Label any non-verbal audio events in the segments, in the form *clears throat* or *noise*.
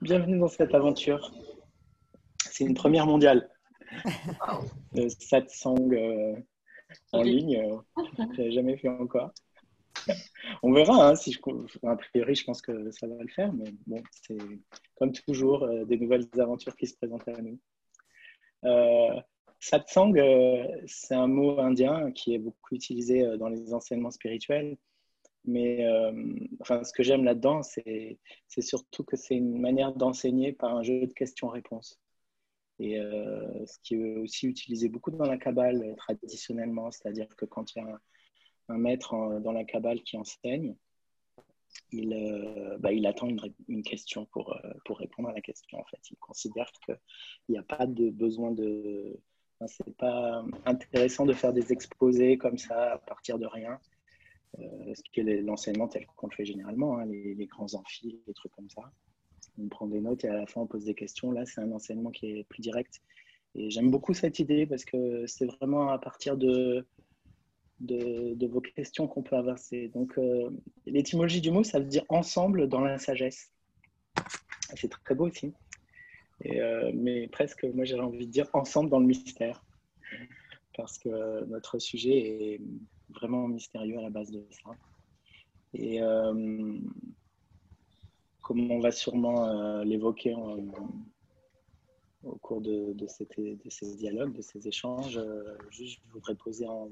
bienvenue dans cette aventure. C'est une première mondiale. Le satsang euh, en ligne, euh, je n'ai jamais fait encore. On verra, hein, si je, a priori je pense que ça va le faire, mais bon, c'est comme toujours euh, des nouvelles aventures qui se présentent à nous. satsang, c'est un mot indien qui est beaucoup utilisé dans les enseignements spirituels mais euh, enfin, ce que j'aime là-dedans, c'est surtout que c'est une manière d'enseigner par un jeu de questions-réponses. Et euh, ce qui est aussi utilisé beaucoup dans la Kabbale euh, traditionnellement, c'est-à-dire que quand il y a un, maître dans la Kabbale qui enseigne, il, bah, attend une, une, question pour, pour répondre à la question. En fait, il considère qu'il n'y a pas de besoin de. Enfin, c'est pas intéressant de faire des exposés comme ça à partir de rien. Euh, ce qui est l'enseignement tel qu'on le fait généralement, hein, les, grands amphis, les trucs comme ça. On prend des notes et à la fin on pose des questions. Là, c'est un enseignement qui est plus direct. Et j'aime beaucoup cette idée parce que c'est vraiment à partir de, vos questions qu'on peut avancer. Donc, euh, l'étymologie du mot, ça veut dire ensemble dans la sagesse. C'est très beau aussi. Euh, mais presque, moi, j'aurais envie de dire ensemble dans le mystère. Parce que notre sujet est vraiment mystérieux à la base de ça. Et euh, comme on va sûrement euh, l'évoquer au cours de, de, ces dialogues, de ces échanges, euh, juste je voudrais poser en,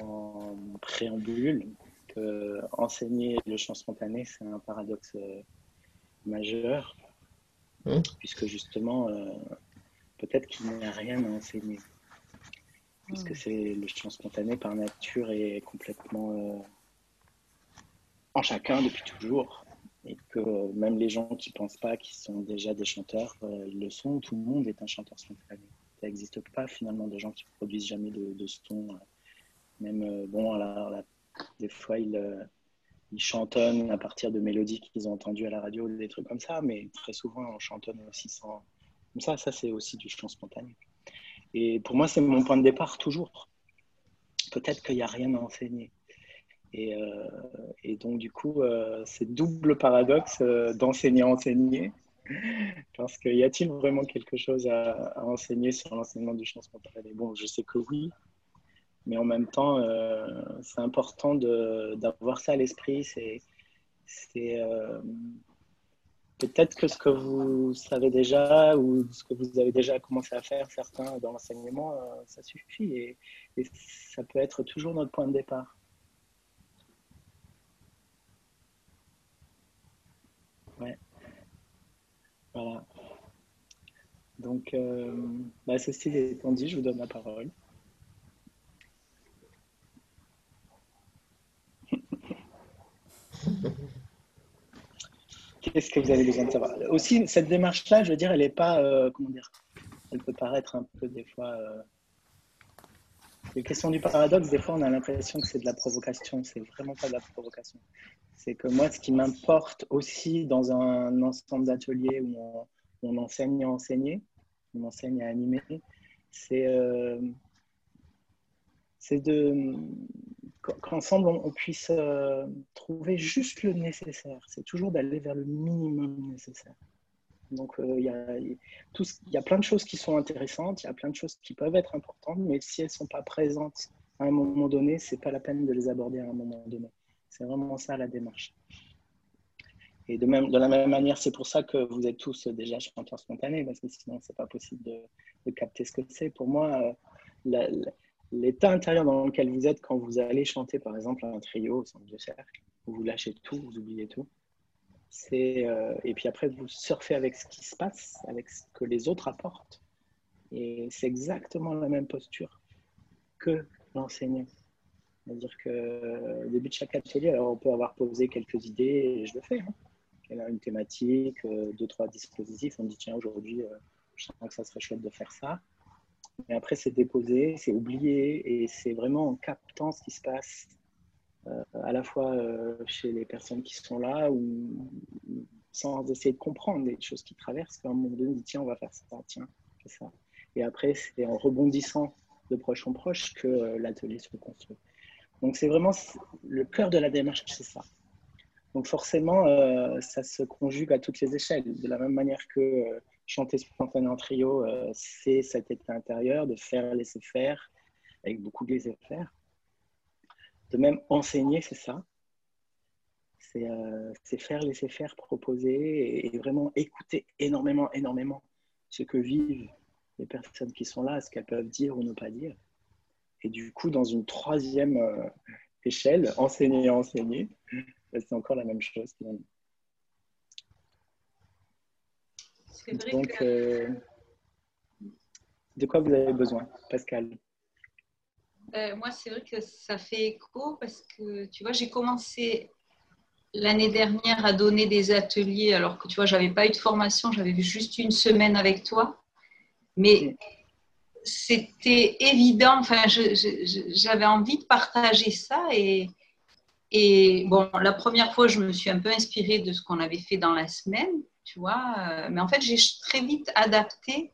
en préambule que enseigner le chant spontané, c'est un paradoxe majeur, mmh. puisque justement, peut-être qu'il n'y a rien à enseigner puisque hmm. c'est le chant spontané par nature est complètement euh, en chacun depuis toujours et que même les gens qui pensent pas qu'ils sont déjà des chanteurs, euh, ils le sont. Tout le monde est un chanteur spontané. Ça n'existe pas finalement de gens qui produisent jamais de, de son. Euh, même bon, alors, des fois ils, ils, chantonnent à partir de mélodies qu'ils ont entendues à la radio, des trucs comme ça, mais très souvent on chantonne aussi sans. Comme ça, ça c'est aussi du chant spontané. Et pour moi, c'est mon point de départ toujours. Peut-être qu'il n'y a rien à enseigner. Et, euh, donc, du coup, euh, c'est double paradoxe euh, d'enseigner à enseigner. Parce qu'il y a-t-il vraiment quelque chose à, enseigner sur l'enseignement du chant spontané Bon, je sais que oui. Mais en même temps, c'est important d'avoir ça à l'esprit. C'est peut-être que ce que vous savez déjà ou ce que vous avez déjà commencé à faire, certains dans l'enseignement, euh, ça suffit et, ça peut être toujours notre point de départ. Ouais. Voilà. Donc, euh, bah, ceci étant dit, je vous donne la parole. *laughs* Qu'est-ce que vous avez besoin de savoir Aussi, cette démarche-là, je veux dire, elle n'est pas, euh, comment dire, elle peut paraître un peu des fois. Euh... Les questions du paradoxe, des fois, on a l'impression que c'est de la provocation. C'est vraiment pas de la provocation. C'est que moi, ce qui m'importe aussi dans un ensemble d'ateliers où on, enseigne à enseigner, on enseigne à animer, c'est euh, de qu'ensemble on, puisse euh, trouver juste le nécessaire. C'est toujours d'aller vers le minimum nécessaire. Donc euh, il y, a, y, a plein de choses qui sont intéressantes, il y a plein de choses qui peuvent être importantes, mais si elles ne sont pas présentes à un moment donné, c'est pas la peine de les aborder à un moment donné. C'est vraiment ça la démarche. Et de, même, de la même manière, c'est pour ça que vous êtes tous déjà chanteurs spontanés, parce que sinon, c'est pas possible de, de, capter ce que c'est. Pour moi, euh, l'état intérieur dans lequel vous êtes quand vous allez chanter, par exemple, un trio au centre de cercle, où vous lâchez tout, vous oubliez tout. Euh, et puis après, vous surfez avec ce qui se passe, avec ce que les autres apportent. Et c'est exactement la même posture que l'enseignant. C'est-à-dire que au début de chaque atelier, alors on peut avoir posé quelques idées, et je le fais. Hein. Une thématique, euh, deux, trois dispositifs. On dit, tiens, aujourd'hui, euh, je sens que ça serait chouette de faire ça. Et après, c'est déposé, c'est oublié, et c'est vraiment en captant ce qui se passe, euh, à la fois euh, chez les personnes qui sont là, ou sans essayer de comprendre les choses qui traversent, qu'à un moment dit tiens, on va faire ça, tiens, c'est ça. Et après, c'est en rebondissant de proche en proche que euh, l'atelier se construit. Donc, c'est vraiment le cœur de la démarche, c'est ça. Donc forcément, ça se conjugue à toutes les échelles. De la même manière que chanter spontané en trio, euh, c'est cet état intérieur de faire laisser faire, avec beaucoup de laisser faire. De même, enseigner, c'est ça. C'est faire laisser faire, proposer et, vraiment écouter énormément, énormément ce que vivent les personnes qui sont là, ce qu'elles peuvent dire ou ne pas dire. Et du coup, dans une troisième échelle, enseigner enseigner, c'est encore la même chose Donc, euh, de quoi vous avez besoin, Pascal? Euh, Moi, c'est vrai que ça fait écho parce que, tu vois, j'ai commencé l'année dernière à donner des ateliers alors que, tu vois, j'avais pas eu de formation, j'avais juste une semaine avec toi. Mais c'était évident, enfin, j'avais envie de partager ça et, et bon, la première fois, je me suis un peu inspirée de ce qu'on avait fait dans la semaine, tu vois. Euh, mais en fait, j'ai très vite adapté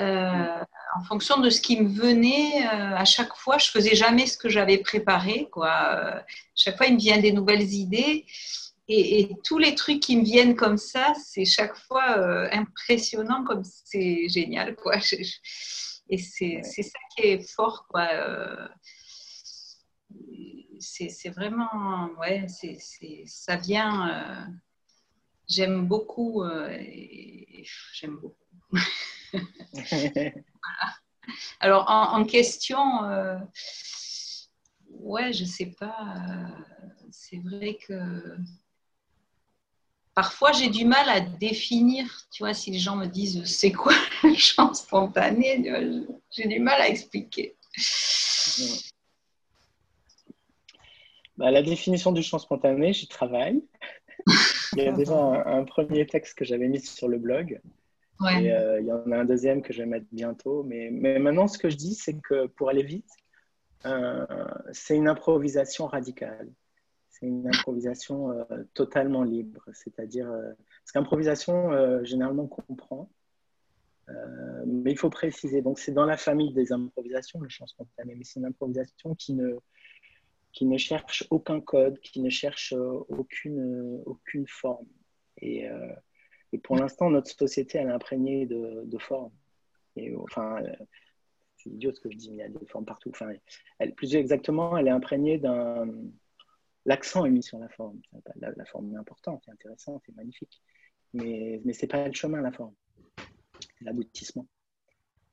euh, en fonction de ce qui me venait. Euh, à chaque fois, je faisais jamais ce que j'avais préparé, quoi. chaque fois, il me vient des nouvelles idées. Et, tous les trucs qui me viennent comme ça, c'est chaque fois impressionnant, comme c'est génial, quoi. *laughs* Et c'est ça qui est fort, quoi c'est vraiment, ouais, c'est, ça vient. Euh, j'aime beaucoup. Euh, j'aime beaucoup. *laughs* Alors, en, question, euh, ouais, je sais pas. c'est vrai que parfois j'ai du mal à définir, tu vois, si les gens me disent c'est quoi le chant spontané, j'ai du mal à expliquer. Bah, la définition du chant spontané, j'y travaille. Il y a déjà un, premier texte que j'avais mis sur le blog. Et euh, il y en a un deuxième que je vais mettre bientôt. Mais, mais maintenant, ce que je dis, c'est que pour aller vite, euh, c'est une improvisation radicale. C'est une improvisation euh, totalement libre. C'est-à-dire, parce qu'improvisation, généralement, comprend. mais il faut préciser. Donc, c'est dans la famille des improvisations, le chant spontané. Mais c'est une improvisation qui ne, qui ne cherche aucun code, qui ne cherche euh, aucune, euh, aucune forme. Et, euh, et pour l'instant, notre société, elle est imprégnée de, formes. Et, enfin, c'est idiot ce que je dis, mais il y a des formes partout. Enfin, plus exactement, elle est imprégnée d'un. L'accent est mis sur la forme. La, forme est importante, est intéressante, est magnifique. Mais, mais ce n'est pas le chemin, la forme. C'est l'aboutissement.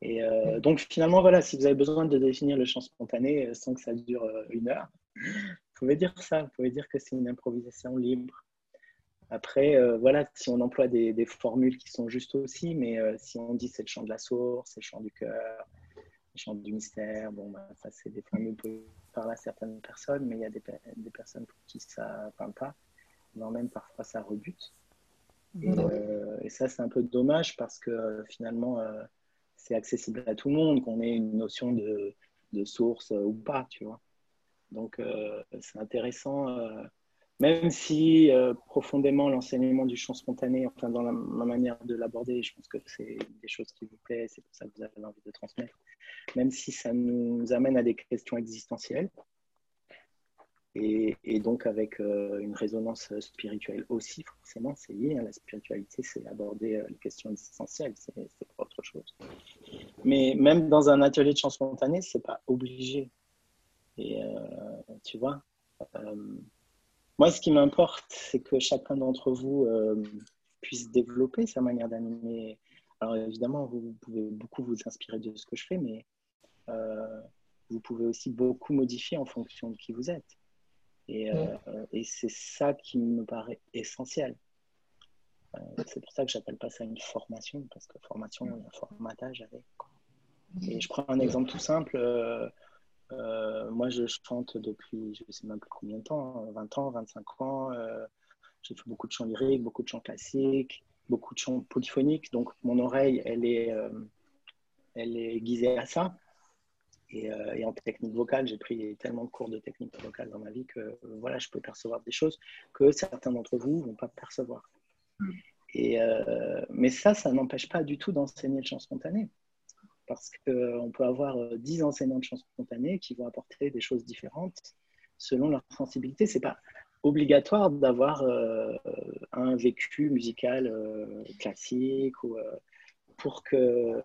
Et donc finalement, voilà, si vous avez besoin de définir le chant spontané sans que ça dure une heure, vous pouvez dire ça, vous pouvez dire que c'est une improvisation libre. Après, euh, voilà, si on emploie des, formules qui sont justes aussi, mais euh, si on dit c'est le chant de la source, c'est le chant du cœur, le chant du mystère, bon, bah, ça c'est des formules qui parlent à certaines personnes, mais il y a des, personnes pour qui ça ne parle pas, non, même parfois ça rebute. Et, euh, et ça, c'est un peu dommage parce que finalement, c'est accessible à tout le monde, qu'on ait une notion de, de source ou pas, tu vois. Donc, euh, c'est intéressant, euh, même si euh, profondément l'enseignement du chant spontané, enfin, dans la, ma manière de l'aborder, je pense que c'est des choses qui vous plaisent, c'est pour ça que vous avez envie de transmettre, même si ça nous amène à des questions existentielles. Et, donc avec une résonance spirituelle aussi, forcément, c'est lié. hein. la spiritualité, c'est aborder les questions existentielles, c'est autre chose. Mais même dans un atelier de chant spontané, c'est pas obligé. Et euh, tu vois, euh, moi, ce qui m'importe, c'est que chacun d'entre vous euh, puisse développer sa manière d'animer. Alors évidemment, vous, pouvez beaucoup vous inspirer de ce que je fais, mais vous pouvez aussi beaucoup modifier en fonction de qui vous êtes. Et, et c'est ça qui me paraît essentiel. c'est pour ça que j'appelle pas ça une formation, parce que formation, il y a un formatage avec. Et je prends un exemple tout simple. Euh, moi, je chante depuis, je ne sais même plus combien de temps, 20 hein, ans, 25 ans. Euh, j'ai fait beaucoup de chants lyriques, beaucoup de chants classiques, beaucoup de chants polyphoniques. Donc, mon oreille, elle est, euh, elle est aiguisée à ça. Et, en technique vocale, j'ai pris tellement de cours de technique vocale dans ma vie que voilà, je peux percevoir des choses que certains d'entre vous ne vont pas percevoir. Mm. Et, mais ça, ça n'empêche pas du tout d'enseigner le chant spontané parce qu'on peut avoir 10 euh, enseignants de chant spontanée qui vont apporter des choses différentes selon leur sensibilité. C'est pas obligatoire d'avoir un vécu musical classique ou, pour, que,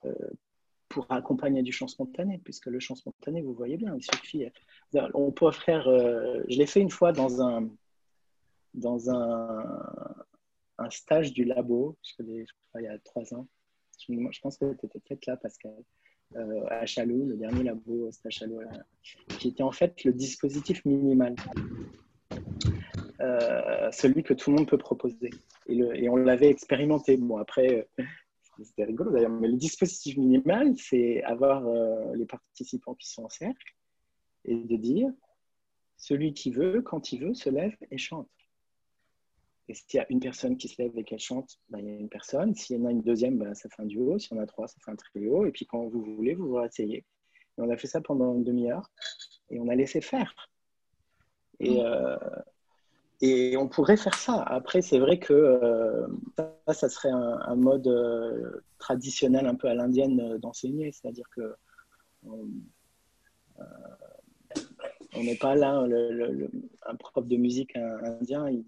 pour accompagner du chant spontané, puisque le chant spontané, vous voyez bien, il suffit. On peut faire. je l'ai fait une fois dans un, dans un, un stage du labo, je, il y a trois ans. Je, pense que tu étais peut-être là, Pascal, euh, à Chalou, le dernier labo stage Chalou, qui était en fait le dispositif minimal. Euh, celui que tout le monde peut proposer. Et, on l'avait expérimenté. Bon, après, euh, c'était rigolo d'ailleurs, mais le dispositif minimal, c'est avoir les participants qui sont en cercle et de dire celui qui veut, quand il veut, se lève et chante. Et s'il y a une personne qui se lève et qu'elle chante, ben, il y a une personne. S'il y en a une deuxième, ben, ça fait un duo. S'il y en a trois, ça fait un trio. Et puis quand vous voulez, vous vous rasseyez. Et on a fait ça pendant une demi-heure et on a laissé faire. Et, mm. euh, et on pourrait faire ça. Après, c'est vrai que euh, ça, ça serait un, mode euh, traditionnel un peu à l'indienne d'enseigner. C'est-à-dire que on n'est pas là, un prof de musique indien, il,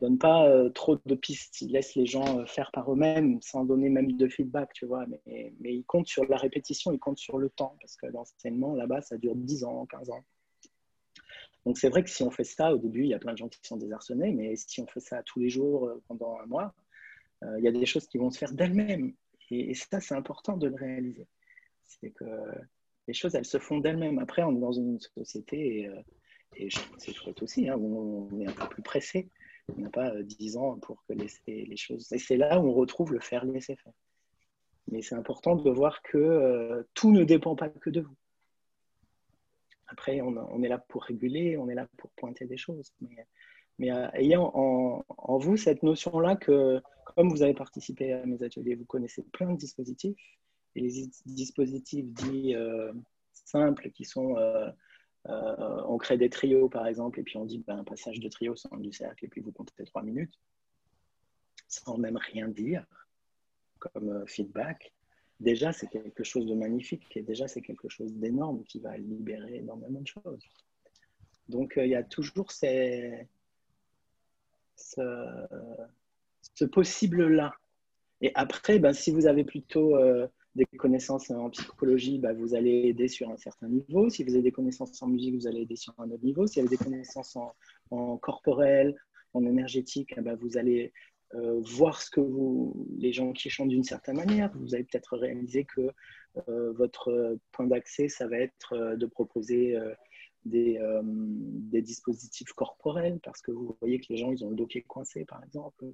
donne pas euh, trop de pistes, il laisse les gens euh, faire par eux-mêmes sans donner même de feedback, tu vois. Mais, mais il compte sur la répétition, il compte sur le temps, parce que l'enseignement là-bas, ça dure 10 ans, 15 ans. Donc c'est vrai que si on fait ça, au début, il y a plein de gens qui sont désarçonnés, mais si on fait ça tous les jours euh, pendant un mois, il y a des choses qui vont se faire d'elles-mêmes. Et, ça, c'est important de le réaliser. C'est que les choses, elles se font d'elles-mêmes. Après, on est dans une société, et, c'est chouette aussi, hein, où on est un peu plus pressé. On n'a pas 10 euh, ans pour que laisser les choses. Et c'est là où on retrouve le faire laisser faire. Mais c'est important de voir que euh, tout ne dépend pas que de vous. Après, on, est là pour réguler, on est là pour pointer des choses. Mais, euh, ayant en, vous cette notion-là que, comme vous avez participé à mes ateliers, vous connaissez plein de dispositifs, et les dispositifs dits simples qui sont euh, on crée des trios, par exemple, et puis on dit ben, un passage de trio sans du cercle, et puis vous comptez trois minutes, sans même rien dire comme euh, feedback. Déjà, c'est quelque chose de magnifique, et déjà, c'est quelque chose d'énorme qui va libérer énormément de choses. Donc, euh, il y a toujours ce, possible-là. Et après, ben, si vous avez plutôt des connaissances en psychologie, bah, vous allez aider sur un certain niveau. Si vous avez des connaissances en musique, vous allez aider sur un autre niveau. Si vous avez des connaissances en, corporel, en énergétique, bah, vous allez euh, voir ce que vous, les gens qui chantent d'une certaine manière. Vous allez peut-être réaliser que euh, votre point d'accès, ça va être euh, de proposer des, des, dispositifs corporels parce que vous voyez que les gens, ils ont le dos qui est coincé, par exemple.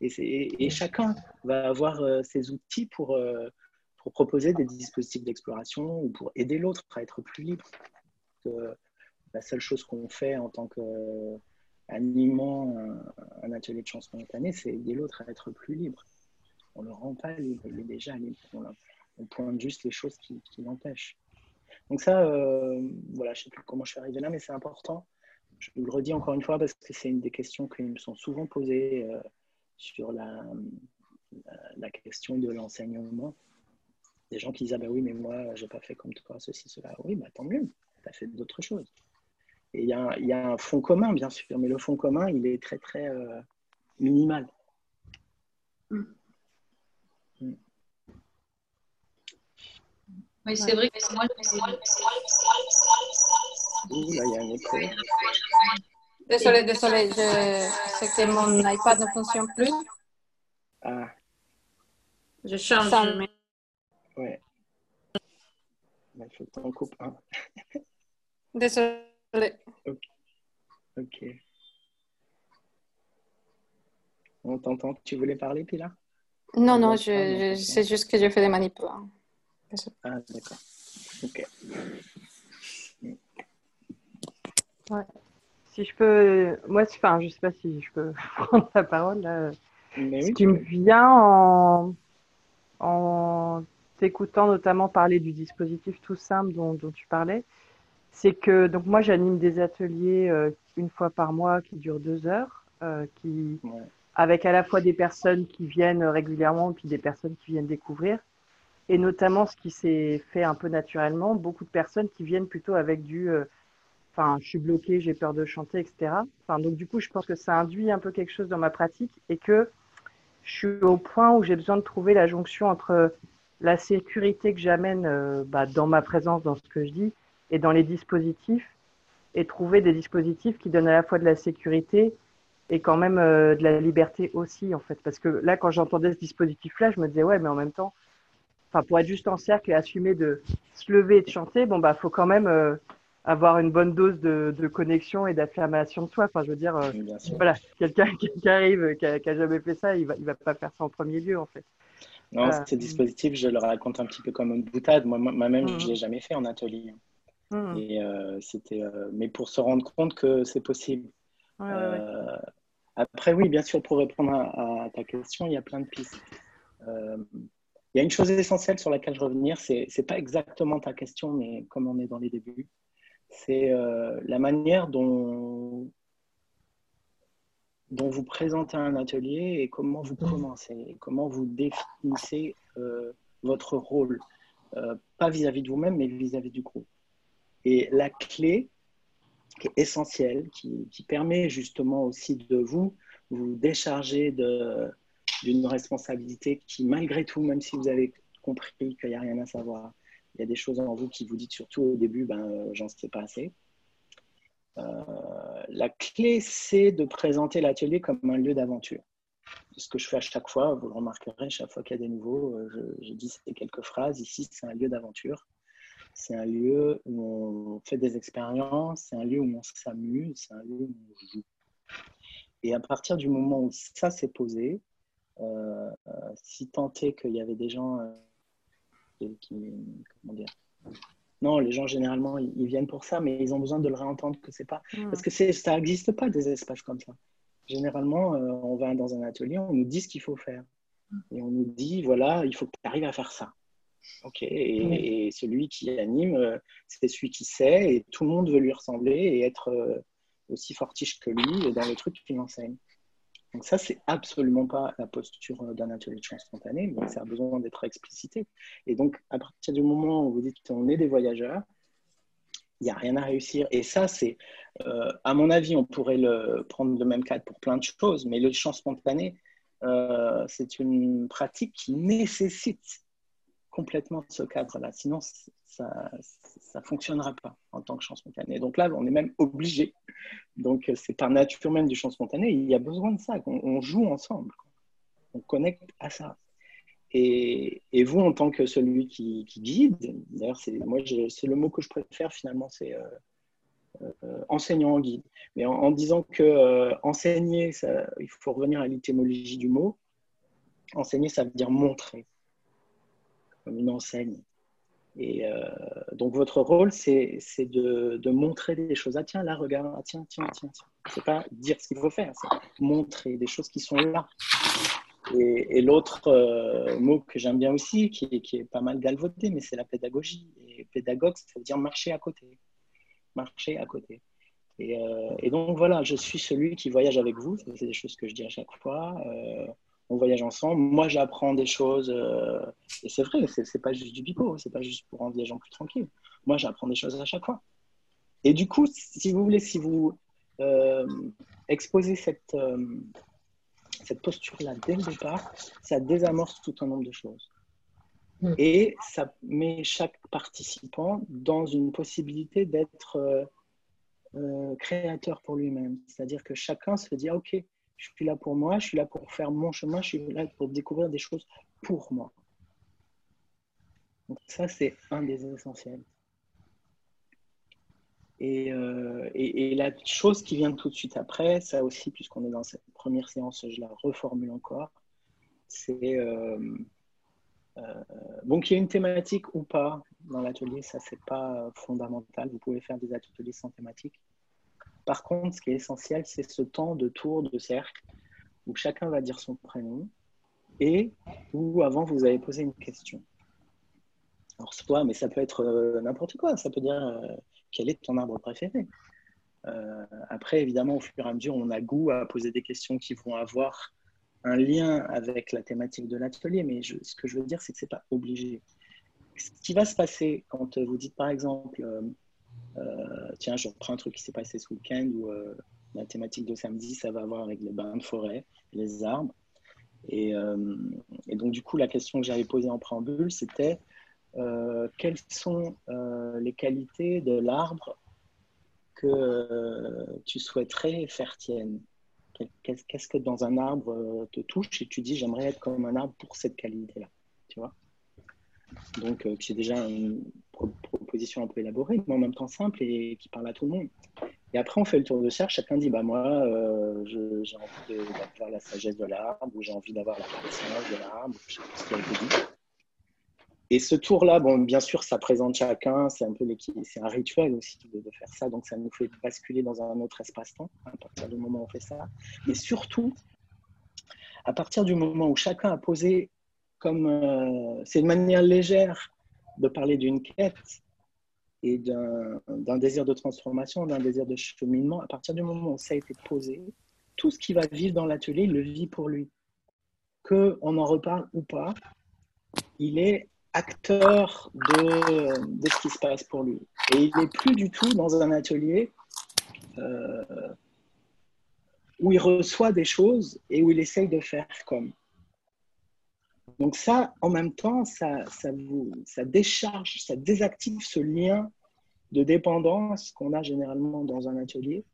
Et, et chacun va avoir ses outils pour pour proposer des dispositifs d'exploration ou pour aider l'autre à être plus libre. la seule chose qu'on fait en tant qu'animant un, atelier de chant spontané, c'est aider l'autre à être plus libre. On ne le rend pas libre, il est déjà libre. On, pointe juste les choses qui, l'empêchent. Donc ça, euh, voilà, je ne sais plus comment je suis arrivé là, mais c'est important. Je le redis encore une fois parce que c'est une des questions qui me sont souvent posées euh, sur la, question de l'enseignement des gens qui disent Ah ben oui, mais moi, j'ai pas fait comme toi, ceci, cela. Oui, bah, tant mieux, tu as fait d'autres choses. Et il y, a un fond commun, bien sûr, mais le fond commun, il est très, très euh, minimal. Mm. Mm. Oui, c'est vrai que moi, Oui, il y a un écho. Désolé, désolé, je sais que mon iPad ne fonctionne plus. Ah. Je change. Ouais. Il faut que tu en coupes un. Désolé. Ok. On t'entend. Tu voulais parler, Pilar Non, non, je, c'est juste que je fais des manips. Hein. Ah, d'accord. Ok. Ouais. Si je peux, moi, enfin, je sais pas si je peux *laughs* prendre la parole là. Mais Ce qui me vient en, en écoutant notamment parler du dispositif tout simple dont, tu parlais, c'est que donc moi j'anime des ateliers euh, une fois par mois qui durent deux heures, euh, qui avec à la fois des personnes qui viennent régulièrement puis des personnes qui viennent découvrir, et notamment ce qui s'est fait un peu naturellement, beaucoup de personnes qui viennent plutôt avec du euh, enfin, je suis bloquée, j'ai peur de chanter, etc. Enfin, donc du coup, je pense que ça induit un peu quelque chose dans ma pratique et que je suis au point où j'ai besoin de trouver la jonction entre la sécurité que j'amène euh, bah, dans ma présence, dans ce que je dis, et dans les dispositifs, et trouver des dispositifs qui donnent à la fois de la sécurité et quand même euh, de la liberté aussi, en fait. Parce que là, quand j'entendais ce dispositif-là, je me disais, ouais, mais en même temps, pour être juste en cercle et assumer de se lever et de chanter, bon, bah, faut quand même euh, avoir une bonne dose de, de connexion et d'affirmation de soi. Enfin, je veux dire, euh, voilà, quelqu'un *laughs* qui, arrive, qui a, jamais fait ça, il va, il va pas faire ça en premier lieu, en fait. Non, ce dispositif, je le raconte un petit peu comme une boutade. Moi-même, je ne l'ai jamais fait en atelier. Mmh. Et c'était, mais pour se rendre compte que c'est possible. Ouais, ouais, après, oui, bien sûr, pour répondre à, ta question, il y a plein de pistes. Euh, il y a une chose essentielle sur laquelle je revenir, c'est n'est pas exactement ta question, mais comme on est dans les débuts, c'est euh, la manière dont, dont vous présentez un atelier et comment vous commencez, comment vous définissez euh, votre rôle, pas vis-à-vis -vis de vous-même, mais vis-à-vis -vis du groupe. Et la clé, qui est essentiel, qui, qui, permet justement aussi de vous vous décharger d'une responsabilité qui, malgré tout, même si vous avez compris qu'il n'y a rien à savoir, il y a des choses en vous qui vous dites surtout au début, ben, euh, j'en sais pas assez. Euh, la clé, c'est de présenter l'atelier comme un lieu d'aventure. Ce que je fais à chaque fois, vous le remarquerez, chaque fois qu'il y a des nouveaux, euh, je, je dis ces quelques phrases. Ici, c'est un lieu d'aventure. C'est un lieu où on fait des expériences, c'est un lieu où on s'amuse, c'est un lieu où on joue. Et à partir du moment où ça s'est posé, euh, si tant est qu'il y avait des gens qui, comment dire, non, les gens généralement ils, viennent pour ça, mais ils ont besoin de le réentendre que c'est pas hmm. parce que ça n'existe pas des espaces comme ça. Généralement, euh, on va dans un atelier, on nous dit ce qu'il faut faire hmm. et on nous dit voilà, il faut que tu arrives à faire ça. Ok, et, celui qui anime, euh, c'est celui qui sait, et tout le monde veut lui ressembler et être euh, aussi fortiche que lui dans le truc qu'il enseigne. Donc ça, c'est absolument pas la posture euh, d'un atelier de chant spontané, mais ça a besoin d'être explicité. Et donc, à partir du moment où vous dites qu'on est des voyageurs, il n'y a rien à réussir. Et ça, c'est, à mon avis, on pourrait le, prendre le même cadre pour plein de choses, mais le chant spontané, c'est une pratique qui nécessite complètement ce cadre-là. Sinon, ça ne fonctionnera pas en tant que chant spontané. Donc là, on est même obligé. Donc, c'est par nature même du chant spontané. Il y a besoin de ça. On, joue ensemble. On connecte à ça. Et, et, vous, en tant que celui qui, guide, d'ailleurs, c'est, le mot que je préfère finalement, c'est euh, euh, enseignant en guide. Mais en, disant que euh, enseigner, ça, il faut revenir à l'étymologie du mot. Enseigner, ça veut dire montrer comme une enseigne. Et euh, donc, votre rôle, c'est de, montrer des choses. Ah, tiens, là, regarde. Ah, tiens, tiens, tiens. tiens. C'est pas dire ce qu'il faut faire, c'est montrer des choses qui sont là. Et, l'autre euh, mot que j'aime bien aussi, qui, est pas mal galvaudé, mais c'est la pédagogie. Et pédagogue, ça veut dire marcher à côté. Marcher à côté. Et, euh, et donc, voilà, je suis celui qui voyage avec vous. C'est des choses que je dis à chaque fois on voyage ensemble. Moi, j'apprends des choses, euh, et c'est vrai, c'est pas juste du bico, c'est pas juste pour rendre les gens plus tranquilles. Moi, j'apprends des choses à chaque fois. Et du coup, si vous voulez, si vous euh, exposez cette, euh, cette posture-là dès le départ, ça désamorce tout un nombre de choses. Mm. Et ça met chaque participant dans une possibilité d'être créateur pour lui-même. C'est-à-dire que chacun se dit, ah, OK, je suis là pour moi, je suis là pour faire mon chemin, je suis là pour découvrir des choses pour moi. Donc ça, c'est un des essentiels. Et, euh, la chose qui vient tout de suite après, ça aussi, puisqu'on est dans cette première séance, je la reformule encore, c'est euh, euh, bon qu'il y ait une thématique ou pas dans l'atelier, ça c'est pas fondamental. Vous pouvez faire des ateliers sans thématique. Par contre, ce qui est essentiel, c'est ce temps de tour de cercle où chacun va dire son prénom et où avant vous avez posé une question. Alors, soit, mais ça peut être euh, n'importe quoi. Ça peut dire euh, quel est ton arbre préféré? Euh, après, évidemment, au fur et à mesure, on a goût à poser des questions qui vont avoir un lien avec la thématique de l'atelier. Mais ce que je veux dire, c'est que ce n'est pas obligé. Ce qui va se passer quand vous dites, par exemple, tiens, je reprends un truc qui s'est passé ce week-end où la thématique de samedi, ça va avoir avec les bains de forêt, les arbres. Et, et donc, du coup, la question que j'avais posée en préambule, c'était quelles sont les qualités de l'arbre que tu souhaiterais faire tienne? Qu'est-ce que dans un arbre te touche et tu dis j'aimerais être comme un arbre pour cette qualité-là? Tu vois? Donc, euh, c'est déjà une proposition un peu élaborée, mais en même temps simple et qui parle à tout le monde. Et après, on fait le tour de cercle. Chacun dit bah, Moi, euh, j'ai envie d'avoir la sagesse de l'arbre, ou j'ai envie d'avoir la connaissance de l'arbre, je sais pas ce qui a été dit. Et ce tour-là, bon, bien sûr, ça présente chacun, c'est un peu c'est un rituel aussi de, faire ça, donc ça nous fait basculer dans un autre espace-temps à partir du moment où on fait ça. Mais surtout, à partir du moment où chacun a posé comme euh, c'est une manière légère de parler d'une quête et d'un désir de transformation, d'un désir de cheminement, à partir du moment où ça a été posé, tout ce qui va vivre dans l'atelier, il le vit pour lui. Qu'on en reparle ou pas, il est acteur de, de, ce qui se passe pour lui. Et il n'est plus du tout dans un atelier euh, où il reçoit des choses et où il essaye de faire comme. Donc ça, en même temps, ça, décharge, ça désactive ce lien de dépendance qu'on a généralement dans un atelier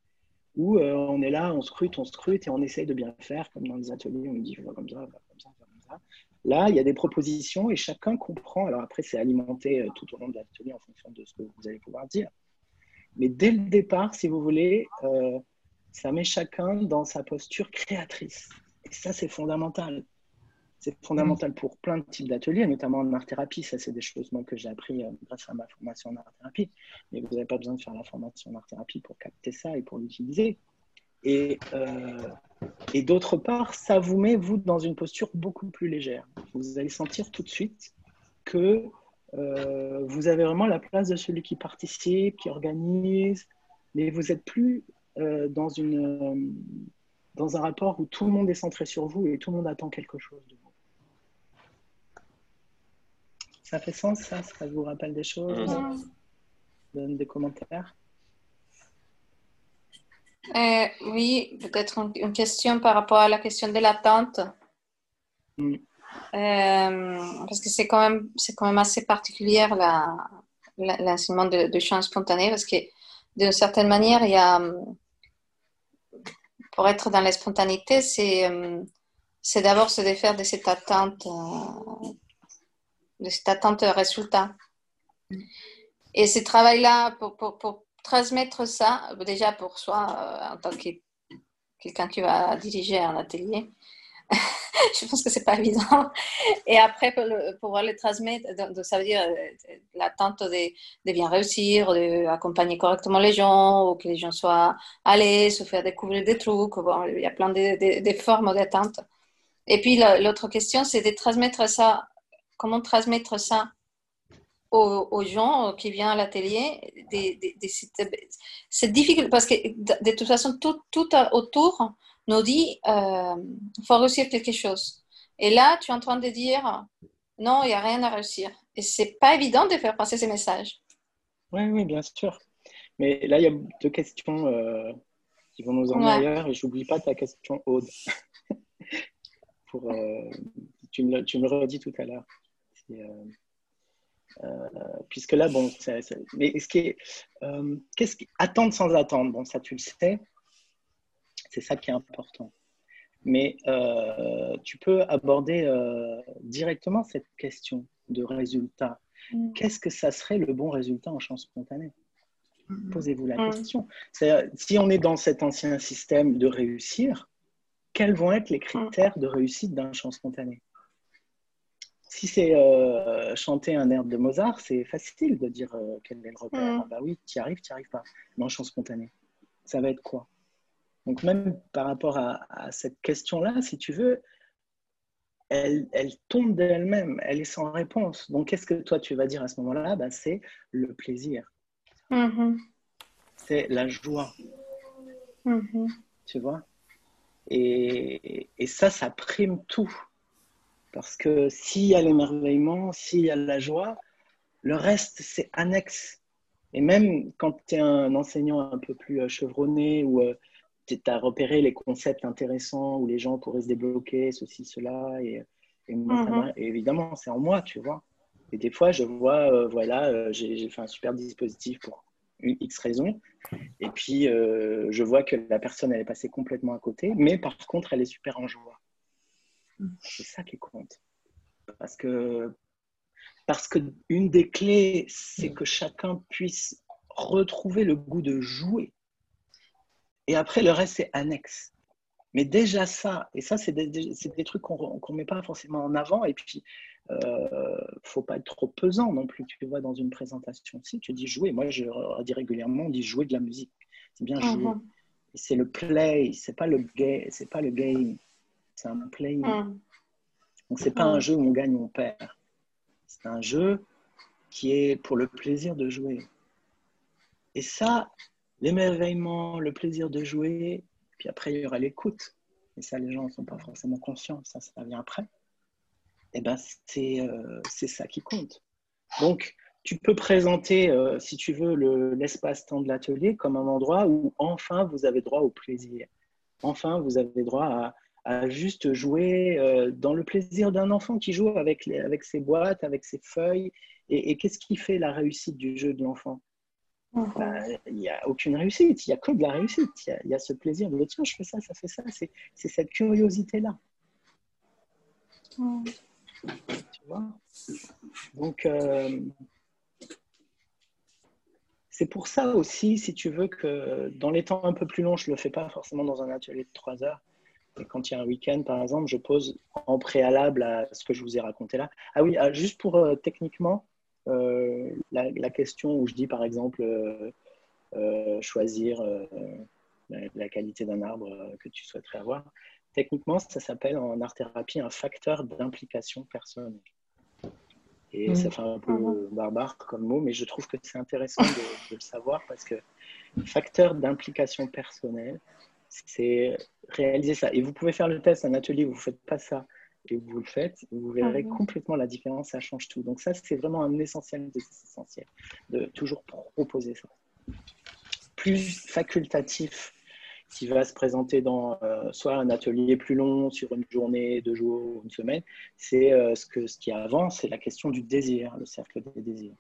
où euh, on est là, on scrute, on scrute et on essaye de bien faire, comme dans les ateliers, on dit, je vois comme ça, comme ça, comme ça. Là, il y a des propositions et chacun comprend. Alors après, c'est alimenté euh, tout au long de l'atelier en fonction de ce que vous allez pouvoir dire. Mais dès le départ, si vous voulez, euh, ça met chacun dans sa posture créatrice. Et ça, c'est fondamental. C'est fondamental pour plein de types d'ateliers, notamment en art-thérapie. Ça, c'est des choses que j'ai appris euh, grâce à ma formation en art-thérapie. Mais vous n'avez pas besoin de faire la formation en art-thérapie pour capter ça et pour l'utiliser. Et, euh, et d'autre part, ça vous met, vous, dans une posture beaucoup plus légère. Vous allez sentir tout de suite que euh, vous avez vraiment la place de celui qui participe, qui organise, mais vous n'êtes plus dans, une, dans un rapport où tout le monde est centré sur vous et tout le monde attend quelque chose de vous. Ça fait sens, ça Ça vous rappelle des choses Donne des commentaires euh, oui, peut-être une, question par rapport à la question de l'attente. Mm. Euh, parce que c'est quand, même, quand même assez particulier l'enseignement de, de chant spontané, parce que d'une certaine manière, il y a, pour être dans la spontanéité, c'est, c'est d'abord se défaire de cette attente, euh, de cette attente résultat. Et ce travail-là, pour, pour, pour transmettre ça, déjà pour soi, euh, en tant que quelqu'un qui va diriger un atelier, *laughs* je pense que c'est pas évident. Et après, pour pouvoir le transmettre, ça veut dire euh, l'attente de, bien réussir, d'accompagner correctement les gens, ou que les gens soient à l'aise, ou faire découvrir des trucs. Il y a plein de, de formes d'attente. Et puis l'autre question, c'est de transmettre ça. Comment transmettre ça aux, gens qui viennent à l'atelier. C'est difficile parce que de, toute façon, tout, tout autour nous dit euh, faut réussir quelque chose. Et là, tu es en train de dire non, il n'y a rien à réussir. Et c'est pas évident de faire passer ces messages. Oui, oui, bien sûr. Mais là, il y a deux questions euh, qui vont nous emmener ailleurs. Et j'oublie pas ta question, Aude. *laughs* Pour, euh, tu, me, tu, me, le redis tout à l'heure. Euh, puisque là, bon, mais ce qui est, euh, qu'est-ce qui, attendre sans attendre, bon, ça tu le sais, c'est ça qui est important. Mais euh, tu peux aborder directement cette question de résultat. Mm. Qu'est-ce que ça serait le bon résultat en chant spontané mm. Posez-vous la mm. question. Si on est dans cet ancien système de réussir, quels vont être les critères de réussite d'un chant spontané si c'est euh, chanter un air de Mozart, c'est facile de dire euh, quel est le repère. Mm. Ah bah oui, tu y arrives, tu n'y arrives pas. Mais en chant spontané, ça va être quoi? Donc même par rapport à, cette question-là, si tu veux, elle, tombe d'elle-même, elle est sans réponse. Donc qu'est-ce que toi tu vas dire à ce moment-là? Bah, C'est le plaisir. Mm-hmm. C'est la joie. Mm-hmm. Tu vois? Et, et ça, ça prime tout. Parce que s'il y a l'émerveillement, s'il y a la joie, le reste, c'est annexe. Et même quand tu es un enseignant un peu plus chevronné ou tu as repéré les concepts intéressants où les gens pourraient se débloquer, ceci, cela, et, mhm. évidemment, c'est en moi, tu vois. Et des fois, je vois, voilà, j'ai fait un super dispositif pour une X raison. Et puis, euh, je vois que la personne, elle est passée complètement à côté, mais par contre, elle est super en joie. C'est ça qui compte. Parce que, parce que une des clés, c'est que chacun puisse retrouver le goût de jouer. Et après, le reste, c'est annexe. Mais déjà ça, et ça, c'est des, des, trucs qu'on ne met pas forcément en avant. Et puis, euh, faut pas être trop pesant non plus, tu vois, dans une présentation. Si tu dis jouer, moi je dis régulièrement, on dit jouer de la musique. C'est bien jouer. Mhm. C'est le play, c'est pas le c'est pas le game, c'est un play. Mhm. Donc c'est pas un jeu où on gagne ou on perd. C'est un jeu qui est pour le plaisir de jouer. Et ça, l'émerveillement, le plaisir de jouer, puis après il y aura l'écoute. Et ça, les gens ne sont pas forcément conscients, ça, ça vient après eh ben, euh, c'est ça qui compte. Donc, tu peux présenter, euh, si tu veux, l'espace-temps de l'atelier comme un endroit où enfin vous avez droit au plaisir. Enfin, vous avez droit à, juste jouer euh, dans le plaisir d'un enfant qui joue avec, avec ses boîtes, avec ses feuilles. Et, qu'est-ce qui fait la réussite du jeu de l'enfant? Bah, Il n'y a aucune réussite, il n'y a que de la réussite. Il y, a ce plaisir de tiens, je fais ça, ça fait ça. C'est cette curiosité-là. Mhm. Tu vois? Donc, euh, c'est pour ça aussi, si tu veux, que dans les temps un peu plus longs, je ne le fais pas forcément dans un atelier de 3 heures. Et quand il y a un week-end, par exemple, je pose en préalable à ce que je vous ai raconté là. Ah oui, ah, juste pour euh, techniquement, euh, la, question où je dis, par exemple, choisir la, qualité d'un arbre que tu souhaiterais avoir. Techniquement, ça s'appelle en art-thérapie un facteur d'implication personnelle. Et ça fait un peu mhm. barbare comme mot, mais je trouve que c'est intéressant de, le savoir parce que facteur d'implication personnelle, c'est réaliser ça. Et vous pouvez faire le test, un atelier où vous ne faites pas ça et vous le faites, vous verrez mhm. complètement la différence, ça change tout. Donc ça, c'est vraiment un essentiel des essentiels, de toujours proposer ça. Plus facultatif qui va se présenter dans euh, soit un atelier plus long sur une journée, deux jours, une semaine, c'est euh, ce, que, ce qui avance, c'est la question du désir, le cercle des désirs.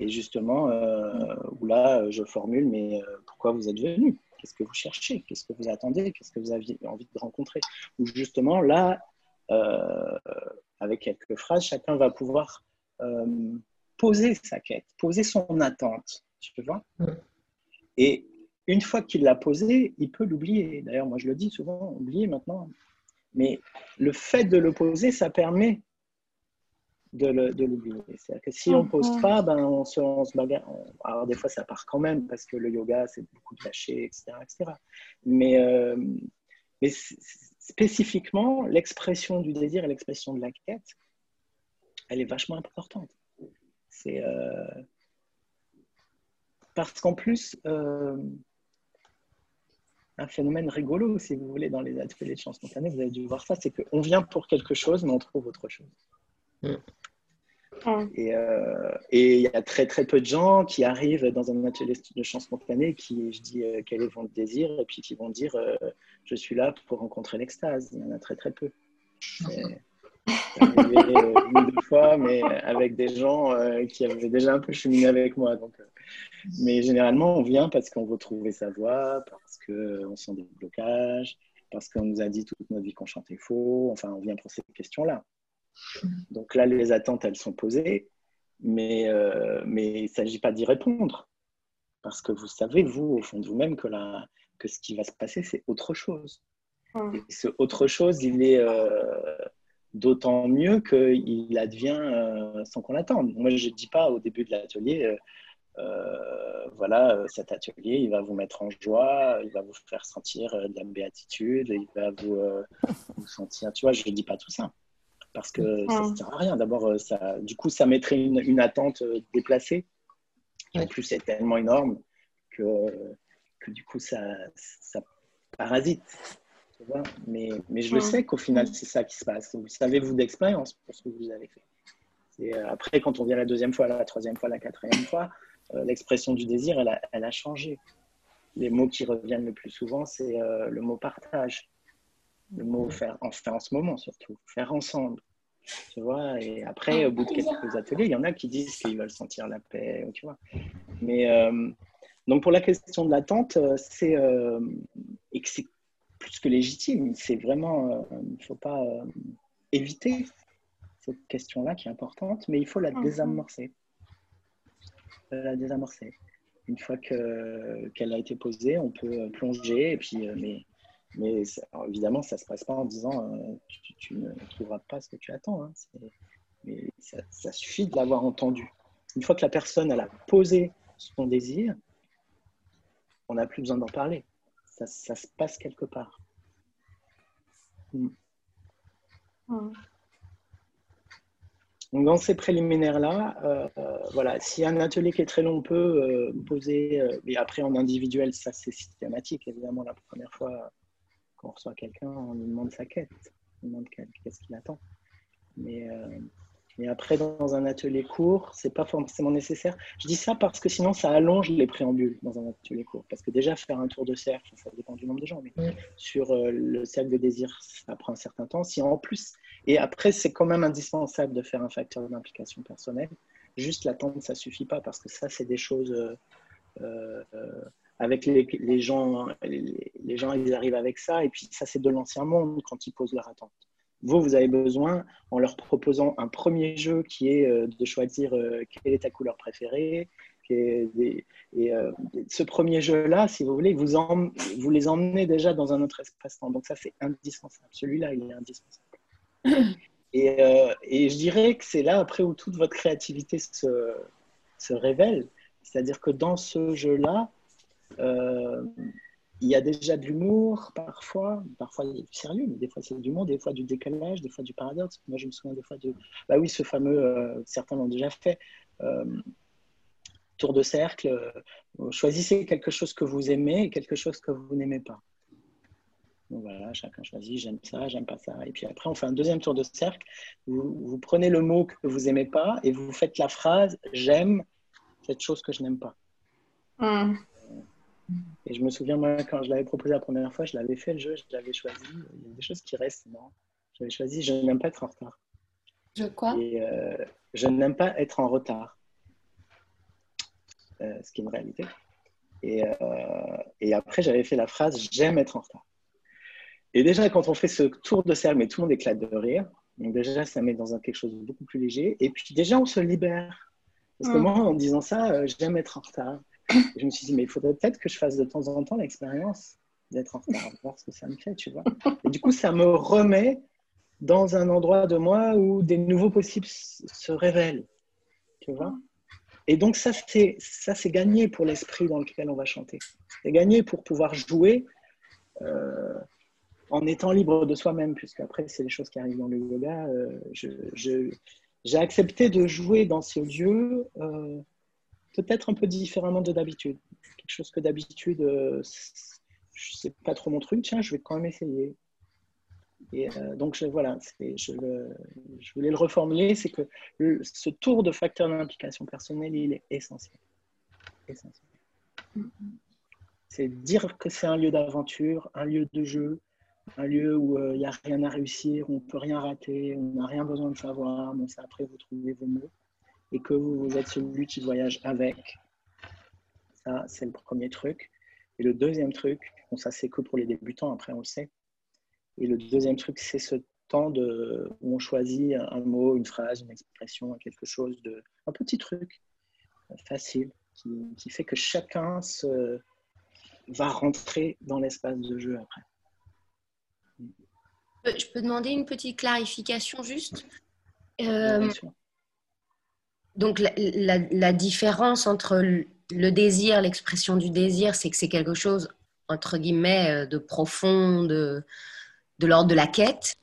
Et justement, euh, où là, je formule, mais pourquoi vous êtes venu? Qu'est-ce que vous cherchez Qu'est-ce que vous attendez Qu'est-ce que vous aviez envie de rencontrer Ou justement, là, avec quelques phrases, chacun va pouvoir poser sa quête, poser son attente, tu vois Et une fois qu'il l'a posé, il peut l'oublier. D'ailleurs, moi je le dis souvent, oublier maintenant. Mais le fait de le poser, ça permet de l'oublier. C'est-à-dire que si on ne pose pas, ben, on, se, on se bagarre. Alors des fois, ça part quand même parce que le yoga, c'est beaucoup de lâcher, etc. etc. Mais, euh, mais spécifiquement, l'expression du désir et l'expression de la quête, elle est vachement importante. C'est euh, parce qu'en plus, euh, un phénomène rigolo, si vous voulez, dans les ateliers de chance spontanée, vous avez dû voir ça, c'est qu'on vient pour quelque chose, mais on trouve autre chose. Mm. Euh, et il y a très très peu de gens qui arrivent dans un atelier de chance spontanée qui, je dis, euh, quel est votre désir, et puis qui vont dire, euh, je suis là pour rencontrer l'extase. Il y en a très très peu. arrivé *laughs* une ou deux fois, mais avec des gens qui avaient déjà un peu cheminé avec moi. Donc, mais généralement, on vient parce qu'on veut trouver sa voix, parce qu'on sent des blocages, parce qu'on nous a dit toute notre vie qu'on chantait faux. Enfin, on vient pour ces questions-là. Donc là, les attentes, elles sont posées, mais, euh, mais il ne s'agit pas d'y répondre. Parce que vous savez, vous, au fond de vous-même, que, que ce qui va se passer, c'est autre chose. Et ce autre chose, il est euh, d'autant mieux qu'il advient euh, sans qu'on l'attende. Moi, je ne dis pas au début de l'atelier, euh, voilà, cet atelier, il va vous mettre en joie, il va vous faire sentir de la béatitude, il va vous, vous sentir, tu vois, je ne dis pas tout ça parce que ça ne sert à rien. D'abord, ça, du coup, ça mettrait une, une attente déplacée. En plus, c'est tellement énorme que, que du coup, ça, ça parasite. Tu vois mais, mais je le sais qu'au final, c'est ça qui se passe. Vous savez, vous d'expérience, pour ce que vous avez fait. Et après, quand on vient la deuxième fois, la troisième fois, la quatrième fois, l'expression du désir, elle a, elle a, changé. Les mots qui reviennent le plus souvent, c'est le mot partage, le mot faire, en faire en ce moment surtout, faire ensemble. Tu vois, et après, au bout de quelques ateliers, il y en a qui disent qu'ils veulent sentir la paix, tu vois. Mais donc, pour la question de l'attente, c'est et que c'est plus que légitime. C'est vraiment, il ne faut pas éviter cette question-là qui est importante, mais il faut la mhm. désamorcer. La désamorcer. Une fois qu'elle a été posée, on peut plonger, et puis, euh, mais, évidemment, ça ne se passe pas en disant euh, tu, ne trouveras pas ce que tu attends. Hein. Mais ça, suffit de l'avoir entendu. Une fois que la personne elle a posé son désir, on n'a plus besoin d'en parler. Ça, se passe quelque part. Hmm. Donc dans ces préliminaires-là, euh, euh, voilà, si un atelier qui est très long, on peut euh, poser, mais après en individuel, ça c'est systématique. Évidemment, la première fois qu'on reçoit quelqu'un, on lui demande sa quête, on lui demande qu'est-ce qu'il attend. Mais et après, dans un atelier court, c'est pas forcément nécessaire. Je dis ça parce que sinon, ça allonge les préambules dans un atelier court. Parce que déjà, faire un tour de cercle, ça dépend du nombre de gens, mais sur euh, le cercle de désir, ça prend un certain temps. Si en plus, et après, c'est quand même indispensable de faire un facteur d'implication personnelle. Juste l'attente, ça suffit pas parce que ça, c'est des choses. Euh, euh, avec les, les gens, les, les, gens, ils arrivent avec ça, et puis ça, c'est de l'ancien monde quand ils posent leur attente. Vous, vous avez besoin, en leur proposant un premier jeu qui est euh, de choisir euh, quelle est ta couleur préférée. et euh, ce premier jeu-là, si vous voulez, vous, vous les emmenez déjà dans un autre espace-temps. Donc ça, c'est indispensable. Celui-là, il est indispensable. *coughs* Et, et, je dirais que c'est là, après, où toute votre créativité se, se révèle. C'est-à-dire que dans ce jeu-là, il y a déjà de l'humour parfois, parfois il y a du sérieux, mais des fois c'est de l'humour, des fois du décalage, des fois du paradoxe. Moi je me souviens des fois de, bah oui, ce fameux, euh, certains l'ont déjà fait, euh, tour de cercle, euh, choisissez quelque chose que vous aimez et quelque chose que vous n'aimez pas. Donc voilà, chacun choisit, j'aime ça, j'aime pas ça. Et puis après, on fait un deuxième tour de cercle. Vous, prenez le mot que vous aimez pas et vous faites la phrase j'aime cette chose que je n'aime pas. Hum. Et je me souviens, moi, quand je l'avais proposé la première fois, je l'avais fait le jeu, je l'avais choisi. Il y a des choses qui restent, non? J'avais choisi, je n'aime pas être en retard. Je quoi? Et euh, je n'aime pas être en retard. Euh, ce qui est une réalité. Et, euh, et après, j'avais fait la phrase j'aime être en retard. Et déjà, quand on fait ce tour de cercle, mais tout le monde éclate de rire. Donc déjà, ça met dans un, quelque chose de beaucoup plus léger. Et puis déjà, on se libère. Parce que mm. moi, en disant ça, j'aime être en retard *coughs* je me suis dit, mais il faudrait peut-être que je fasse de temps en temps l'expérience d'être en retard, voir ce que ça me fait, tu vois. Et du coup, ça me remet dans un endroit de moi où des nouveaux possibles se révèlent, tu vois. Et donc, ça, c'est, ça, c'est gagné pour l'esprit dans lequel on va chanter. C'est gagné pour pouvoir jouer euh, en étant libre de soi-même, puisque après, c'est les choses qui arrivent dans le yoga. Euh, j'ai accepté de jouer dans ce lieu euh, peut-être un peu différemment de d'habitude. Quelque chose que d'habitude, euh, je sais pas trop mon truc, tiens, je vais quand même essayer. Et euh, donc voilà, je, voulais le reformuler, c'est que ce tour de facteur d'implication personnelle, il est essentiel. essentiel. C'est dire que c'est un lieu d'aventure, un lieu de jeu, un lieu où il euh, n'y a rien à réussir, on ne peut rien rater, on n'a rien besoin de savoir, mais après vous trouvez vos mots et que vous, êtes celui qui voyage avec. Ça, c'est le premier truc. Et le deuxième truc, bon, ça c'est que pour les débutants, après on le sait. Et le deuxième truc, c'est ce temps de, où on choisit un mot, une phrase, une expression, quelque chose de. un petit truc facile qui, qui fait que chacun se, va rentrer dans l'espace de jeu après. Je peux demander une petite clarification juste? Euh, donc la, différence entre le désir, l'expression du désir, c'est que c'est quelque chose, entre guillemets, euh, de profond, de, l'ordre de la quête.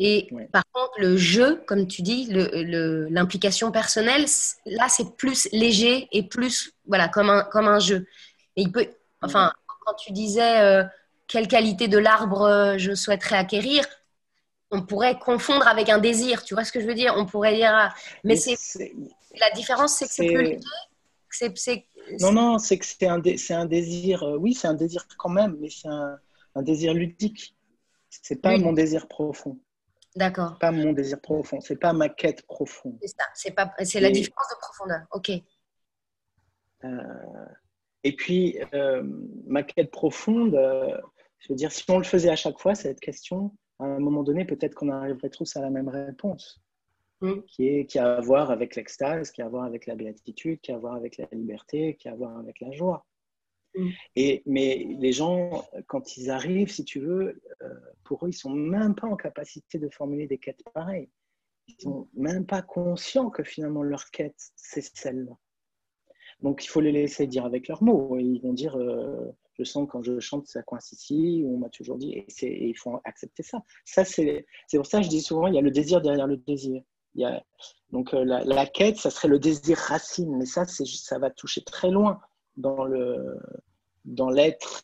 Et par contre, le jeu, comme tu dis, l'implication personnelle, là, c'est plus léger et plus, voilà, comme un, comme un jeu. Et il peut, enfin, quand tu disais euh, quelle qualité de l'arbre euh, je souhaiterais acquérir, on pourrait confondre avec un désir. Tu vois ce que je veux dire? On pourrait dire. Ah, mais c'est la différence, c'est que c'est plus léger Non, non, c'est que c'est un, un, désir, euh, oui, c'est un désir quand même, mais c'est un, un, désir ludique. C'est pas mon désir profond. D'accord. Pas mon désir profond, c'est pas ma quête profonde. C'est ça, c'est, pas, c'est la différence de profondeur, ok. Euh, et puis, euh, ma quête profonde, je veux dire, si on le faisait à chaque fois, cette question, à un moment donné, peut-être qu'on arriverait tous à la même réponse. Mm. qui, est, qui a à voir avec l'extase, qui a à voir avec la béatitude, qui a à voir avec la liberté, qui a à voir avec la joie. Mm. Et, mais les gens, quand ils arrivent, si tu veux, euh, pour eux, ils sont même pas en capacité de formuler des quêtes pareilles. Ils sont même pas conscients que finalement leur quête, c'est celle-là. Donc il faut les laisser dire avec leurs mots. Ils vont dire, euh, je sens quand je chante, ça coince ici, on m'a toujours dit, et, et, il faut accepter ça. ça c'est pour ça que je dis souvent, il y a le désir derrière le désir donc euh, la, quête, ça serait le désir racine, mais ça, ça va toucher très loin dans le dans l'être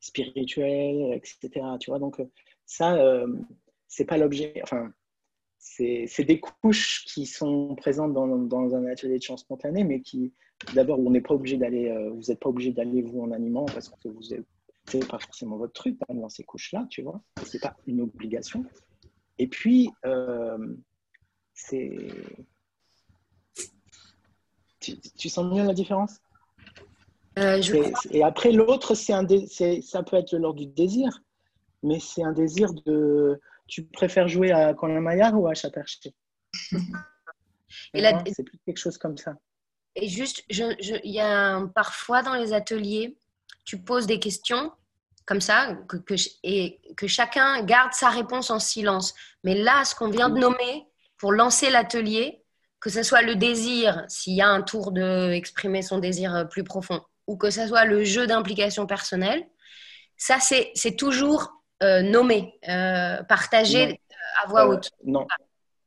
spirituel, etc. Tu vois, donc euh, ça, euh, c'est pas l'objet. Enfin, c'est des couches qui sont présentes dans, dans, un atelier de chant spontané, mais qui, d'abord, on n'est pas obligé d'aller, vous n'êtes pas obligé d'aller vous en animant parce que vous n'avez pas forcément votre truc hein, dans ces couches-là, tu vois. C'est pas une obligation. Et puis, c'est. Tu, sens bien la différence? Euh, Et après, l'autre, c'est un ça peut être l'ordre du désir, mais c'est un désir de. Tu préfères jouer à Colin ou à Chaperché C'est plus quelque chose comme ça. Et juste, il y a parfois dans les ateliers, tu poses des questions comme ça, que, et que chacun garde sa réponse en silence. Mais là, ce qu'on vient de nommer, pour lancer l'atelier, que ce soit le désir, s'il y a un tour d'exprimer son désir euh, plus profond, ou que ce soit le jeu d'implication personnelle, ça, c'est toujours euh, nommé, euh, partagé à voix haute. non.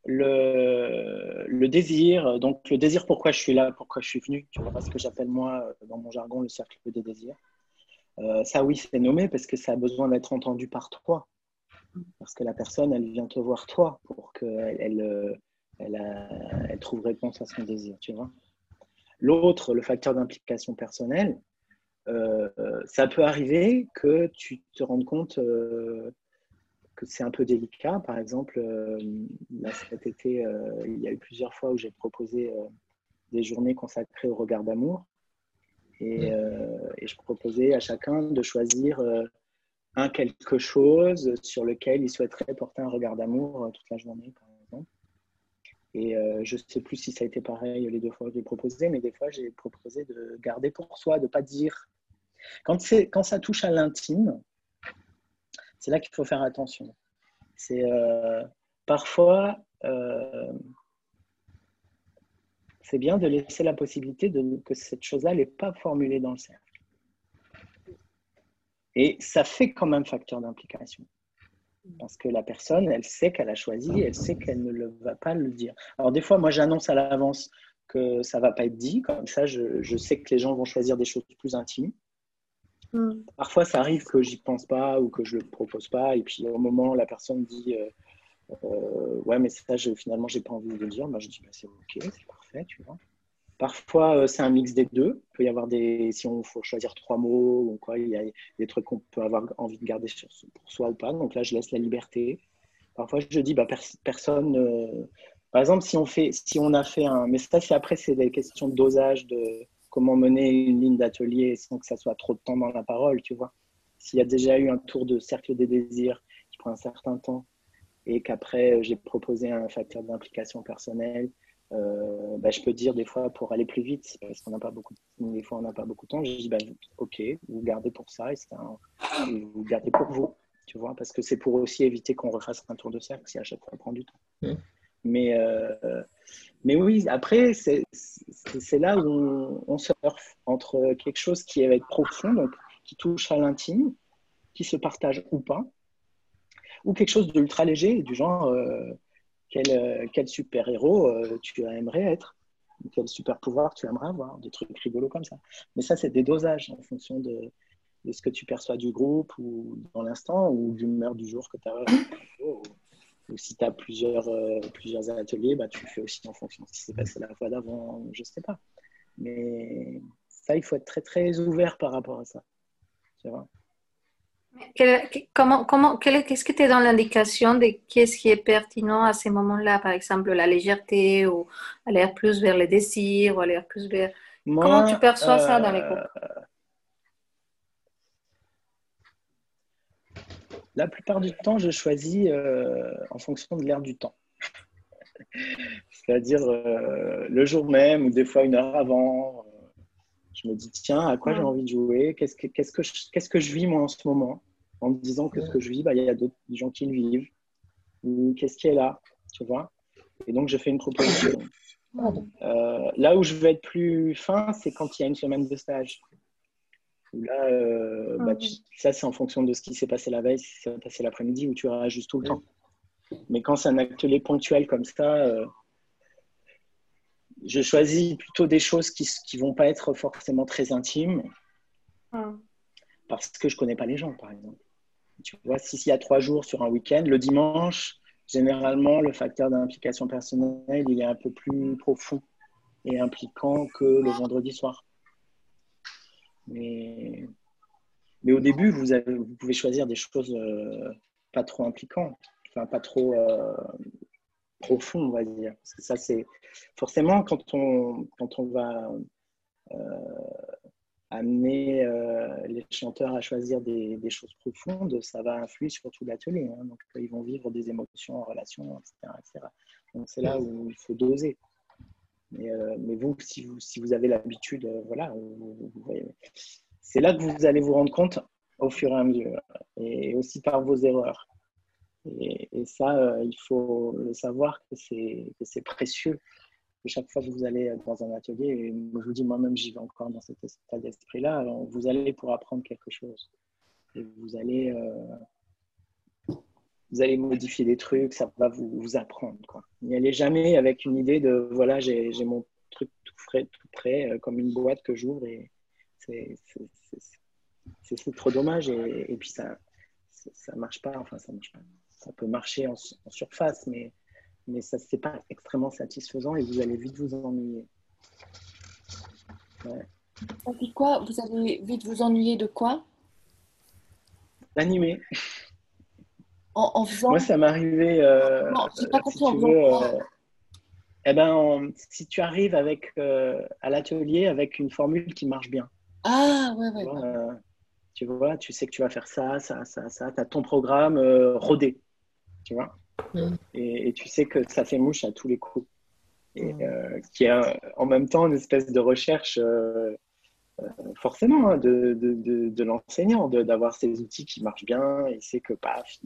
Le, désir, donc le désir pourquoi je suis là, pourquoi je suis venu, tu vois, ce que j'appelle moi dans mon jargon le cercle des désirs. ça oui, c'est nommé parce que ça a besoin d'être entendu par toi. Parce que la personne, elle vient te voir toi pour qu'elle elle, elle, elle, trouve réponse à son désir, tu vois. L'autre, le facteur d'implication personnelle, euh, ça peut arriver que tu te rendes compte euh, que c'est un peu délicat. Par exemple, euh, là, cet été, il y a eu plusieurs fois où j'ai proposé des journées consacrées au regard d'amour. Et, et, je proposais à chacun de choisir un quelque chose sur lequel il souhaiterait porter un regard d'amour euh, toute la journée, par exemple. Et euh, je ne sais plus si ça a été pareil les deux fois que j'ai proposé, mais des fois j'ai proposé de garder pour soi, de ne pas dire. Quand, quand ça touche à l'intime, c'est là qu'il faut faire attention. C'est euh, parfois, c'est bien de laisser la possibilité de, que cette chose-là n'est pas formulée dans le cercle. Et ça fait quand même facteur d'implication. Parce que la personne, elle sait qu'elle a choisi, elle sait qu'elle ne va pas le dire. Alors des fois, moi, j'annonce à l'avance que ça va pas être dit. Comme ça, je, je, sais que les gens vont choisir des choses plus intimes. Mm. Parfois, ça arrive que j'y pense pas ou que je le propose pas. Et puis, au moment, la personne dit euh, euh, Ouais, mais ça, je, finalement, j'ai pas envie de le dire. Moi, je dis bah, C'est OK, c'est parfait, tu vois. Parfois, euh, c'est un mix des deux. Il peut y avoir des, si on faut choisir trois mots ou quoi, il y a des trucs qu'on peut avoir envie de garder pour soi ou pas. Donc là, je laisse la liberté. Parfois, je dis, bah, personne. Par exemple, si on fait, si on a fait un, mais ça, c'est après, c'est des questions de dosage, de comment mener une ligne d'atelier sans que ça soit trop de temps dans la parole, tu vois. S'il y a déjà eu un tour de cercle des désirs qui prend un certain temps et qu'après j'ai proposé un facteur d'implication personnelle euh, bah, je peux dire des fois pour aller plus vite, parce qu'on n'a pas beaucoup, des fois on n'a pas beaucoup de temps, je dis bah, ok, vous gardez pour ça et, vous gardez pour vous, tu vois, parce que c'est pour aussi éviter qu'on refasse un tour de cercle si à chaque fois on prend du temps. Mmh. Mais, euh, mais oui, après, c'est là où on, surfe entre quelque chose qui va être profond, donc qui touche à l'intime, qui se partage ou pas, ou quelque chose d'ultra léger, du genre. Euh, quel, euh, quel super-héros tu aimerais être, quel super-pouvoir tu aimerais avoir, des trucs rigolos comme ça. Mais ça, c'est des dosages en fonction de, de, ce que tu perçois du groupe ou dans l'instant ou du d'humeur du jour que tu as. *clears throat* ou, si tu as plusieurs, euh, plusieurs ateliers, bah, tu fais aussi en fonction. Si c'est passé la fois d'avant, je ne sais pas. Mais ça, il faut être très, très ouvert par rapport à ça. Tu vois comment, comment, qu'est-ce que tu es dans l'indication de qu'est-ce qui est pertinent à ces moments-là? Par exemple, la légèreté ou aller plus vers le désir ou aller plus vers. comment tu perçois ça dans les cours La plupart du temps, je choisis euh, en fonction de l'air du temps. *laughs* C'est-à-dire euh, le jour même ou des fois une heure avant. je me dis, tiens, à quoi j'ai envie de jouer? Qu'est-ce que, qu'est-ce, que je, qu'est-ce que je vis moi en ce moment? En me disant que ce que je vis, bah, il y a d'autres gens qui le vivent. Ou qu'est-ce qui est là Tu vois? Et donc, je fais une proposition. Euh, là où je vais être plus fin, c'est quand il y a une semaine de stage. Là, euh, bah, ah ça, c'est en fonction de ce qui s'est passé la veille, si ça s'est passé l'après-midi, où tu juste tout le temps. Mais quand c'est un atelier ponctuel comme ça, euh, je choisis plutôt des choses qui ne vont pas être forcément très intimes, ah. parce que je ne connais pas les gens, par exemple. Tu vois, si il y a trois jours sur un week-end, le dimanche, généralement, le facteur d'implication personnelle, il est un peu plus profond et impliquant que le vendredi soir. Mais, mais au début, vous, avez, vous pouvez choisir des choses euh, pas trop impliquantes, enfin pas trop euh, profondes, on va dire. Parce que ça, c'est forcément quand on, quand on va euh, amener les chanteurs à choisir des, des, choses profondes, ça va influer sur tout l'atelier. Hein. Donc, ils vont vivre des émotions en relation, etc. Donc, c'est là où il faut doser. Euh, mais, vous, si vous, si vous avez l'habitude, euh, voilà, c'est là que vous allez vous rendre compte au fur et à mesure, et aussi par vos erreurs. Et, ça, euh, il faut le savoir que c'est précieux. chaque fois que vous allez dans un atelier, et je vous dis moi-même, j'y vais encore dans cet état d'esprit-là, vous allez pour apprendre quelque chose. Et vous allez, vous allez modifier des trucs, ça va vous, vous apprendre. N'y allez jamais avec une idée de voilà, j'ai mon truc tout frais, tout prêt, euh, comme une boîte que j'ouvre et c'est trop dommage. Et, et puis ça ça marche pas, enfin ça marche pas. Ça peut marcher en, surface, mais, mais ça c'est pas extrêmement satisfaisant et vous allez vite vous ennuyer. Ouais. quoi? Vous allez vite vous ennuyer de quoi? Moi, ça m'est arrivé. Euh, non, j'ai pas compris si euh, eh ben, si tu arrives avec, euh, à l'atelier avec une formule qui marche bien. Ah, ouais, ouais. Tu vois, tu sais que tu vas faire ça, ça, ça, ça. Tu as ton programme rodé. Tu vois mm. et, tu sais que ça fait mouche à tous les coups. Et mm. qui est en même temps une espèce de recherche. forcément hein, de, de, de, de l'enseignant, d'avoir ces outils qui marchent bien, il sait que paf,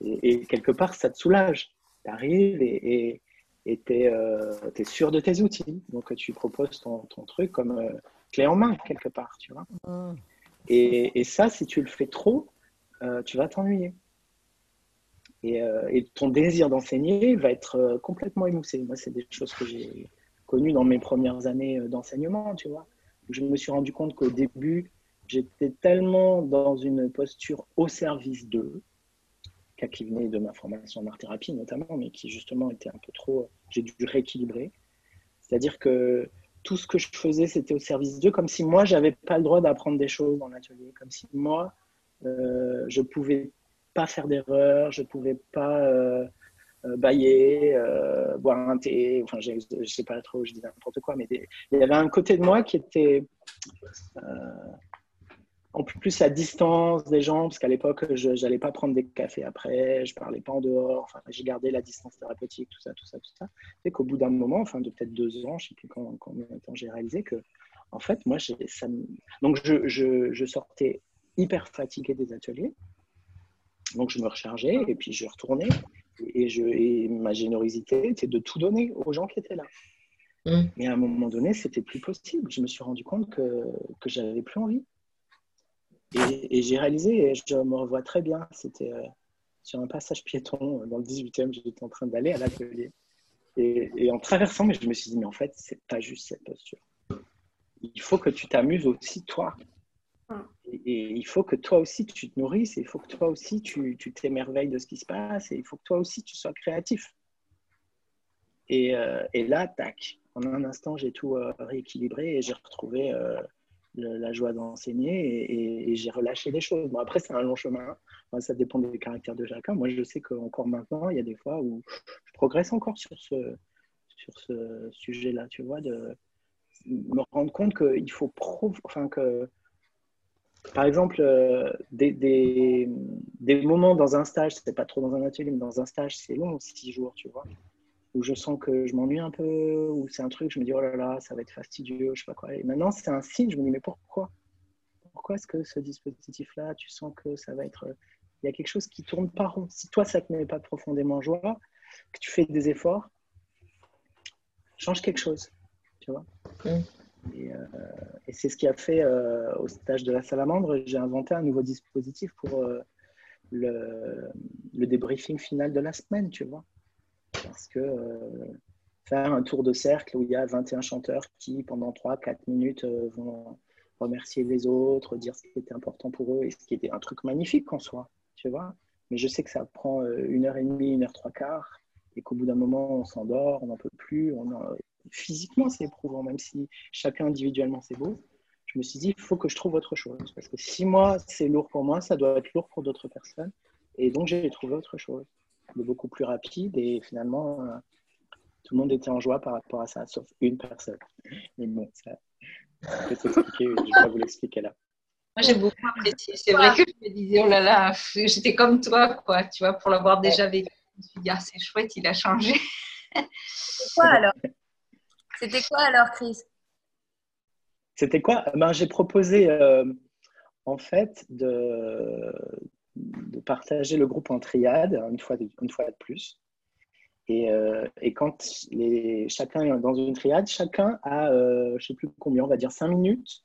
et, quelque part, ça te soulage. Tu arrives et tu es, euh, sûr de tes outils. Donc, tu proposes ton, ton truc comme euh, clé en main, quelque part. Tu vois mm. et, et, ça, si tu le fais trop, euh, tu vas t'ennuyer. Et, et, ton désir d'enseigner va être complètement émoussé. Moi, c'est des choses que j'ai connues dans mes premières années d'enseignement, tu vois. Je me suis rendu compte qu'au début, j'étais tellement dans une posture au service d'eux qui venait de ma formation en art-thérapie notamment, mais qui justement était un peu trop, j'ai dû rééquilibrer. C'est-à-dire que tout ce que je faisais, c'était au service d'eux, comme si moi, j'avais pas le droit d'apprendre des choses dans l'atelier, comme si moi, euh, je pouvais pas faire d'erreurs, je pouvais pas euh, euh bailler, euh, boire un thé, enfin, je, ne sais pas trop, je dis n'importe quoi, mais il y avait un côté de moi qui était en plus à distance des gens, parce qu'à l'époque, je n'allais pas prendre des cafés après, je parlais pas en dehors, enfin, j'ai gardé la distance thérapeutique, tout ça, tout ça, tout ça. Et qu'au bout d'un moment, enfin, de peut-être deux ans, je ne sais plus combien de temps j'ai réalisé que, en fait, moi, ça donc je, je, je, sortais hyper fatigué des ateliers, donc je me rechargeais et puis je retournais. Et, je, et ma générosité était de tout donner aux gens qui étaient là. Mmh. Mais à un moment donné, c'était plus possible. Je me suis rendu compte que, que j'avais plus envie. Et, j'ai réalisé, et je me revois très bien, c'était euh, sur un passage piéton euh, dans le 18e, j'étais en train d'aller à l'atelier. Et, en traversant, mais je me suis dit, mais en fait, c'est pas juste cette posture. Il faut que tu t'amuses aussi, toi. Et, il faut que toi aussi, tu te nourrisses, et il faut que toi aussi, tu t'émerveilles de ce qui se passe, et il faut que toi aussi, tu sois créatif. Et, euh, et là, tac, en un instant, j'ai tout rééquilibré et j'ai retrouvé la joie d'enseigner et, j'ai relâché des choses. Bon, après, c'est un long chemin. ça dépend des caractères de chacun. Moi, je sais qu'encore maintenant, il y a des fois où je progresse encore sur ce, sur ce sujet-là, tu vois, de me rendre compte qu'il faut prouver, enfin que, par exemple, euh, des, des, des, moments dans un stage, c'est pas trop dans un atelier, mais dans un stage, c'est long, six jours, tu vois où je sens que je m'ennuie un peu, ou c'est un truc, je me dis, oh là là, ça va être fastidieux, je sais pas quoi. Et maintenant, c'est un signe, je me dis, mais pourquoi? Pourquoi est-ce que ce dispositif-là, tu sens que ça va être. Il y a quelque chose qui tourne pas rond? Si toi, ça te met pas profondément joie, que tu fais des efforts, change quelque chose, tu vois? Euh, et, c'est ce qui a fait euh, au stage de la salamandre, j'ai inventé un nouveau dispositif pour euh, le, le débriefing final de la semaine, tu vois? Parce que euh, faire un tour de cercle où il y a 21 chanteurs qui, pendant 3-4 minutes, euh, vont remercier les autres, dire ce qui était important pour eux, et ce qui était un truc magnifique en soi, tu vois. Mais je sais que ça prend euh, une heure et demie, une heure trois quarts, et qu'au bout d'un moment, on s'endort, on n'en peut plus. On Physiquement, c'est éprouvant, même si chacun individuellement, c'est beau. Je me suis dit, il faut que je trouve autre chose. Parce que si moi, c'est lourd pour moi, ça doit être lourd pour d'autres personnes. Et donc, j'ai trouvé autre chose beaucoup plus rapide et finalement, euh, tout le monde était en joie par rapport à ça, sauf une personne. Mais bon, ça, peut s'expliquer, je vais pas vous l'expliquer là. Moi, j'ai beaucoup apprécié. C'est vrai que je me disais, oh là là, j'étais comme toi, quoi, tu vois, pour l'avoir déjà vécu. Je me suis dit, ah, c'est chouette, il a changé. C'était quoi alors? C'était quoi alors, Chris? C'était quoi? Ben, J'ai proposé, euh, en fait, de, de partager le groupe en triade, une fois de, une fois de plus. Et, euh, et quand les, chacun est dans une triade, chacun a, euh, je ne sais plus combien, on va dire cinq minutes,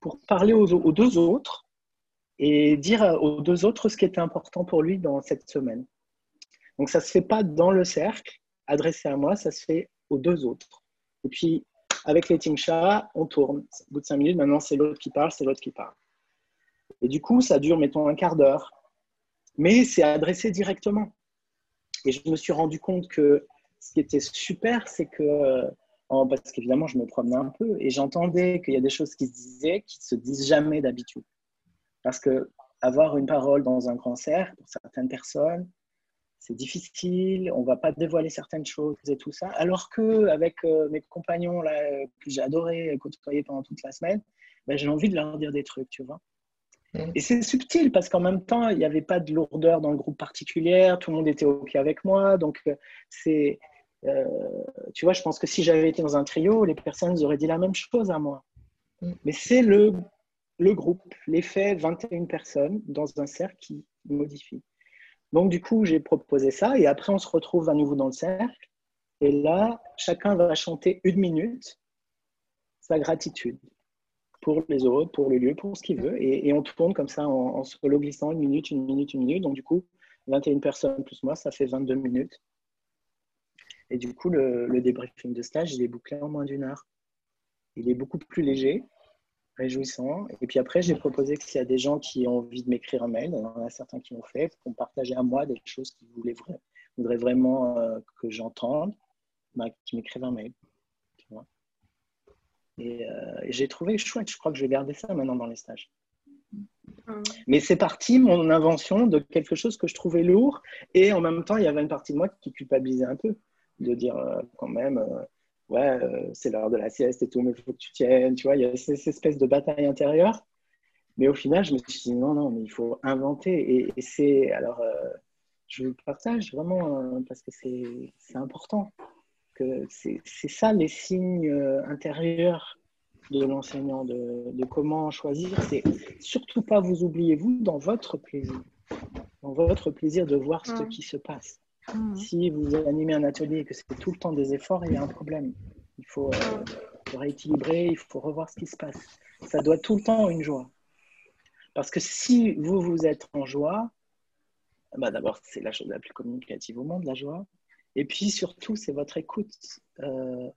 pour parler aux, deux autres et dire aux deux autres ce qui était important pour lui dans cette semaine. Donc ça ne se fait pas dans le cercle, adressé à moi, ça se fait aux deux autres. Et puis, avec les Tingsha, on tourne. Au bout de cinq minutes, maintenant, c'est l'autre qui parle, c'est l'autre qui parle. Et du coup, ça dure, mettons, un quart d'heure mais c'est adressé directement. Et je me suis rendu compte que ce qui était super, c'est que, parce qu'évidemment, je me promenais un peu et j'entendais qu'il y a des choses qui se disaient qui ne se disent jamais d'habitude. Parce que avoir une parole dans un cercle, pour certaines personnes, c'est difficile, on ne va pas dévoiler certaines choses et tout ça. Alors que avec euh, mes compagnons là, que j'ai adoré côtoyer pendant toute la semaine, ben, j'ai envie de leur dire des trucs, tu vois. Et c'est subtil parce qu'en même temps, il n'y avait pas de lourdeur dans le groupe particulier, tout le monde était OK avec moi. Donc, euh, c'est. Euh, tu vois, je pense que si j'avais été dans un trio, les personnes auraient dit la même chose à moi. Mm. Mais c'est le, le groupe, l'effet 21 personnes dans un cercle qui modifie. Donc, du coup, j'ai proposé ça et après, on se retrouve à nouveau dans le cercle. Et là, chacun va chanter une minute sa gratitude pour les autres, pour le lieu, pour ce qu'il veut. Et, on tourne comme ça en, solo glissant une minute, une minute, une minute. Donc, du coup, 21 personnes plus moi, ça fait 22 minutes. Et du coup, le, débriefing de stage, il est bouclé en moins d'une heure. Il est beaucoup plus léger, réjouissant. Et puis après, j'ai proposé que s'il y a des gens qui ont envie de m'écrire un mail, il y en a certains qui l'ont fait, pour partager à moi des choses qu'ils voudraient vraiment euh, que j'entende, bah, qui m'écrivent un mail. Et, euh, j'ai trouvé chouette. Je crois que je vais garder ça maintenant dans les stages. Hum. Mais c'est parti, mon invention, de quelque chose que je trouvais lourd. Et en même temps, il y avait une partie de moi qui culpabilisait un peu. De dire euh, quand même, euh, ouais, c'est l'heure de la sieste et tout, mais il faut que tu tiennes. Tu vois, il y a cette espèce de bataille intérieure. Mais au final, je me suis dit, non, non, mais il faut inventer. Et, c'est, alors, je le partage vraiment parce que c'est important c'est ça les signes euh, intérieurs de l'enseignant, de, comment choisir. C'est surtout pas vous oubliez vous dans votre plaisir, dans votre plaisir de voir ce qui se passe. Si vous animez un atelier et que c'est tout le temps des efforts, il y a un problème. Il faut, euh, rééquilibrer, il faut revoir ce qui se passe. Ça doit tout le temps une joie. Parce que si vous, vous êtes en joie, bah d'abord, c'est la chose la plus communicative au monde, la joie. Et puis surtout, c'est votre écoute. Euh,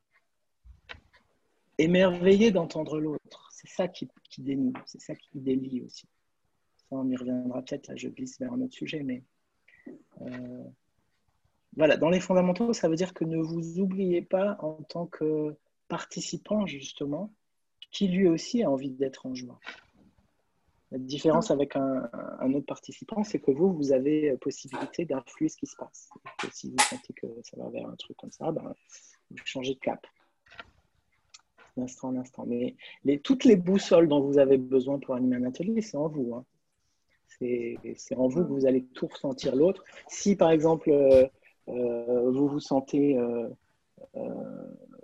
d'entendre l'autre. C'est ça qui, qui dénie, c'est ça qui délie aussi. Ça, on y reviendra peut-être, là je glisse vers un autre sujet, mais euh, voilà, dans les fondamentaux, ça veut dire que ne vous oubliez pas en tant que participant, justement, qui lui aussi a envie d'être en joie. La différence avec un, autre participant, c'est que vous, vous avez possibilité d'influer ce qui se passe. si vous sentez que ça va vers un truc comme ça, ben, vous changez de cap. D'instant en instant. Mais les, toutes les boussoles dont vous avez besoin pour animer un atelier, c'est en vous. Hein. C'est en vous que vous allez tout ressentir l'autre. Si, par exemple, euh, euh, vous vous sentez, euh,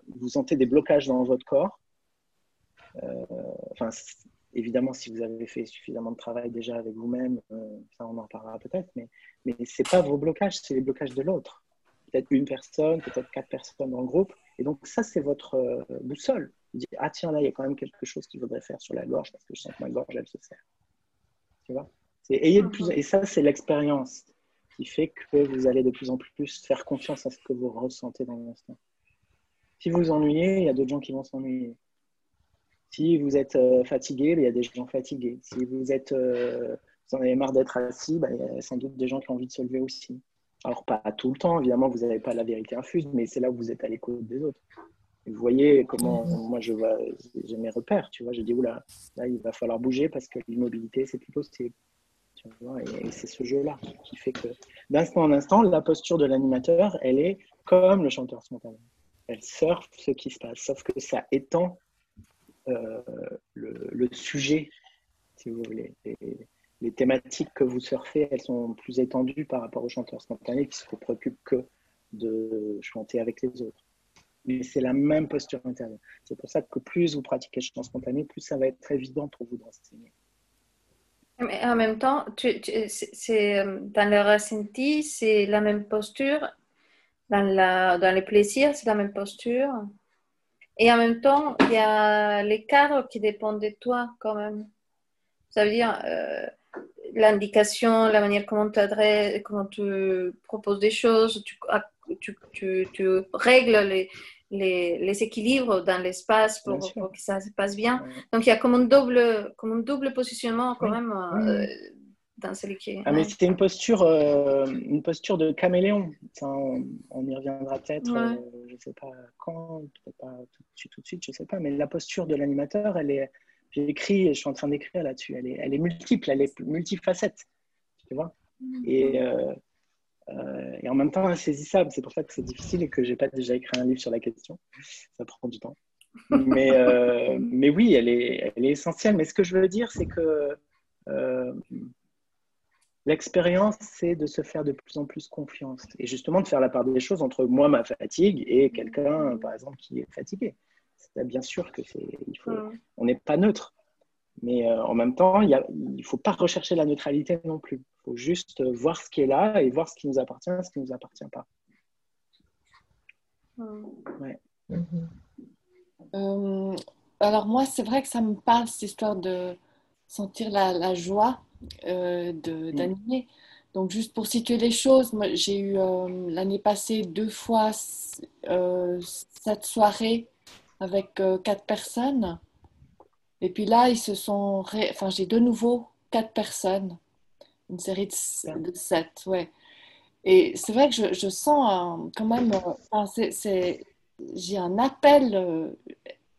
vous sentez des blocages dans votre corps, enfin, évidemment, si vous avez fait suffisamment de travail déjà avec vous-même, ça on en parlera peut-être, mais, mais ce n'est pas vos blocages, c'est les blocages de l'autre. Peut-être une personne, peut-être quatre personnes dans le groupe. Et donc, ça, c'est votre boussole. Vous dites, ah tiens, là, il y a quand même quelque chose qu'il faudrait faire sur la gorge parce que je sens que ma gorge, elle se serre. Tu vois? Ayez de plus, et ça, c'est l'expérience qui fait que vous allez de plus en plus faire confiance à ce que vous ressentez dans l'instant. Si vous vous ennuyez, il y a d'autres gens qui vont s'ennuyer. Si vous êtes euh, fatigué, il y a des gens fatigués. Si vous êtes, euh, vous en avez marre d'être assis, bah, il y a sans doute des gens qui ont envie de se lever aussi. Alors pas tout le temps, évidemment, vous n'avez pas la vérité infuse, mais c'est là où vous êtes à l'écoute des autres. vous voyez comment moi je vois, j'ai mes repères, tu vois, je dis oula, là il va falloir bouger parce que l'immobilité c'est plus possible. Et, c'est ce jeu-là qui fait que d'instant en instant, la posture de l'animateur, elle est comme le chanteur spontané. Elle surfe ce qui se passe, sauf que ça étend euh, le, sujet, si vous voulez. les thématiques que vous surfez, elles sont plus étendues par rapport au chanteur spontané qui se préoccupe que de chanter avec les autres. Mais c'est la même posture intérieure. C'est pour ça que plus vous pratiquez le chant spontané, plus ça va être évident pour vous d'enseigner. Mais en même temps, c'est, euh, dans le ressenti, c'est la même posture. Dans, la, dans les plaisirs, c'est la même posture. Et en même temps, il y a les cadres qui dépendent de toi quand même. Ça veut dire euh, l'indication, la manière comment tu adresses, comment tu proposes des choses, tu, tu, tu, tu règles les, les, équilibres dans l'espace pour, que ça se passe bien. Donc il y a comme un double, comme un double positionnement quand même euh, celui qui Ah, mais c'était une posture, euh, une posture de caméléon. on, y reviendra peut-être, euh, je ne sais pas quand, peut-être pas tout de suite, tout de suite, je ne sais pas, mais la posture de l'animateur, elle est, j'ai écrit, je suis en train d'écrire là-dessus, elle est, elle est multiple, elle est multifacette, tu vois. Mm. Et euh, et en même temps insaisissable. C'est pour ça que c'est difficile et que j'ai pas déjà écrit un livre sur la question. Ça prend du temps. Mais, euh, *laughs* mais oui, elle est, elle est essentielle. Mais ce que je veux dire, c'est que euh, l'expérience, c'est de se faire de plus en plus confiance et justement de faire la part des choses entre moi, ma fatigue, et quelqu'un, par exemple, qui est fatigué. C'est bien sûr que c'est, il faut, on n'est pas neutre. Mais en même temps, il ne faut pas rechercher la neutralité non plus faut juste voir ce qui est là et voir ce qui nous appartient, ce qui ne nous appartient pas. Euh, alors moi, c'est vrai que ça me parle, cette histoire de sentir la, joie euh, mm. Donc juste pour situer les choses, j'ai eu euh, l'année passée deux fois cette soirée avec quatre personnes. Et puis là, ils se sont... Enfin, j'ai de nouveau quatre personnes une série de, sept, ouais. Et c'est vrai que je, je sens quand même, euh, c'est, j'ai un appel euh,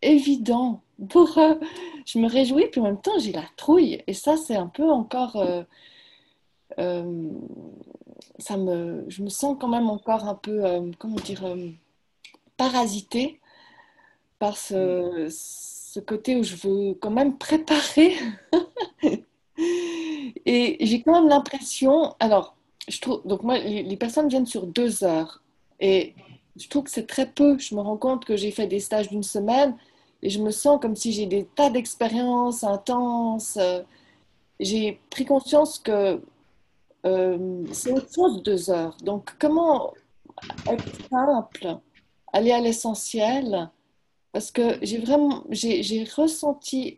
évident pour. Euh, je me réjouis, puis en même temps, j'ai la trouille. Et ça, c'est un peu encore. ça me, je me sens quand même encore un peu, comment dire, parasité par ce, ce côté où je veux quand même préparer *laughs* Et j'ai quand même l'impression, alors, je trouve, donc moi, les, personnes viennent sur deux heures. Et je trouve que c'est très peu. Je me rends compte que j'ai fait des stages d'une semaine et je me sens comme si j'ai des tas d'expériences intenses. J'ai pris conscience que euh, c'est autre chose deux heures. Donc, comment être simple, aller à l'essentiel? Parce que j'ai vraiment, j'ai ressenti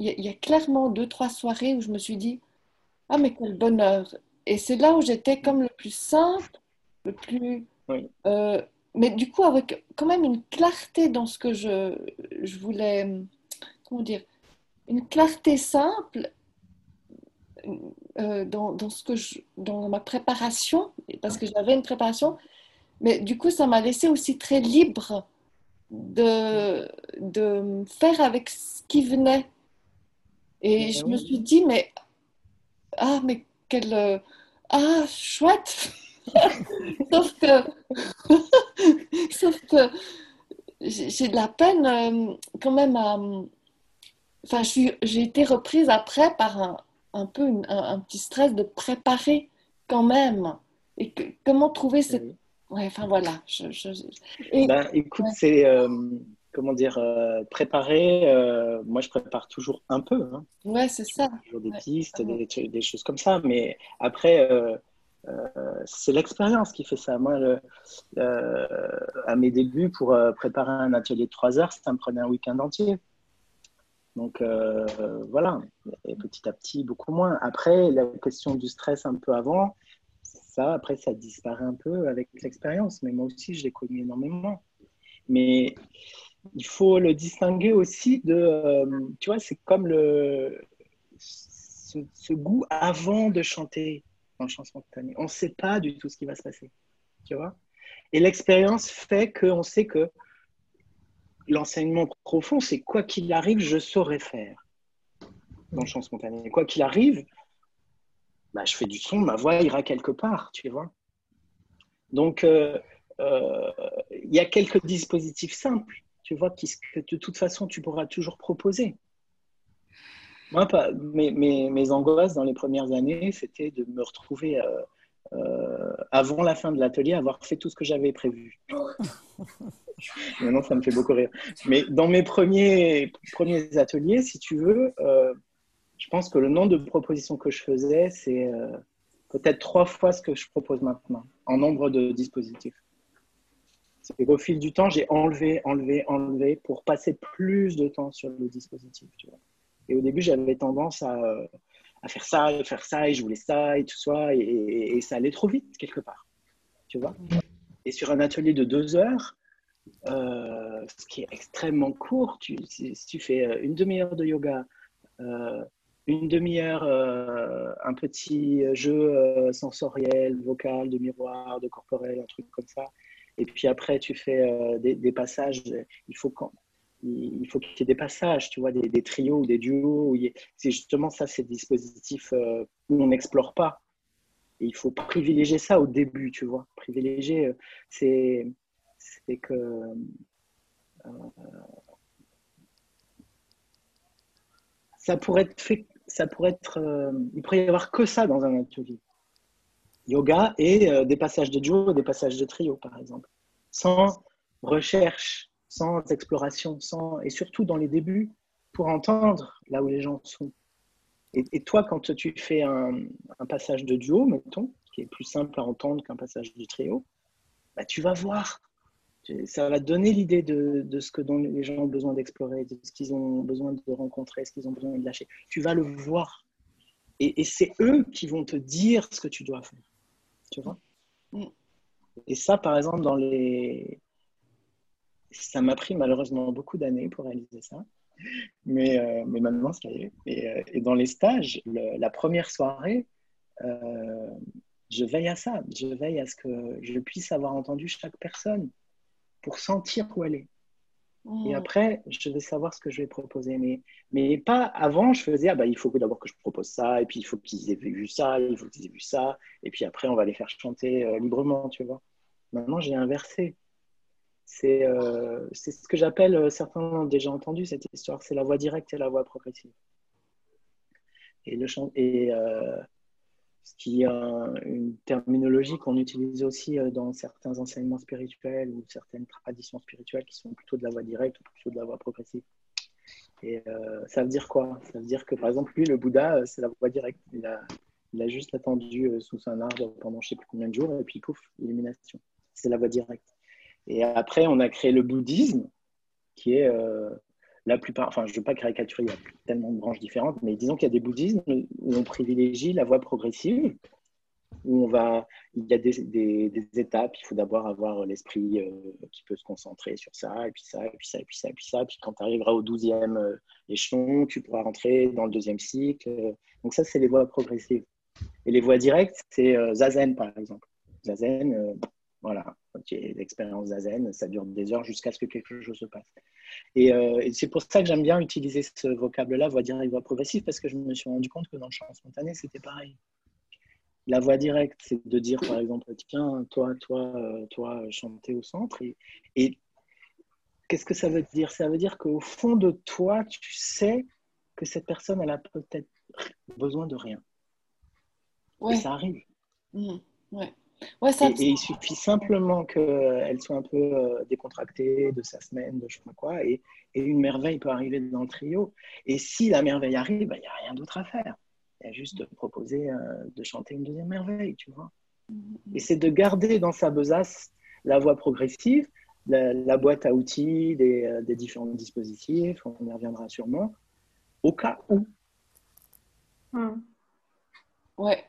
il y, a clairement deux, trois soirées où je me suis dit, ah mais quel bonheur. Et c'est là où j'étais comme le plus simple, le plus... Euh, mais du coup, avec quand même une clarté dans ce que je, je voulais, comment dire, une clarté simple euh, dans, dans, ce que je, dans ma préparation, parce que j'avais une préparation, Mais du coup, ça m'a laissé aussi très libre de, de faire avec ce qui venait. Et ben je me suis dit, mais, ah, mais quelle, euh, ah, chouette! Sauf que, *laughs* sauf que j'ai de la peine euh, quand même à, enfin, j'ai été reprise après par un, un peu un, petit stress de préparer quand même. Et comment trouver cette, Ouais, enfin voilà. Ben, écoute, c'est euh, comment dire, euh, préparer. Euh, moi, je prépare toujours un peu. Hein. Ouais, c'est ça. Toujours des pistes, des, des, choses comme ça. Mais après, c'est l'expérience qui fait ça. Moi, à mes débuts, pour préparer un atelier de trois heures, ça me prenait un week-end entier. Donc voilà, et petit à petit, beaucoup moins. Après, la question du stress un peu avant, ça, après, ça disparaît un peu avec l'expérience. Mais moi aussi, je l'ai connu énormément. Mais il faut le distinguer aussi de, euh, tu vois, c'est comme le, ce, goût avant de chanter en chanson spontanée. On ne sait pas du tout ce qui va se passer, tu vois. Et l'expérience fait qu'on sait que l'enseignement profond, c'est quoi qu'il arrive, je saurais faire dans le chant spontané. Quoi qu'il arrive, bah, je fais du son, ma voix ira quelque part, tu vois. Donc, euh, euh, il y a quelques dispositifs simples, tu vois, qui, que de toute façon, tu pourras toujours proposer. Moi, pas, mes, mes, mes, angoisses dans les premières années, c'était de me retrouver euh, avant la fin de l'atelier, avoir fait tout ce que j'avais prévu. *laughs* Maintenant, ça me fait beaucoup rire. Mais dans mes premiers, premiers ateliers, si tu veux, je pense que le nombre de propositions que je faisais, c'est euh, peut-être trois fois ce que je propose maintenant en nombre de dispositifs. C'est qu'au fil du temps, j'ai enlevé, enlevé, enlevé pour passer plus de temps sur le dispositif. Et au début, j'avais tendance à, faire ça, et faire ça, et je voulais ça, et tout ça, et, ça allait trop vite quelque part. Tu vois? Et sur un atelier de deux heures, euh, ce qui est extrêmement court, tu, si, tu fais euh, une demi-heure de yoga, une demi-heure, euh, un petit jeu euh, sensoriel, vocal, de miroir, de corporel, un truc comme ça. Et puis après, tu fais euh, des, passages. Il faut il faut qu'il y ait des passages, tu vois, des, trios ou des duos. C'est justement ça, ces dispositifs où on n'explore pas. Il faut privilégier ça au début, tu vois. Privilégier, c'est que ça pourrait être fait ça pourrait être, euh, il pourrait y avoir que ça dans un atelier. Yoga et euh, des passages de duo, des passages de trio, par exemple. Sans recherche, sans exploration, sans, et surtout dans les débuts, pour entendre là où les gens sont. Et, toi, quand tu fais un, passage de duo, mettons, qui est plus simple à entendre qu'un passage de trio, bah, tu vas voir ça va donner l'idée de, de, ce que dont les gens ont besoin d'explorer, de ce qu'ils ont besoin de rencontrer, ce qu'ils ont besoin de lâcher. Tu vas le voir. Et, c'est eux qui vont te dire ce que tu dois faire. Tu vois? Mm. Et ça, par exemple, dans les. Ça m'a pris malheureusement beaucoup d'années pour réaliser ça. Mais, euh, mais maintenant, ça y est. Et, euh, et dans les stages, la première soirée, euh, je veille à ça. Je veille à ce que je puisse avoir entendu chaque personne pour sentir où elle est. Et mm. après, je vais savoir ce que je vais proposer. Mais, mais pas avant, je faisais, ah bah, il faut d'abord que je propose ça, et puis il faut qu'ils aient vu ça, il faut qu'ils aient vu ça, et puis après, on va les faire chanter euh, librement, tu vois. Maintenant, j'ai inversé. C'est euh, ce que j'appelle, euh, certains ont déjà entendu cette histoire, c'est la voix directe et la voix progressive. Et, le et ce qui est une terminologie qu'on utilise aussi euh, dans certains enseignements spirituels ou certaines traditions spirituelles qui sont plutôt de la voie directe ou plutôt de la voie progressive. Et euh, ça veut dire quoi? Ça veut dire que par exemple, lui, le Bouddha, euh, c'est la voie directe. Il a, il a juste attendu sous un arbre pendant je ne sais plus combien de jours et puis pouf, illumination. C'est la voie directe. Et après, on a créé le bouddhisme qui est la plupart, enfin je ne veux pas caricaturer, il y a tellement de branches différentes, mais disons qu'il y a des bouddhismes où on privilégie la voie progressive, où on va, il y a des, étapes, il faut d'abord avoir l'esprit euh, qui peut se concentrer sur ça, et puis ça, et puis ça, et puis ça, et puis ça, puis quand tu arriveras au douzième euh, échelon, tu pourras rentrer dans le deuxième cycle. Donc ça, c'est les voies progressives. Et les voies directes, c'est euh, Zazen, par exemple. Zazen, voilà, l'expérience zazen, ça dure des heures jusqu'à ce que quelque chose se passe. Et, c'est pour ça que j'aime bien utiliser ce vocable-là, voix directe, voix progressive, parce que je me suis rendu compte que dans le chant spontané, c'était pareil. La voix directe, c'est de dire, par exemple, tiens, toi, toi, toi, chanter au centre. Et, et qu'est-ce que ça veut dire? Ça veut dire qu'au fond de toi, tu sais que cette personne, elle a peut-être besoin de rien. Et ça arrive. Mmh. Ouais. Et, il suffit simplement qu'elle soit un peu euh, décontractée de sa semaine, de je sais pas quoi, et, une merveille peut arriver dans le trio. Et si la merveille arrive, ben, il n'y a rien d'autre à faire. Il y a juste de proposer euh, de chanter une deuxième merveille, tu vois. Mm-hmm. Et c'est de garder dans sa besace la voix progressive, la, boîte à outils des, euh, des, différents dispositifs, on y reviendra sûrement, au cas où. Mm. Ouais,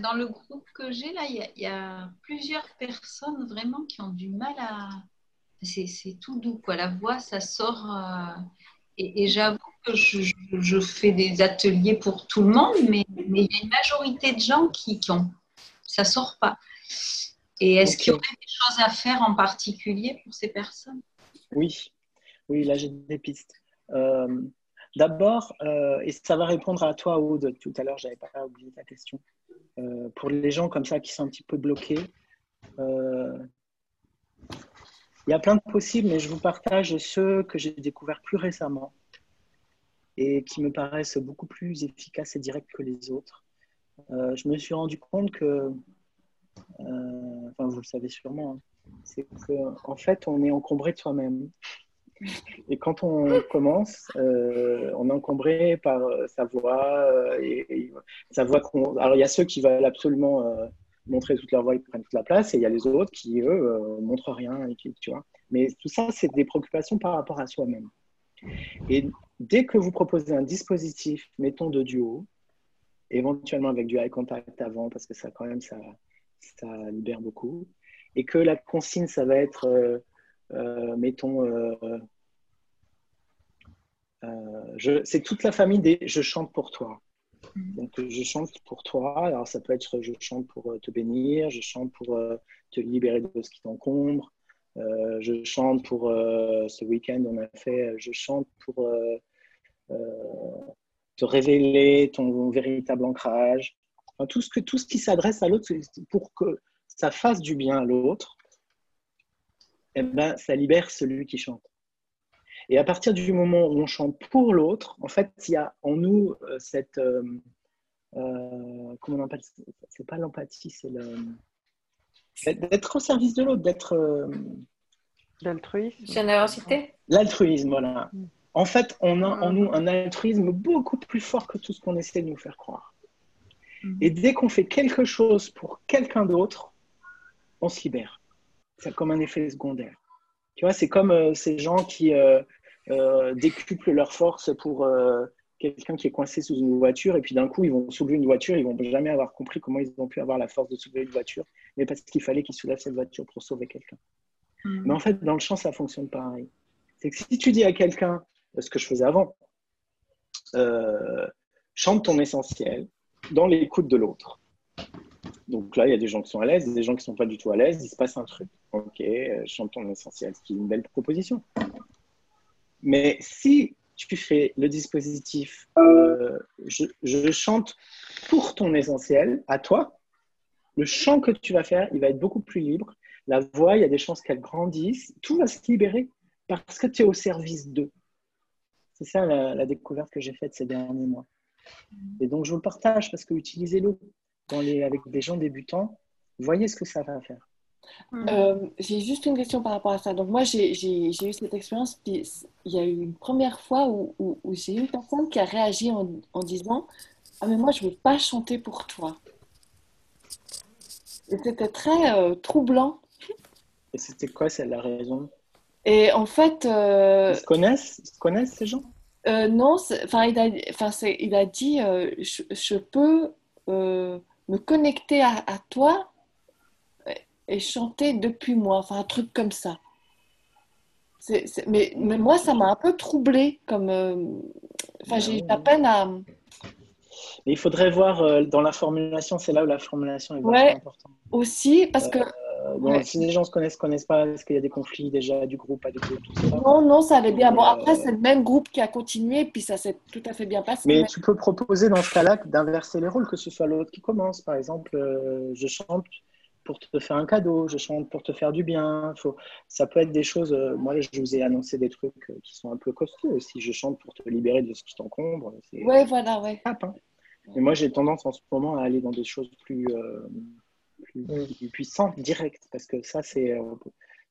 dans le groupe que j'ai là, il y, a plusieurs personnes vraiment qui ont du mal à. C'est tout doux, quoi. La voix, ça sort. Euh, et, j'avoue que je, fais des ateliers pour tout le monde, mais, il y a une majorité de gens qui, qui ont. Ça sort pas. Et est-ce qu'il y aurait des choses à faire en particulier pour ces personnes? Oui, oui, là j'ai des pistes. Euh, D'abord, euh, et ça va répondre à toi, Aude, tout à l'heure, je n'avais pas oublié ta question. Euh, pour les gens comme ça qui sont un petit peu bloqués, euh, il y a plein de possibles, mais je vous partage ceux que j'ai découverts plus récemment et qui me paraissent beaucoup plus efficaces et directs que les autres. je me suis rendu compte que, enfin vous le savez sûrement, hein, c'est qu'en en fait on est encombré de soi-même. Et quand on commence, euh, on est encombré par euh, sa voix. Euh, sa voix Alors, il y a ceux qui veulent absolument montrer toute leur voix, ils prennent toute la place, et il y a les autres qui, eux, montrent rien. Tu vois. Mais tout ça, c'est des préoccupations par rapport à soi-même. Et dès que vous proposez un dispositif, mettons de duo, éventuellement avec du eye contact avant, parce que ça, quand même, ça, libère beaucoup, et que la consigne, ça va être euh, mettons, euh, euh, c'est toute la famille des je chante pour toi. Donc, je chante pour toi. Alors, ça peut être je chante pour te bénir, je chante pour te libérer de ce qui t'encombre, je chante pour ce week-end, on a fait, je chante pour te révéler ton véritable ancrage. tout, ce que, tout ce qui s'adresse à l'autre, pour que ça fasse du bien à l'autre, eh ben, ça libère celui qui chante. Et à partir du moment où on chante pour l'autre, en fait, il y a en nous euh, cette. Euh, euh, comment on appelle C'est pas l'empathie, c'est le. D'être au service de l'autre, d'être. L'altruisme. Générosité. L'altruisme, voilà. Mm. En fait, on a en nous un altruisme beaucoup plus fort que tout ce qu'on essaie de nous faire croire. Mm. Et dès qu'on fait quelque chose pour quelqu'un d'autre, on se libère c'est comme un effet secondaire. Tu vois, c'est comme euh, ces gens qui euh, euh, décuplent leur force pour quelqu'un qui est coincé sous une voiture et puis d'un coup ils vont soulever une voiture, ils vont jamais avoir compris comment ils ont pu avoir la force de soulever une voiture, mais parce qu'il fallait qu'ils soulèvent cette voiture pour sauver quelqu'un. Mm. Mais en fait, dans le champ, ça fonctionne pareil. C'est que si tu dis à quelqu'un, ce que je faisais avant, chante ton essentiel dans l'écoute de l'autre. Donc là, il y a des gens qui sont à l'aise, des gens qui ne sont pas du tout à l'aise, il se passe un truc. Ok, euh, chantons l'essentiel, ce qui est une belle proposition. Mais si tu fais le dispositif, euh, je, chante pour ton essentiel, à toi, le chant que tu vas faire, il va être beaucoup plus libre. La voix, il y a des chances qu'elle grandisse. Tout va se libérer parce que tu es au service d'eux. C'est ça la, la, découverte que j'ai faite ces derniers mois. Et donc, je vous le partage parce que utilisez-le avec des gens débutants, voyez ce que ça va faire. Hmm. Euh, j'ai juste une question par rapport à ça. Donc moi, j'ai eu cette expérience. il y a eu une première fois où, où, j'ai eu une personne qui a réagi en, en, disant Ah, mais moi, je ne veux pas chanter pour toi. Et c'était très euh, troublant. Et c'était quoi, c'est la raison? Et en fait... Euh, ils, se connaissent Ils se connaissent, ces gens? Non, enfin il, a, il a dit je, je, peux me connecter à, toi et chanter depuis moi, enfin un truc comme ça. mais, mais, moi, ça m'a un peu troublée, comme, euh, enfin j'ai eu la peine à. Mais il faudrait voir dans la formulation, c'est là où la formulation est ouais, importante. Aussi, parce que si les gens se connaissent, connaissent pas, est-ce qu'il y a des conflits déjà du groupe, pas du groupe, tout ça Non, non, ça allait bien. Bon, après, euh, c'est le même groupe qui a continué, puis ça s'est tout à fait bien passé. Mais, tu peux proposer dans ce cas-là d'inverser les rôles, que ce soit l'autre qui commence. Par exemple, euh, je chante pour te faire un cadeau, je chante pour te faire du bien. Faut... Ça peut être des choses. Euh, moi, je vous ai annoncé des trucs qui sont un peu costauds aussi. Je chante pour te libérer de ce qui t'encombre. Ouais, voilà, ouais. Hein. Mais moi, j'ai tendance en ce moment à aller dans des choses plus plus, puissante, directe, parce que ça, c'est euh,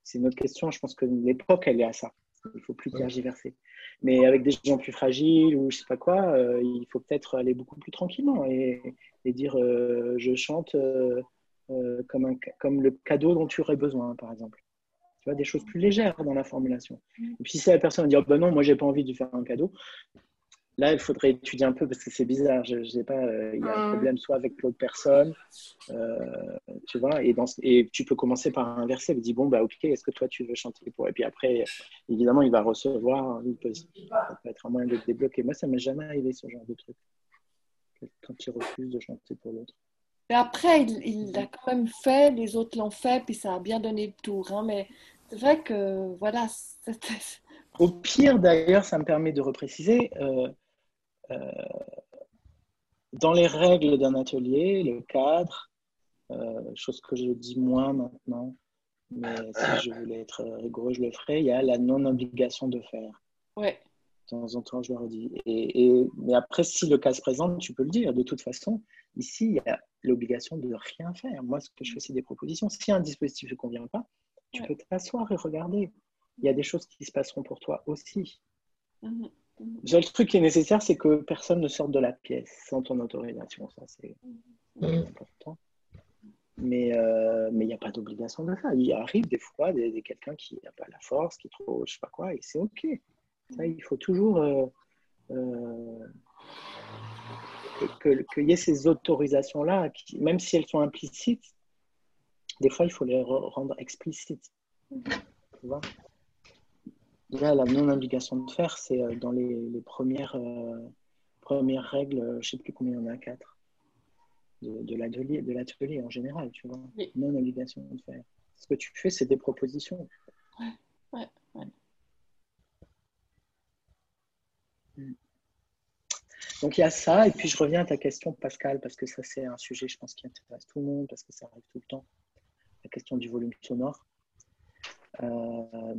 c'est une autre question. Je pense que l'époque, elle est à ça. Il faut plus tergiverser. Mais avec des gens plus fragiles ou je sais pas quoi, euh, il faut peut-être aller beaucoup plus tranquillement et, et dire euh, je chante comme, un, comme le cadeau dont tu aurais besoin, par exemple. Tu vois, des choses plus légères dans la formulation. Et puis si la personne dit oh, ben non, moi j'ai pas envie de lui faire un cadeau, Là, il faudrait étudier un peu parce que c'est bizarre. Je, sais pas, euh, il y a un problème soit avec l'autre personne, euh, tu vois, et, dans, et tu peux commencer par inverser. Il dit bon, bah ok, est-ce que toi tu veux chanter pour Et puis après, évidemment, il va recevoir. Il peut, ça peut être un moyen de te débloquer. Moi, ça m'est jamais arrivé ce genre de truc quand il refuse de chanter pour l'autre. Et après, il l'a quand même fait, les autres l'ont fait, puis ça a bien donné le tour. Hein, mais c'est vrai que voilà. *laughs* Au pire, d'ailleurs, ça me permet de repréciser. Euh, euh, dans les règles d'un atelier, le cadre, euh, chose que je dis moins maintenant, mais si je voulais être rigoureux, je le ferais, il y a la non-obligation de faire. Ouais. De temps en temps, je le redis. Et, mais après, si le cas se présente, tu peux le dire. De toute façon, ici, il y a l'obligation de rien faire. Moi, ce que je fais, c'est des propositions. Si un dispositif ne convient pas, tu peux t'asseoir et regarder. Il y a des choses qui se passeront pour toi aussi. Mhm. Le truc qui est nécessaire, c'est que personne ne sorte de la pièce sans ton autorisation. Ça, c'est important. Mais euh, mais il n'y a pas d'obligation de faire. Il arrive des fois des, quelqu'un qui n'a pas la force, qui trop, je sais pas quoi, et c'est OK. Ça, il faut toujours euh, euh, qu'il y ait ces autorisations-là, même si elles sont implicites, des fois, il faut les rendre explicites. Tu vois? Là, la non-obligation de faire, c'est euh, dans les, premières, euh, premières règles, euh, je ne sais plus combien il y en a, quatre, de, de l'atelier en général, tu vois. Non-obligation de faire. Ce que tu fais, c'est des propositions. Ouais, ouais, ouais. Hmm. Donc il y a ça, et puis je reviens à ta question, Pascal, parce que ça c'est un sujet, je pense, qui intéresse tout le monde, parce que ça arrive tout le temps. La question du volume sonore. Euh,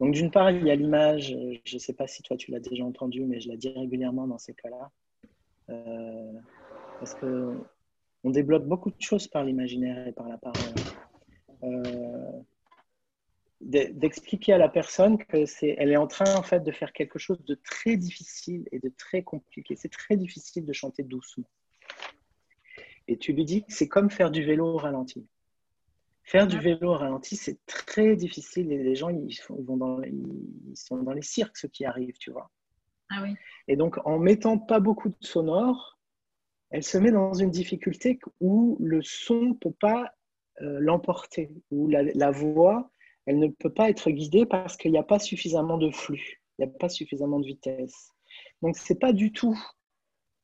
donc d'une part, il y a l'image, je ne sais pas si toi tu l'as déjà entendu, mais je la dis régulièrement dans ces cas-là. Euh, parce que on développe beaucoup de choses par l'imaginaire et par la parole. Euh, d'expliquer à la personne que c'est, elle est en train en fait de faire quelque chose de très difficile et de très compliqué. C'est très difficile de chanter doucement. Et tu lui dis que c'est comme faire du vélo au ralenti. Faire du vélo au ralenti, c'est très difficile et les gens, ils, vont dans, ils sont dans les cirques, ceux qui arrivent, tu vois. Ah oui. Et donc, en mettant pas beaucoup de sonore, elle se met dans une difficulté où le son ne peut pas euh, l'emporter, où la, la, voix, elle ne peut pas être guidée parce qu'il n'y a pas suffisamment de flux, il n'y a pas suffisamment de vitesse. Donc, ce n'est pas du tout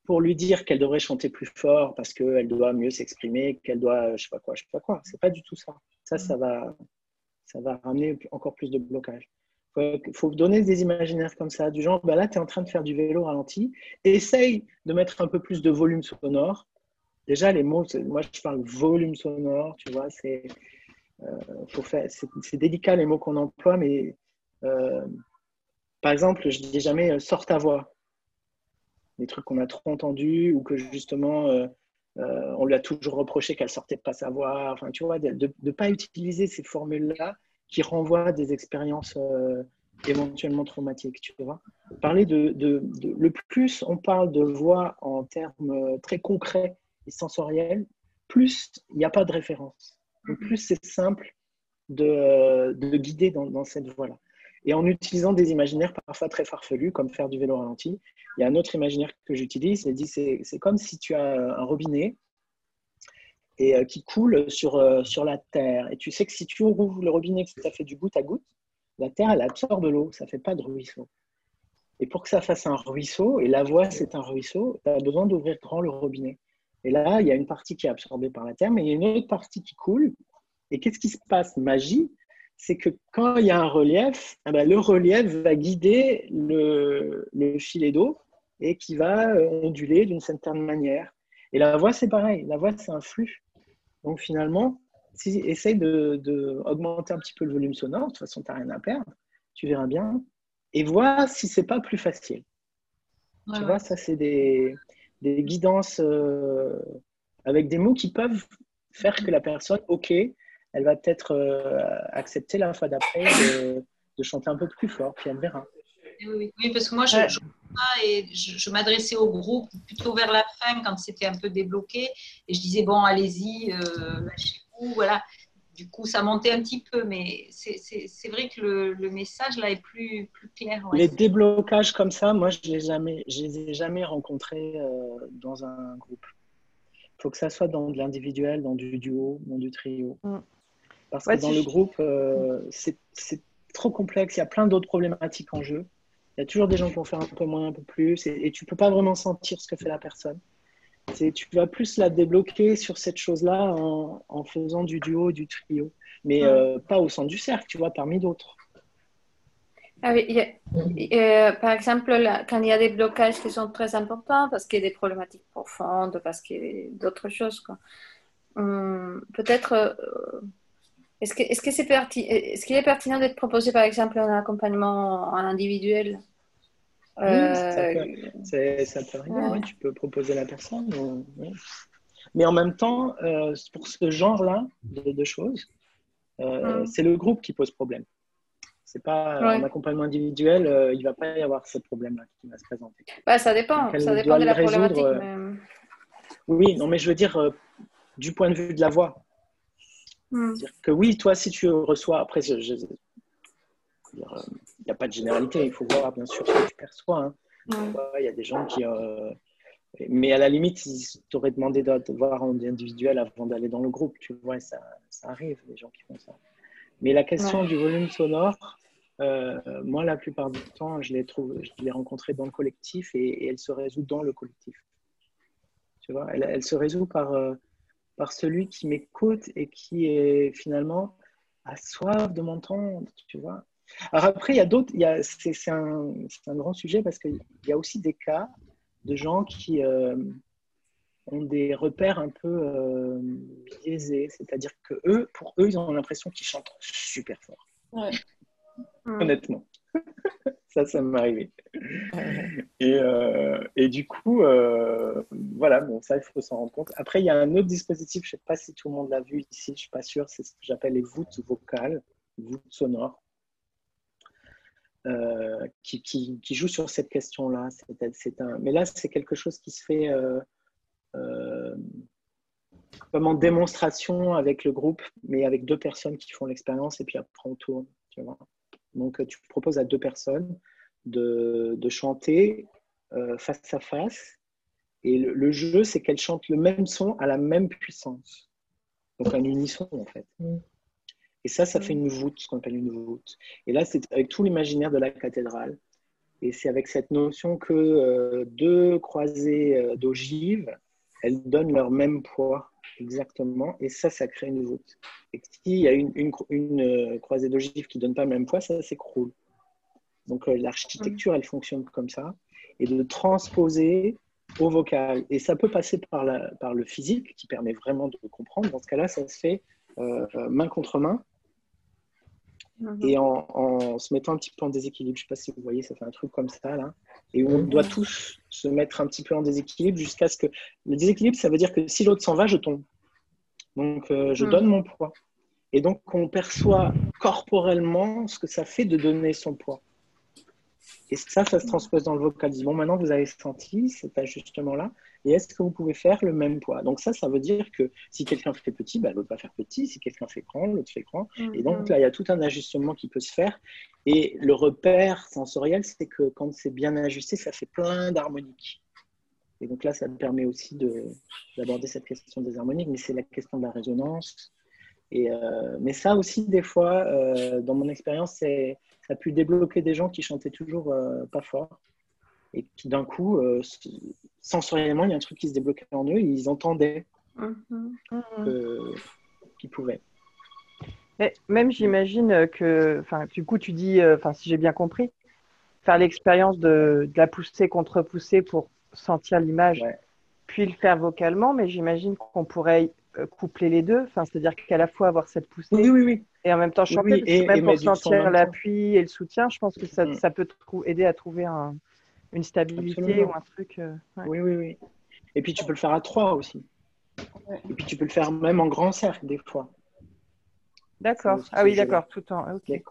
pour lui dire qu'elle devrait chanter plus fort parce qu'elle doit mieux s'exprimer, qu'elle doit, je sais pas quoi, je sais pas quoi. C'est pas du tout ça. Ça, ça va, ça va ramener encore plus de blocage. Il faut, donner des imaginaires comme ça, du genre, bah là, tu es en train de faire du vélo ralenti, essaye de mettre un peu plus de volume sonore. Déjà, les mots, moi, je parle volume sonore, tu vois, c'est euh, c'est délicat les mots qu'on emploie, mais euh, par exemple, je dis jamais euh, sors ta voix des trucs qu'on a trop entendus ou que justement on lui a toujours reproché qu'elle sortait pas sa voix. Enfin, tu vois, de ne pas utiliser ces formules-là qui renvoient à des expériences éventuellement traumatiques, tu vois. Parler de, de, le plus on parle de voix en termes très concrets et sensoriels, plus il n'y a pas de référence. Plus c'est simple de, de guider dans, cette voie-là. Et en utilisant des imaginaires parfois très farfelus, comme faire du vélo ralenti, il y a un autre imaginaire que j'utilise, c'est c'est comme si tu as un robinet et euh, qui coule sur, euh, sur la terre. Et tu sais que si tu ouvres le robinet, ça fait du goutte à goutte, la terre, elle absorbe l'eau, ça ne fait pas de ruisseau. Et pour que ça fasse un ruisseau, et la voix c'est un ruisseau, tu as besoin d'ouvrir grand le robinet. Et là, il y a une partie qui est absorbée par la terre, mais il y a une autre partie qui coule. Et qu'est-ce qui se passe? Magie, c'est que quand il y a un relief, eh ben, le relief va guider le, le filet d'eau et qui va euh, onduler d'une certaine manière. Et la voix, c'est pareil. La voix, c'est un flux. Donc finalement, si, essaye d'augmenter de, augmenter un petit peu le volume sonore. De toute façon, tu n'as rien à perdre. Tu verras bien. Et vois si c'est pas plus facile. tu vois, ça, c'est des, des, guidances euh, avec des mots qui peuvent faire que la personne, OK, elle va peut-être euh, accepter la fois d'après de, de, chanter un peu plus fort, puis elle verra. Oui, parce que moi, je, et je, m'adressais au groupe plutôt vers la fin quand c'était un peu débloqué et je disais bon allez-y euh, lâchez-vous voilà du coup ça montait un petit peu mais c'est vrai que le, message là est plus, plus clair les déblocages comme ça moi je les jamais je les ai jamais rencontrés euh, dans un groupe il faut que ça soit dans de l'individuel dans du duo dans du trio mm. parce que dans le groupe euh, c'est trop complexe il y a plein d'autres problématiques en jeu il y a toujours des gens qui vont faire un peu moins, un peu plus, et, tu ne peux pas vraiment sentir ce que fait la personne. Tu vas plus la débloquer sur cette chose-là en, faisant du duo, du trio, mais euh, pas au centre du cercle, tu vois, parmi d'autres. Ah euh, par exemple, quand il y a des blocages qui sont très importants, parce qu'il y a des problématiques profondes, parce qu'il y a d'autres choses, hum, peut-être euh, est-ce que est-ce que c'est est-ce qu'il est pertinent d'être proposé par exemple un accompagnement en individuel? Euh... ça, peut, arriver, tu peux proposer la personne. Mais en même temps, euh, pour ce genre-là de, choses, euh, c'est le groupe qui pose problème. C'est pas un accompagnement individuel, euh, il va pas y avoir ce problème-là qui va se présenter. Bah, ça dépend, ça dépend de la problématique. Oui, non, mais je veux dire, du point de vue de la voix, dire que oui, toi, si tu reçois, après, il n'y a pas de généralité, il faut voir bien sûr ce que tu perçois. Hein. Il y a des gens qui. Euh, mais à la limite, ils t'auraient demandé de, voir en individuel avant d'aller dans le groupe. Tu vois, ça, ça arrive, les gens qui font ça. Mais la question du volume sonore, euh, moi, la plupart du temps, je l'ai je rencontrée dans le collectif et, elle se résout dans le collectif. Tu vois, elle, elle se résout par. Euh, par celui qui m'écoute et qui est finalement a soif de m'entendre, tu vois. Alors après, il y a d'autres, c'est un, un, grand sujet parce qu'il y a aussi des cas de gens qui euh, ont des repères un peu euh, biaisés, c'est-à-dire que eux, pour eux, ils ont l'impression qu'ils chantent super fort. Honnêtement. *laughs* ça, ça m'est arrivé. Et, euh, et, du coup, euh, voilà, bon, ça, il faut s'en rendre compte. Après, il y a un autre dispositif, je ne sais pas si tout le monde l'a vu ici, je ne suis pas sûr, c'est ce que j'appelle les voûtes vocales, voûtes sonores, euh, qui, joue sur cette question-là. Mais là, c'est quelque chose qui se fait comme en démonstration avec le groupe, mais avec deux personnes qui font l'expérience, et puis après, on tourne. Donc, tu proposes à deux personnes de, chanter euh, face à face. Et le, jeu, c'est qu'elles chantent le même son à la même puissance. Donc, un unisson, en fait. Mm. Et ça, ça fait une voûte, ce qu'on appelle une voûte. Et là, c'est avec tout l'imaginaire de la cathédrale. Et c'est avec cette notion que euh, deux croisées euh, d'ogives, elles donnent leur même poids exactement. Et ça, ça crée une voûte. Et s'il y a une, une, une croisée d'ogives qui ne donne pas le même poids, ça s'écroule. Donc euh, l'architecture, elle fonctionne comme ça. Et de transposer au vocal. Et ça peut passer par, la, par le physique, qui permet vraiment de comprendre. Dans ce cas-là, ça se fait euh, main contre main. Mhm. Et en, se mettant un petit peu en déséquilibre. Je ne sais pas si vous voyez, ça fait un truc comme ça, là. Et on doit tous se mettre un petit peu en déséquilibre jusqu'à ce que... Le déséquilibre, ça veut dire que si l'autre s'en va, je tombe. Donc, euh, je mhm. donne mon poids. Et donc, on perçoit corporellement ce que ça fait de donner son poids. Et ça, ça se transpose dans le vocalisme. Bon, maintenant, vous avez senti cet ajustement-là. Et est-ce que vous pouvez faire le même poids? Donc ça, ça veut dire que si quelqu'un fait petit, bah, l'autre va faire petit. Si quelqu'un fait grand, l'autre fait grand. Et donc mm-hmm. là, il y a tout un ajustement qui peut se faire. Et le repère sensoriel, c'est que quand c'est bien ajusté, ça fait plein d'harmoniques. Et donc là, ça me permet aussi d'aborder cette question des harmoniques, mais c'est la question de la résonance. Et, euh, mais ça aussi, des fois, euh, dans mon expérience, c'est ça a pu débloquer des gens qui chantaient toujours euh, pas fort. et qui d'un coup, euh, sensoriellement, il y a un truc qui se débloquait en eux, ils entendaient mm-hmm. qu'ils pouvaient. même j'imagine que, enfin, du coup, tu dis, euh, enfin, si j'ai bien compris, faire l'expérience de, la pousser contre pousser pour sentir l'image, puis le faire vocalement, mais j'imagine qu'on pourrait euh, coupler les deux, enfin, c'est-à-dire qu'à la fois avoir cette poussée oui, oui, oui. et en même temps chanter, et, même pour sentir l'appui et le soutien, je pense que ça, mm. ça peut aider à trouver un, une stabilité ou un truc. Euh, oui, oui, oui. Et puis tu peux le faire à trois aussi. Et puis tu peux le faire même en grand cercle des fois. D'accord. Ah oui, d'accord, tout le temps. Okay.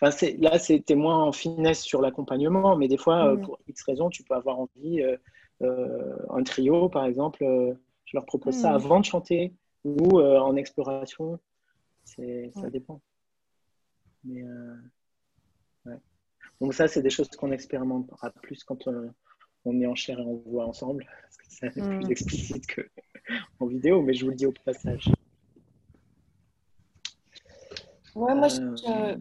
Enfin, là, c'était moins en finesse sur l'accompagnement, mais des fois, euh, mm. pour X raisons, tu peux avoir envie, euh, un trio, par exemple, je leur propose ça mm. avant de chanter ou en exploration. Ça dépend. Mais donc ça, c'est des choses qu'on expérimentera plus quand euh, on, est en chair et on voit ensemble, *laughs* parce que c'est plus mm. explicite qu'en *laughs* vidéo, mais je vous le dis au passage. Ouais, moi, je... Euh,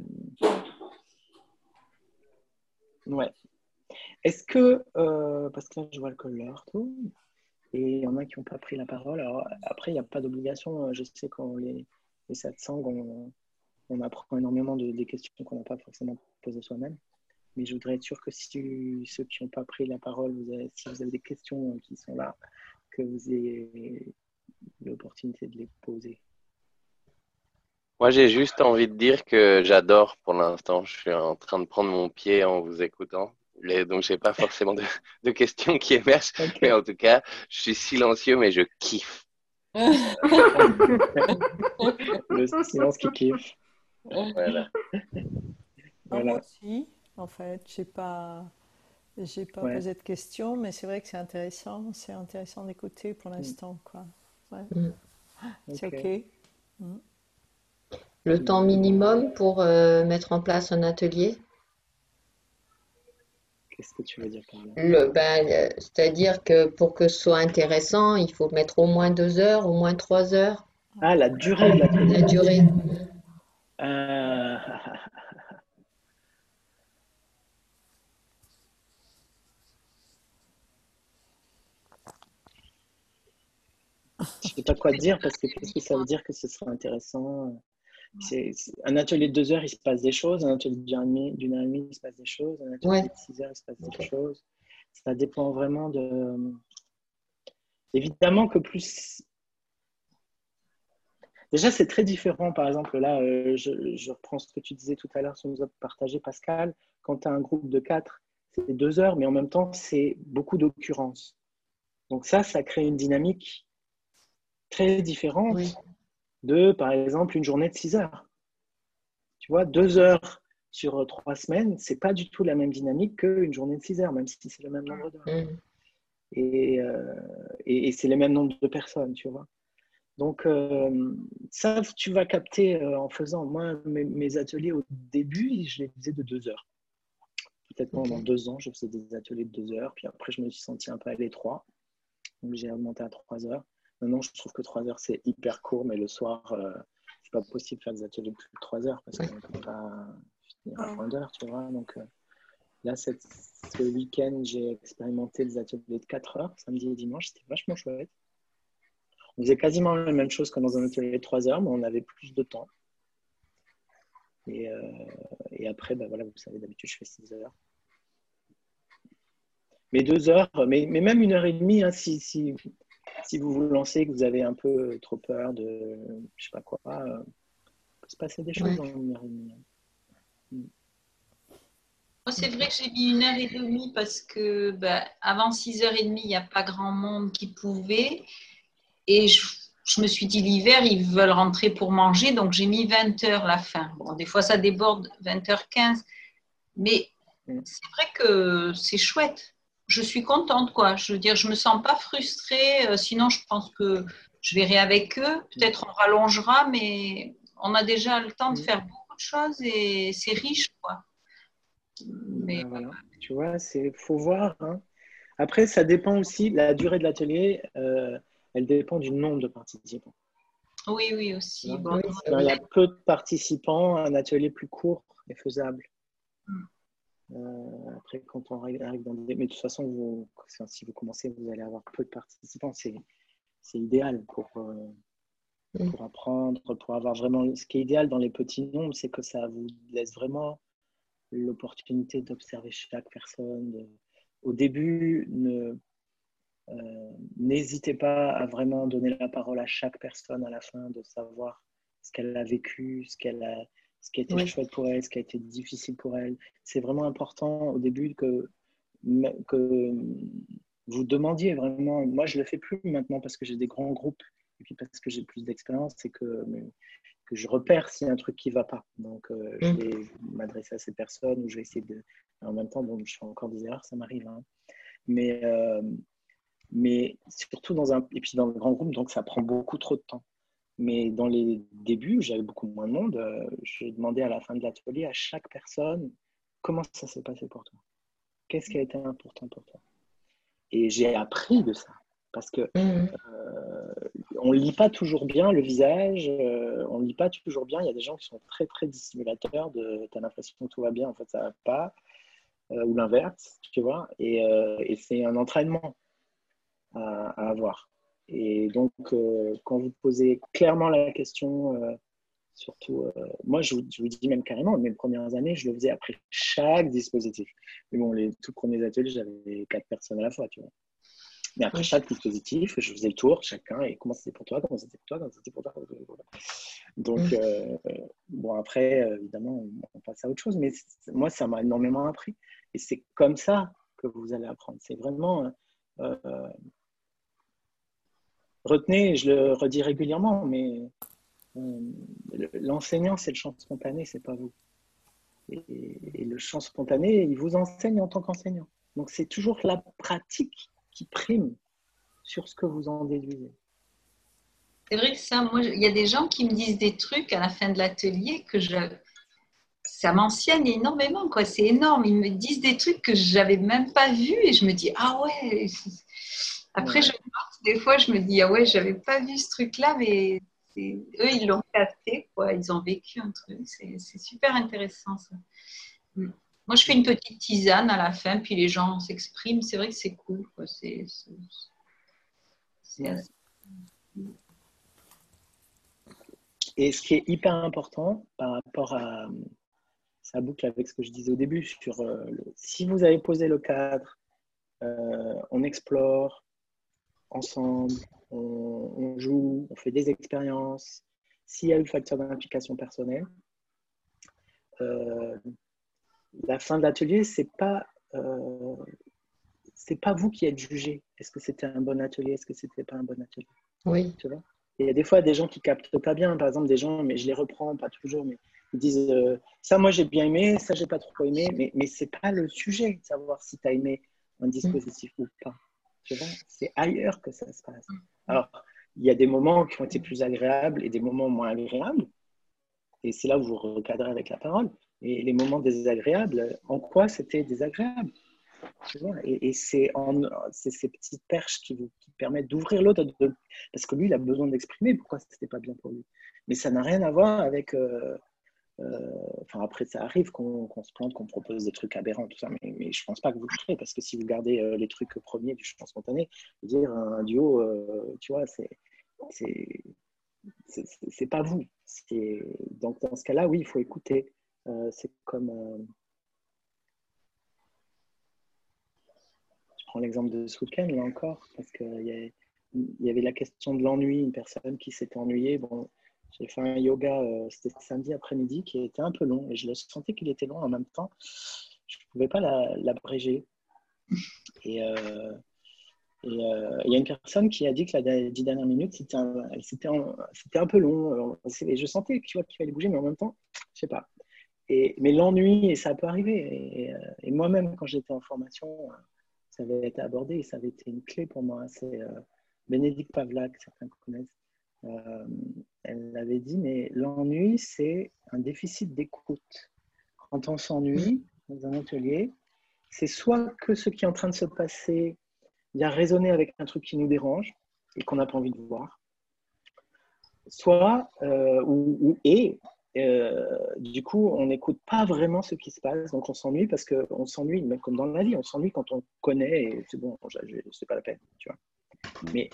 ouais. Est-ce que, euh, parce que là, je vois le colère, tout, et il y en a qui n'ont pas pris la parole. Alors, après, il n'y a pas d'obligation. Je sais qu'on les, les 700, on, on apprend énormément de, des questions qu'on n'a pas forcément posées soi-même. Mais je voudrais être sûr que si ceux qui n'ont pas pris la parole, si vous avez des questions qui sont là, que vous ayez l'opportunité de les poser. Moi, j'ai juste envie de dire que j'adore pour l'instant. Je suis en train de prendre mon pied en vous écoutant. Donc, je n'ai pas forcément *laughs* de, questions qui émergent. Mais en tout cas, je suis silencieux, mais je kiffe. *laughs* Le silence qui kiffe. Voilà. voilà. Moi aussi en fait. Je n'ai pas, j'ai pas posé de questions, mais c'est vrai que c'est intéressant. C'est intéressant d'écouter pour l'instant. quoi. Mm. C'est OK. Mm. Le temps minimum pour euh, mettre en place un atelier? Qu'est-ce que tu veux dire par là? Ben, euh, C'est-à-dire que pour que ce soit intéressant, il faut mettre au moins deux heures, au moins trois heures. Ah, la durée de l'atelier. La durée. Euh... je ne sais pas quoi dire parce que qu'est-ce que ça veut dire que ce serait intéressant? C'est, Un atelier de deux heures, il se passe des choses. Un atelier d'une heure, et demie, il se passe des choses. Un atelier de six heures, il se passe des choses. Ça dépend vraiment de. Évidemment que plus. Déjà, c'est très différent. Par exemple, là, euh, je, je, reprends ce que tu disais tout à l'heure, ce que nous a partagé Pascal. Quand tu as un groupe de quatre, c'est deux heures, mais en même temps, c'est beaucoup d'occurrences. Donc ça, ça crée une dynamique très différente de, par exemple, une journée de 6 heures. Tu vois, deux heures sur trois semaines, c'est pas du tout la même dynamique qu'une journée de 6 heures, même si c'est le même nombre d'heures. Mm. Euh, et, et, c'est le même nombre de personnes, tu vois. Donc, euh, ça, tu vas capter euh, en faisant. Moi, mes, ateliers au début, je les faisais de deux heures. Peut-être pendant deux ans, je faisais des ateliers de deux heures. Puis après, je me suis senti un peu à l'étroit. Donc, j'ai augmenté à trois heures. Maintenant, je trouve que 3 heures, c'est hyper court, mais le soir, euh, c'est pas possible de faire des ateliers de plus de 3 heures parce qu'on ne peut pas finir à point d'heure, tu vois. Donc euh, là, cette, ce week-end, j'ai expérimenté des ateliers de 4 heures, samedi et dimanche, c'était vachement chouette. On faisait quasiment la même chose que dans un atelier de 3 heures, mais on avait plus de temps. Et, euh, et après, ben voilà, vous savez, d'habitude, je fais 6 heures. Mais 2 heures, mais, mais, même une heure et demie, hein, si, si, si vous vous lancez, que vous avez un peu trop peur de, je sais pas quoi, euh, il peut se passer des choses dans une heure et demie. Mm. C'est vrai que j'ai mis une heure et demie parce que bah, avant 6h30, il n'y a pas grand monde qui pouvait. Et je, me suis dit, l'hiver, ils veulent rentrer pour manger, donc j'ai mis 20h la fin. Bon, des fois, ça déborde 20h15. Mais mm. c'est vrai que c'est chouette je suis contente, quoi. Je veux dire, je me sens pas frustrée. Euh, sinon, je pense que je verrai avec eux. Peut-être on rallongera, mais on a déjà le temps de faire beaucoup de choses et c'est riche, quoi. Mais voilà. Tu vois, c'est faut voir. Hein. Après, ça dépend aussi. La durée de l'atelier, euh, elle dépend du nombre de participants. Oui, oui, aussi. il y a peu de participants, un atelier plus court est faisable. Hmm. après, quand on arrive dans des... Mais de toute façon, vous, si vous commencez, vous allez avoir peu de participants. C'est idéal pour, mm. pour apprendre, pour avoir vraiment... Ce qui est idéal dans les petits nombres, c'est que ça vous laisse vraiment l'opportunité d'observer chaque personne. Au début, ne, euh, n'hésitez pas à vraiment donner la parole à chaque personne à la fin, de savoir ce qu'elle a vécu, ce, qu'elle a, ce qui a été chouette pour elle, ce qui a été difficile pour elle. C'est vraiment important au début que, que vous demandiez vraiment. Moi, je ne le fais plus maintenant parce que j'ai des grands groupes et puis parce que j'ai plus d'expérience et que, que je repère s'il y a un truc qui ne va pas. Donc, euh, je mm. vais m'adresser à ces personnes ou je vais essayer de. En même temps, bon, je fais encore des erreurs, ça m'arrive. Hein. Mais. Euh, mais surtout dans un et puis dans le grand groupe donc ça prend beaucoup trop de temps mais dans les débuts j'avais beaucoup moins de monde. Euh, je demandais à la fin de l'atelier à chaque personne comment ça s'est passé pour toi? Qu'est-ce qui a été important pour toi? Et j'ai appris de ça parce que mmh. euh, on lit pas toujours bien le visage euh, on lit pas toujours bien. Il y a des gens qui sont très très dissimulateurs de tu as l'impression que tout va bien en fait ça va pas ou l'inverse tu vois. Et, et c'est un entraînement à, avoir. Et donc, euh, quand vous posez clairement la question, euh, surtout, euh, moi, je vous, je vous, dis même carrément, mes premières années, je le faisais après chaque dispositif. Mais bon, les tout premiers ateliers, j'avais quatre personnes à la fois, tu vois. Mais après chaque dispositif, je faisais le tour, chacun, et comment c'était pour toi, comment c'était pour toi, comment c'était pour toi. Donc, bon, après, évidemment, on passe à autre chose, mais moi, ça m'a énormément appris. Et c'est comme ça que vous allez apprendre. C'est vraiment retenez, je le redis régulièrement, mais euh, l'enseignant, c'est le chant spontané, c'est pas vous. Et, le chant spontané, il vous enseigne en tant qu'enseignant. Donc c'est toujours la pratique qui prime sur ce que vous en déduisez. C'est vrai que ça, moi, il y a des gens qui me disent des trucs à la fin de l'atelier que je, ça m'enseigne énormément, quoi. C'est énorme. Ils me disent des trucs que j'avais même pas vus et je me dis ah ouais. Après, je des fois, je me dis, ah ouais, j'avais pas vu ce truc-là, mais eux, ils l'ont capté, quoi. Ils ont vécu un truc. C'est super intéressant, ça. Mm. Moi, je fais une petite tisane à la fin, puis les gens s'expriment. C'est vrai que c'est cool, quoi. C'est. Et ce qui est hyper important par rapport à ça boucle avec ce que je disais au début sur euh, si vous avez posé le cadre, euh, on explore, ensemble, on, joue, on fait des expériences. S'il y a eu le facteur d'implication personnelle, euh, la fin de l'atelier, c'est pas euh, c'est pas vous qui êtes jugé. Est-ce que c'était un bon atelier? Est-ce que c'était pas un bon atelier? Oui. Tu vois? Il y a des fois des gens qui captent pas bien, par exemple des gens, mais je les reprends pas toujours, mais ils disent euh, ça moi j'ai bien aimé, ça j'ai pas trop aimé, mais, mais c'est pas le sujet de savoir si tu as aimé un dispositif ou pas c'est ailleurs que ça se passe. Alors, il y a des moments qui ont été plus agréables et des moments moins agréables. Et c'est là où vous recadrez avec la parole. Et les moments désagréables, en quoi c'était désagréable? Et, c'est ces petites perches qui vous permettent d'ouvrir l'autre, parce que lui, il a besoin d'exprimer pourquoi ce n'était pas bien pour lui? Mais ça n'a rien à voir avec euh, enfin, après, ça arrive qu'on se plante, qu'on propose des trucs aberrants, tout ça, mais, mais je pense pas que vous le ferez, parce que si vous gardez euh, les trucs premiers du chant spontané, dire un duo, euh, tu vois, c'est c'est pas vous. Donc, dans ce cas-là, oui, il faut écouter. c'est comme. Je prends l'exemple de Soutken, là encore, parce qu'il y, avait la question de l'ennui, une personne qui s'était ennuyée. J'ai fait un yoga, euh, c'était samedi après-midi, qui était un peu long et je le sentais qu'il était long en même temps. Je ne pouvais pas l'abréger. et euh, euh, il y a une personne qui a dit que la dix dernières minutes, c'était un, peu long. Et je sentais qu'il fallait bouger, mais en même temps, je sais pas. Et, mais l'ennui, ça peut arriver. Et, moi-même, quand j'étais en formation, ça avait été abordé et ça avait été une clé pour moi. C'est Bénédicte Pavlak, certains connaissent. Euh, elle avait dit, mais l'ennui, c'est un déficit d'écoute. Quand on s'ennuie dans un atelier, c'est soit que ce qui est en train de se passer vient résonner avec un truc qui nous dérange et qu'on n'a pas envie de voir, soit, euh, ou, et, euh, du coup, on n'écoute pas vraiment ce qui se passe, donc on s'ennuie parce qu'on s'ennuie, même comme dans la vie, on s'ennuie quand on connaît et c'est bon, c'est pas la peine, tu vois. Mais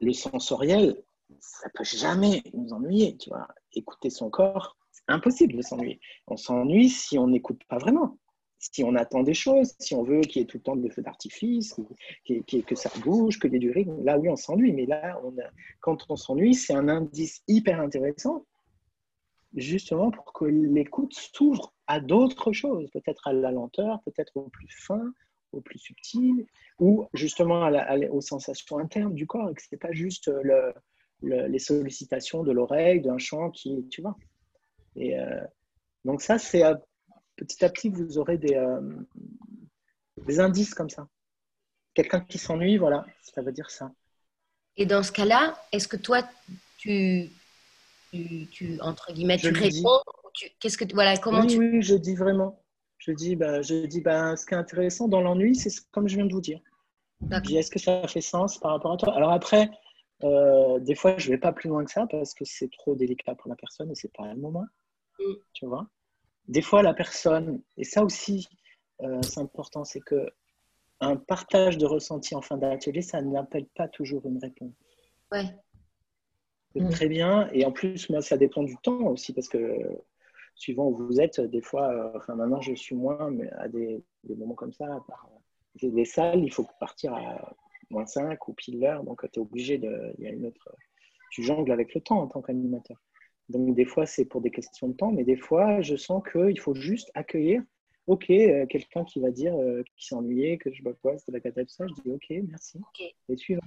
le sensoriel, ça peut jamais nous ennuyer, tu vois. Écouter son corps, c'est impossible de s'ennuyer. On s'ennuie si on n'écoute pas vraiment si on attend des choses, si on veut qu'il y ait tout le temps de feu d'artifice, que ça bouge, qu'il y ait du rythme, là oui, on s'ennuie. Mais là, quand on s'ennuie, c'est un indice hyper intéressant, justement pour que l'écoute s'ouvre à d'autres choses, peut-être à la lenteur, peut-être au plus fin, au plus subtil, ou justement aux sensations internes du corps, et que ce pas juste les sollicitations de l'oreille, d'un chant qui, tu vois. Et euh, donc ça, c'est petit à petit, vous aurez des, euh, des indices comme ça. Quelqu'un qui s'ennuie, voilà, ça veut dire ça. Et dans ce cas-là, est-ce que toi, tu, tu, entre guillemets, tu réponds Qu'est-ce que voilà, comment oui, tu Oui, je dis vraiment. Je dis, bah, je dis, bah, ce qui est intéressant dans l'ennui, c'est comme je viens de vous dire. Est-ce que ça fait sens par rapport à toi? Alors après, euh, des fois, je vais pas plus loin que ça parce que c'est trop délicat pour la personne et c'est pas le moment. Mm. Tu vois? Des fois, la personne, et ça aussi, euh, c'est important, c'est que un partage de ressenti en fin d'atelier, ça n'appelle pas toujours une réponse. Ouais. Mm. Très bien. Et en plus, moi, ça dépend du temps aussi, parce que suivant où vous êtes, des fois, euh, enfin maintenant, je suis moins, mais à des, moments comme ça, par, des salles, il faut partir à moins 5 ou pile l'heure, donc tu es obligé de. Il y a une autre. Tu jongles avec le temps en tant qu'animateur. Donc, des fois, c'est pour des questions de temps, mais des fois, je sens qu'il faut juste accueillir. OK, euh, quelqu'un qui va dire euh, qui s'est ennuyé, que je vois quoi, c'était la cata, tout ça. Je dis OK, merci. Et suivant.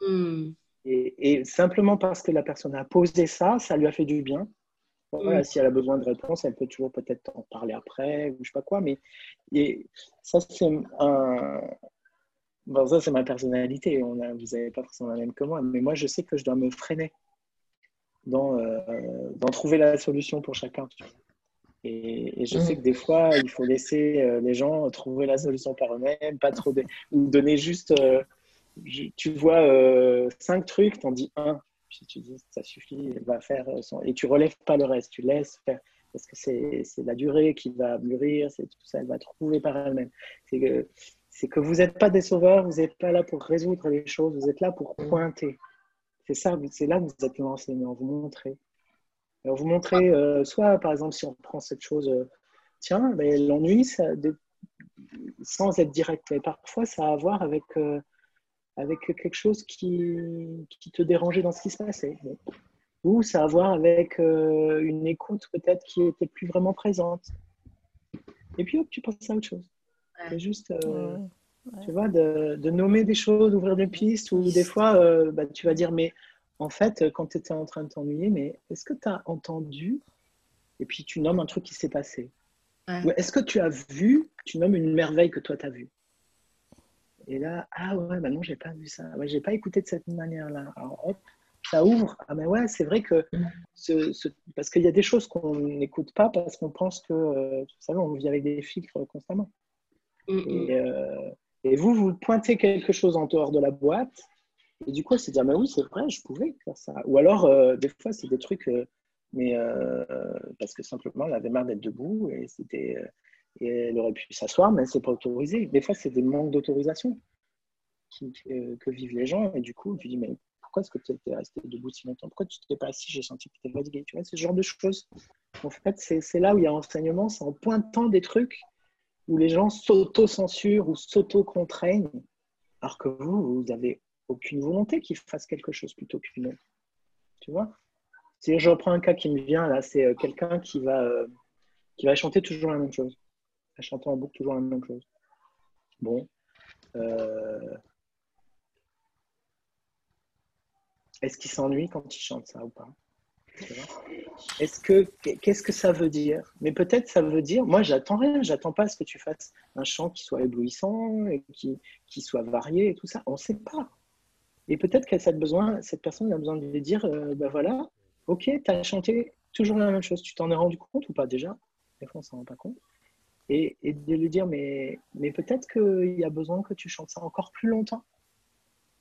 Hmm. Et, simplement parce que la personne a posé ça, ça lui a fait du bien. Voilà, hmm. Si elle a besoin de réponse, elle peut toujours peut-être en parler après, ou je sais pas quoi. Mais et ça, c'est un. Bon, ça, c'est ma personnalité. On a, vous n'avez pas forcément la même que moi. Mais moi, je sais que je dois me freiner dans, euh, dans trouver la solution pour chacun. Et, je sais que des fois, il faut laisser euh, les gens trouver la solution par eux-mêmes, pas trop ou donner juste, euh, tu vois, cinq trucs, t'en dis un, puis tu dis ça suffit, va faire, et tu relèves pas le reste, tu laisses faire, parce que c'est la durée qui va mûrir, c'est tout ça, elle va trouver par elle-même. C'est que, que vous n'êtes pas des sauveurs, vous n'êtes pas là pour résoudre les choses, vous êtes là pour pointer. C'est ça, c'est là que vous êtes l'enseignant, vous montrez. Alors vous montrez, euh, soit par exemple, si on prend cette chose, euh, tiens, ben, l'ennui, sans être direct, mais parfois ça a à voir avec, euh, avec quelque chose qui, qui, te dérangeait dans ce qui se passait. Ou ça a à voir avec une écoute peut-être qui était plus vraiment présente. Et puis hop, tu penses à autre chose. C'est juste. Tu vois, de, de, nommer des choses, d'ouvrir des pistes, ou des fois, euh, bah, tu vas dire, mais en fait, quand tu étais en train de t'ennuyer, mais est-ce que tu as entendu Et puis tu nommes un truc qui s'est passé? Ou est-ce que tu as vu Tu nommes une merveille que toi, tu as vue? Et là, ah ouais, bah non, j'ai pas vu ça. Ouais, j'ai pas écouté de cette manière-là. Alors hop, ça ouvre. Ah mais ouais, c'est vrai que mm. ce, parce qu'il y a des choses qu'on n'écoute pas parce qu'on pense que, euh, vous savez, on vit avec des filtres constamment. Mm, mm. Et, euh, et vous, vous pointez quelque chose en dehors de la boîte, et du coup, elle dit, ah, mais oui, c'est vrai, je pouvais faire ça. Ou alors, euh, des fois, c'est des trucs, euh, mais parce que simplement, elle avait marre d'être debout et, c'était, et elle aurait pu s'asseoir, mais c'est pas autorisé. Des fois, c'est des manques d'autorisation que vivent les gens, et du coup, tu dis, mais pourquoi est-ce que tu étais resté debout si longtemps? Pourquoi tu t'es pas assis? J'ai senti que tu étais fatigué. Tu vois, ce genre de choses. En fait, c'est là où il y a enseignement, c'est en pointant des trucs où les gens s'auto-censurent ou s'auto-contraignent, alors que vous, vous n'avez aucune volonté qu'ils fassent quelque chose plutôt qu'une autre. Tu vois? Si je reprends un cas qui me vient là, c'est euh, quelqu'un qui va, euh, qui va chanter toujours la même chose. Va chanter en boucle toujours la même chose. Bon. Euh, est-ce qu'il s'ennuie quand il chante ça ou pas? Est-ce que qu'est-ce que ça veut dire? Mais peut-être ça veut dire, moi j'attends rien, j'attends pas à ce que tu fasses un chant qui soit éblouissant, et qui, qui soit varié et tout ça. On ne sait pas. Et peut-être que cette, besoin, cette personne a besoin de lui dire, ben voilà, ok, tu as chanté toujours la même chose, tu t'en es rendu compte ou pas déjà? Des fois on s'en rend pas compte. Et, et, de lui dire, mais, mais peut-être qu'il y a besoin que tu chantes ça encore plus longtemps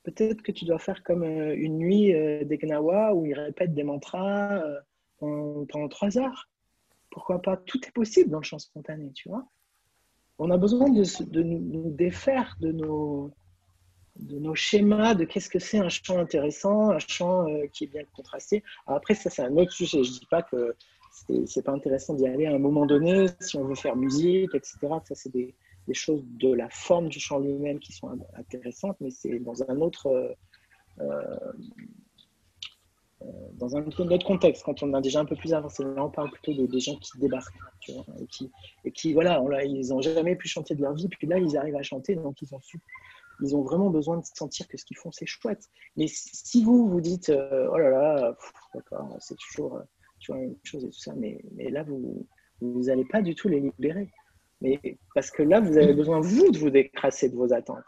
peut-être que tu dois faire comme euh, une nuit euh, des Gnawa où ils répètent des mantras euh, pendant, trois heures. pourquoi pas? Tout est possible dans le chant spontané, tu vois. On a besoin de, nous défaire de nos, de nos schémas de qu'est-ce que c'est un chant intéressant, un chant euh, qui est bien contrasté. après, ça, c'est un autre sujet. Je ne dis pas que c'est pas intéressant d'y aller à un moment donné, si on veut faire musique, etc. Ça, c'est des, des, choses de la forme du chant lui-même qui sont intéressantes, mais c'est dans un autre. Euh, euh, dans un autre contexte, quand on a déjà un peu plus avancé, là on parle plutôt de, des gens qui débarquent, tu vois, et qui, et qui voilà, on, ils n'ont jamais pu chanter de leur vie, puis là ils arrivent à chanter, donc ils ont ils ont vraiment besoin de sentir que ce qu'ils font, c'est chouette. Mais si vous vous dites, euh, oh là là, d'accord, c'est toujours, euh, toujours une chose et tout ça, mais, mais là, vous n'allez pas du tout les libérer. Mais, parce que là, vous avez besoin, vous, de vous décrasser de vos attentes.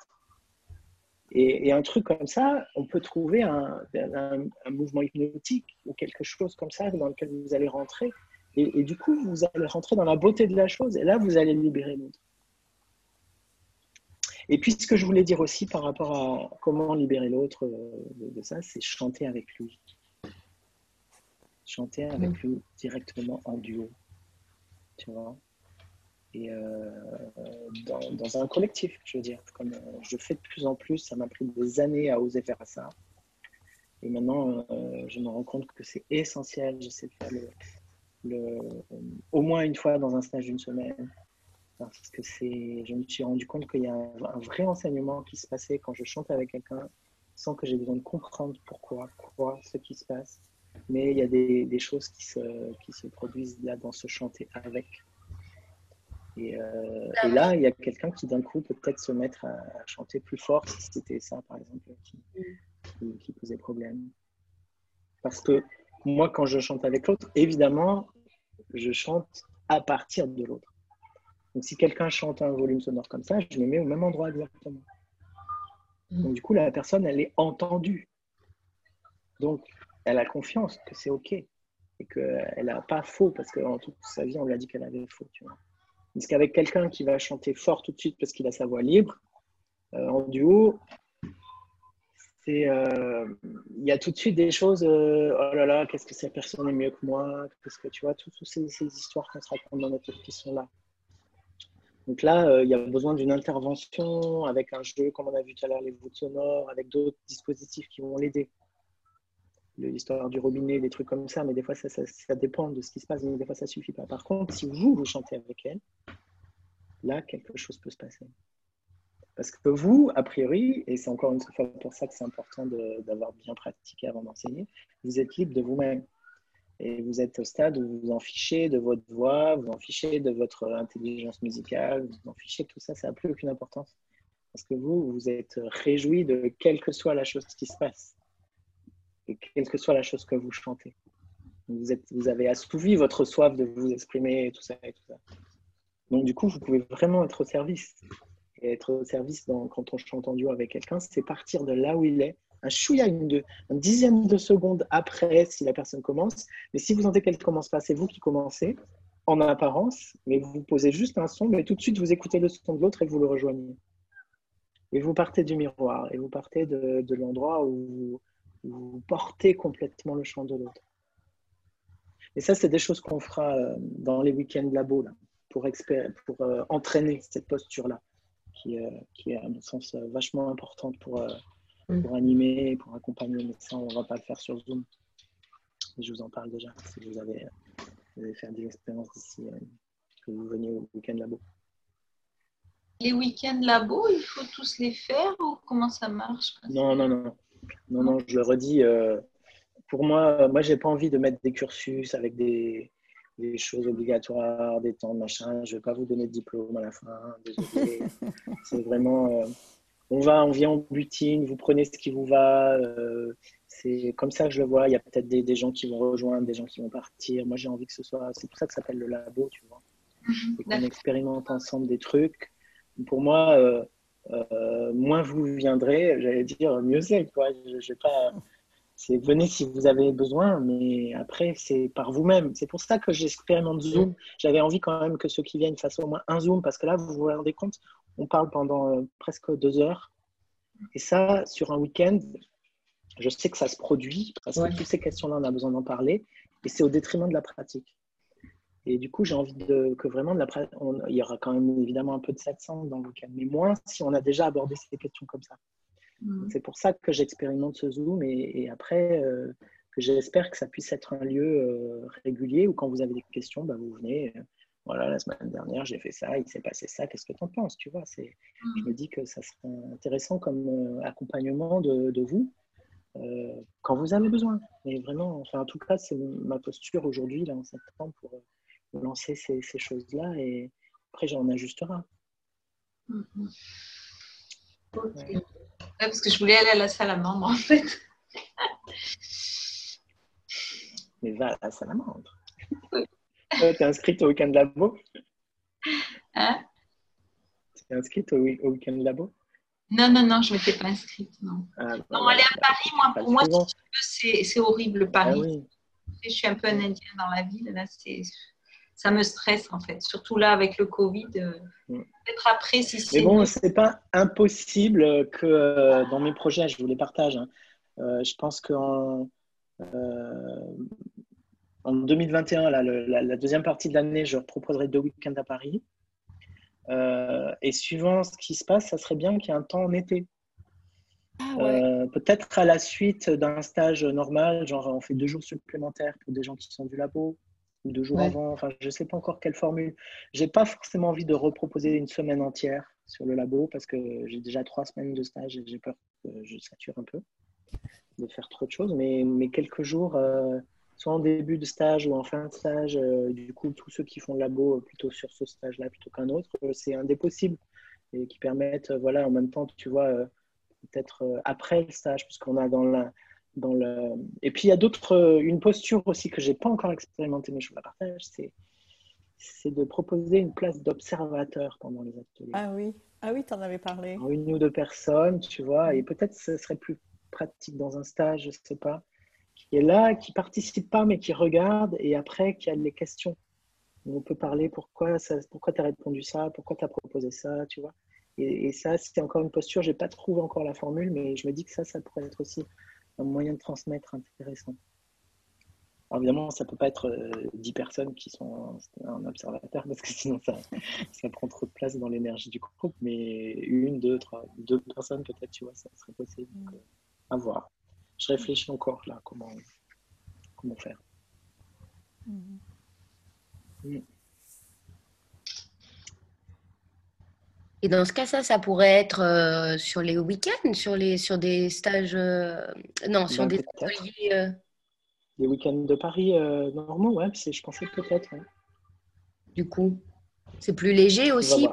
Et, un truc comme ça, on peut trouver un, un, mouvement hypnotique ou quelque chose comme ça dans lequel vous allez rentrer. Et, et, du coup, vous allez rentrer dans la beauté de la chose. Et là, vous allez libérer l'autre. Et puis, ce que je voulais dire aussi par rapport à comment libérer l'autre euh, de, ça, c'est chanter avec lui. Chanter avec lui directement en duo. Tu vois? Et euh, dans, un collectif, je veux dire. Comme euh, je fais de plus en plus, ça m'a pris des années à oser faire ça. Et maintenant, je me rends compte que c'est essentiel. J'essaie de faire le, au moins une fois dans un stage d'une semaine parce que je me suis rendu compte qu'il y a un, vrai enseignement qui se passait quand je chante avec quelqu'un sans que j'ai besoin de comprendre pourquoi, quoi, ce qui se passe. Mais il y a des, des choses qui se, qui se produisent là dans ce chanter avec. Et, euh, et là, il y a quelqu'un qui d'un coup peut peut-être se mettre à, chanter plus fort si c'était ça, par exemple, qui, qui posait problème. Parce que moi, quand je chante avec l'autre, évidemment, je chante à partir de l'autre. Donc, si quelqu'un chante un volume sonore comme ça, je le mets au même endroit exactement. Mm. Donc, du coup, la personne, elle est entendue. Donc, elle a confiance que c'est OK et qu'elle n'a pas faux parce qu'en toute sa vie, on lui a dit qu'elle avait faux. Tu vois. Parce qu'avec quelqu'un qui va chanter fort tout de suite parce qu'il a sa voix libre, euh, en duo, euh, il y a tout de suite des choses, euh, oh là là, qu'est-ce que cette personne est mieux que moi, qu'est-ce que tu vois, toutes ces, histoires qu'on se raconte dans notre vie qui sont là. Donc là, il y a besoin d'une intervention avec un jeu, comme on a vu tout à l'heure, les voûtes sonores, avec d'autres dispositifs qui vont l'aider. L'histoire du robinet, des trucs comme ça, mais des fois, ça, dépend de ce qui se passe, mais des fois, ça suffit pas. Par contre, si vous, vous chantez avec elle, là, quelque chose peut se passer. Parce que vous, a priori, et c'est encore une fois pour ça que c'est important d'avoir bien pratiqué avant d'enseigner, vous êtes libre de vous-même et vous êtes au stade où vous vous en fichez de votre voix, vous en fichez de votre intelligence musicale, vous en fichez de tout ça, ça n'a plus aucune importance. Parce que vous, vous êtes réjoui de quelle que soit la chose qui se passe, quelle que soit la chose que vous chantez. Vous, vous avez assouvi votre soif de vous exprimer, et tout ça. Donc du coup, vous pouvez vraiment être au service. Et être au service quand on chante en duo avec quelqu'un, c'est partir de là où il est un chouïa, une, un dixième de seconde après si la personne commence. Mais si vous sentez qu'elle ne commence pas, c'est vous qui commencez en apparence, mais vous posez juste un son, mais tout de suite vous écoutez le son de l'autre et vous le rejoignez. Et vous partez du miroir, et vous partez de, l'endroit où, vous portez complètement le chant de l'autre. Et ça, c'est des choses qu'on fera euh, dans les week-ends labo, là, pour, pour euh, entraîner cette posture-là, qui, euh, qui, est, à mon sens, vachement importante pour, Mm. pour animer, pour accompagner, mais ça, on ne va pas le faire sur Zoom. je vous en parle déjà, si vous avez, vous faire des expériences ici, euh, que vous veniez au week-end labo. Les week-ends labo, il faut tous les faire ou comment ça marche? Non, non, non. Non, non, je le redis. Euh, pour moi, moi, j'ai pas envie de mettre des cursus avec des, des choses obligatoires, des temps, machin. Je ne vais pas vous donner de diplôme à la fin. Désolé. *laughs* C'est vraiment. Euh, on va, on vient, on butine, vous prenez ce qui vous va. Euh, c'est comme ça que je le vois. Il y a peut-être des, gens qui vont rejoindre, des gens qui vont partir. Moi, j'ai envie que ce soit. C'est pour ça que ça s'appelle le labo, tu vois. Mhm. Et qu'on expérimente ensemble des trucs. Pour moi, euh, moins vous viendrez, j'allais dire, mieux c'est. Quoi. Je, pas. C'est venez si vous avez besoin, mais après, c'est par vous-même. C'est pour ça que j'expérimente Zoom. J'avais envie quand même que ceux qui viennent fassent au moins un Zoom, parce que là, vous vous rendez compte, on parle pendant euh, presque deux heures. Et ça, sur un week-end, je sais que ça se produit parce que toutes ces questions-là, on a besoin d'en parler. Et c'est au détriment de la pratique. Et du coup, j'ai envie de, que vraiment, de la, il y aura quand même évidemment un peu de 700 dans le week-end, mais moins si on a déjà abordé ces questions comme ça. Mm. C'est pour ça que j'expérimente ce Zoom et, après, euh, que j'espère que ça puisse être un lieu euh, régulier où quand vous avez des questions, bah, vous venez. Euh, voilà, la semaine dernière, j'ai fait ça, il s'est passé ça, qu'est-ce que tu en penses tu vois c'est, mm. Je me dis que ça serait intéressant comme accompagnement de, de vous quand vous avez besoin. Mais vraiment, enfin, en tout cas, c'est ma posture aujourd'hui, là, en septembre, pour lancer ces, ces choses-là et après, j'en ajustera. Parce que je voulais aller à la salle à membres, en fait. Mais va à la salle à membres. tu es inscrite au week-end labo? Hein? Tu es inscrite au, week-end labo? Non, non, non, je ne m'étais pas inscrite. Non, ah, bah non aller à Paris, moi, pour moi, c'est horrible, Paris. Ah je suis un peu un Indien dans la ville. Là, c'est ça me stresse en fait, surtout là avec le Covid. Euh, mm. Peut-être après, si c'est. Mais bon, c'est pas impossible que euh, dans mes projets, je vous les partage. Hein, euh, je pense qu'en en 2021, la, deuxième partie de l'année, je proposerai deux week-ends à Paris. et suivant ce qui se passe, ça serait bien qu'il y ait un temps en été. Ah peut-être à la suite d'un stage normal, genre on fait deux jours supplémentaires pour des gens qui sont du labo, ou deux jours avant. Enfin, je ne sais pas encore quelle formule. J'ai pas forcément envie de reproposer une semaine entière sur le labo parce que j'ai déjà trois semaines de stage et j'ai peur que je sature un peu de faire trop de choses. Mais, mais quelques jours, euh, soit en début de stage ou en fin de stage, euh, du coup, tous ceux qui font le labo euh, plutôt sur ce stage-là plutôt qu'un autre, c'est un des possibles et qui permettent, voilà, en même temps, tu vois, peut-être après le stage, puisqu'on a dans la dans le... Et puis il y a d'autres, euh, une posture aussi que j'ai pas encore expérimentée, mais je vous la partage, c'est c'est de proposer une place d'observateur pendant les ateliers. Ah oui, ah oui, tu en avais parlé. Une ou deux personnes, tu vois, et peut-être ce serait plus pratique dans un stage, je sais pas, qui est là, qui participe pas, mais qui regarde, et après qui a les questions. On peut parler pourquoi ça, pourquoi tu as répondu ça, pourquoi tu as proposé ça, tu vois. Et, et ça, c'est encore une posture, j'ai pas trouvé encore la formule, mais je me dis que ça, ça pourrait être aussi un moyen de transmettre intéressant. Alors évidemment, ça ne peut pas être 10 euh, personnes qui sont un, observateur *laughs* parce que sinon ça, ça, prend trop de place dans l'énergie du groupe, mais une, deux, trois, deux personnes peut-être, tu vois, ça serait possible. Donc, euh, à voir. Je réfléchis encore là, comment, comment faire. Mm-hmm. Mm. Et dans ce cas, ça, ça pourrait être euh, sur les week-ends, sur, les, sur des stages. Euh, non, sur des ateliers. Euh. Les week-ends de Paris normaux, ouais, je pensais peut-être. Du coup, c'est plus léger aussi.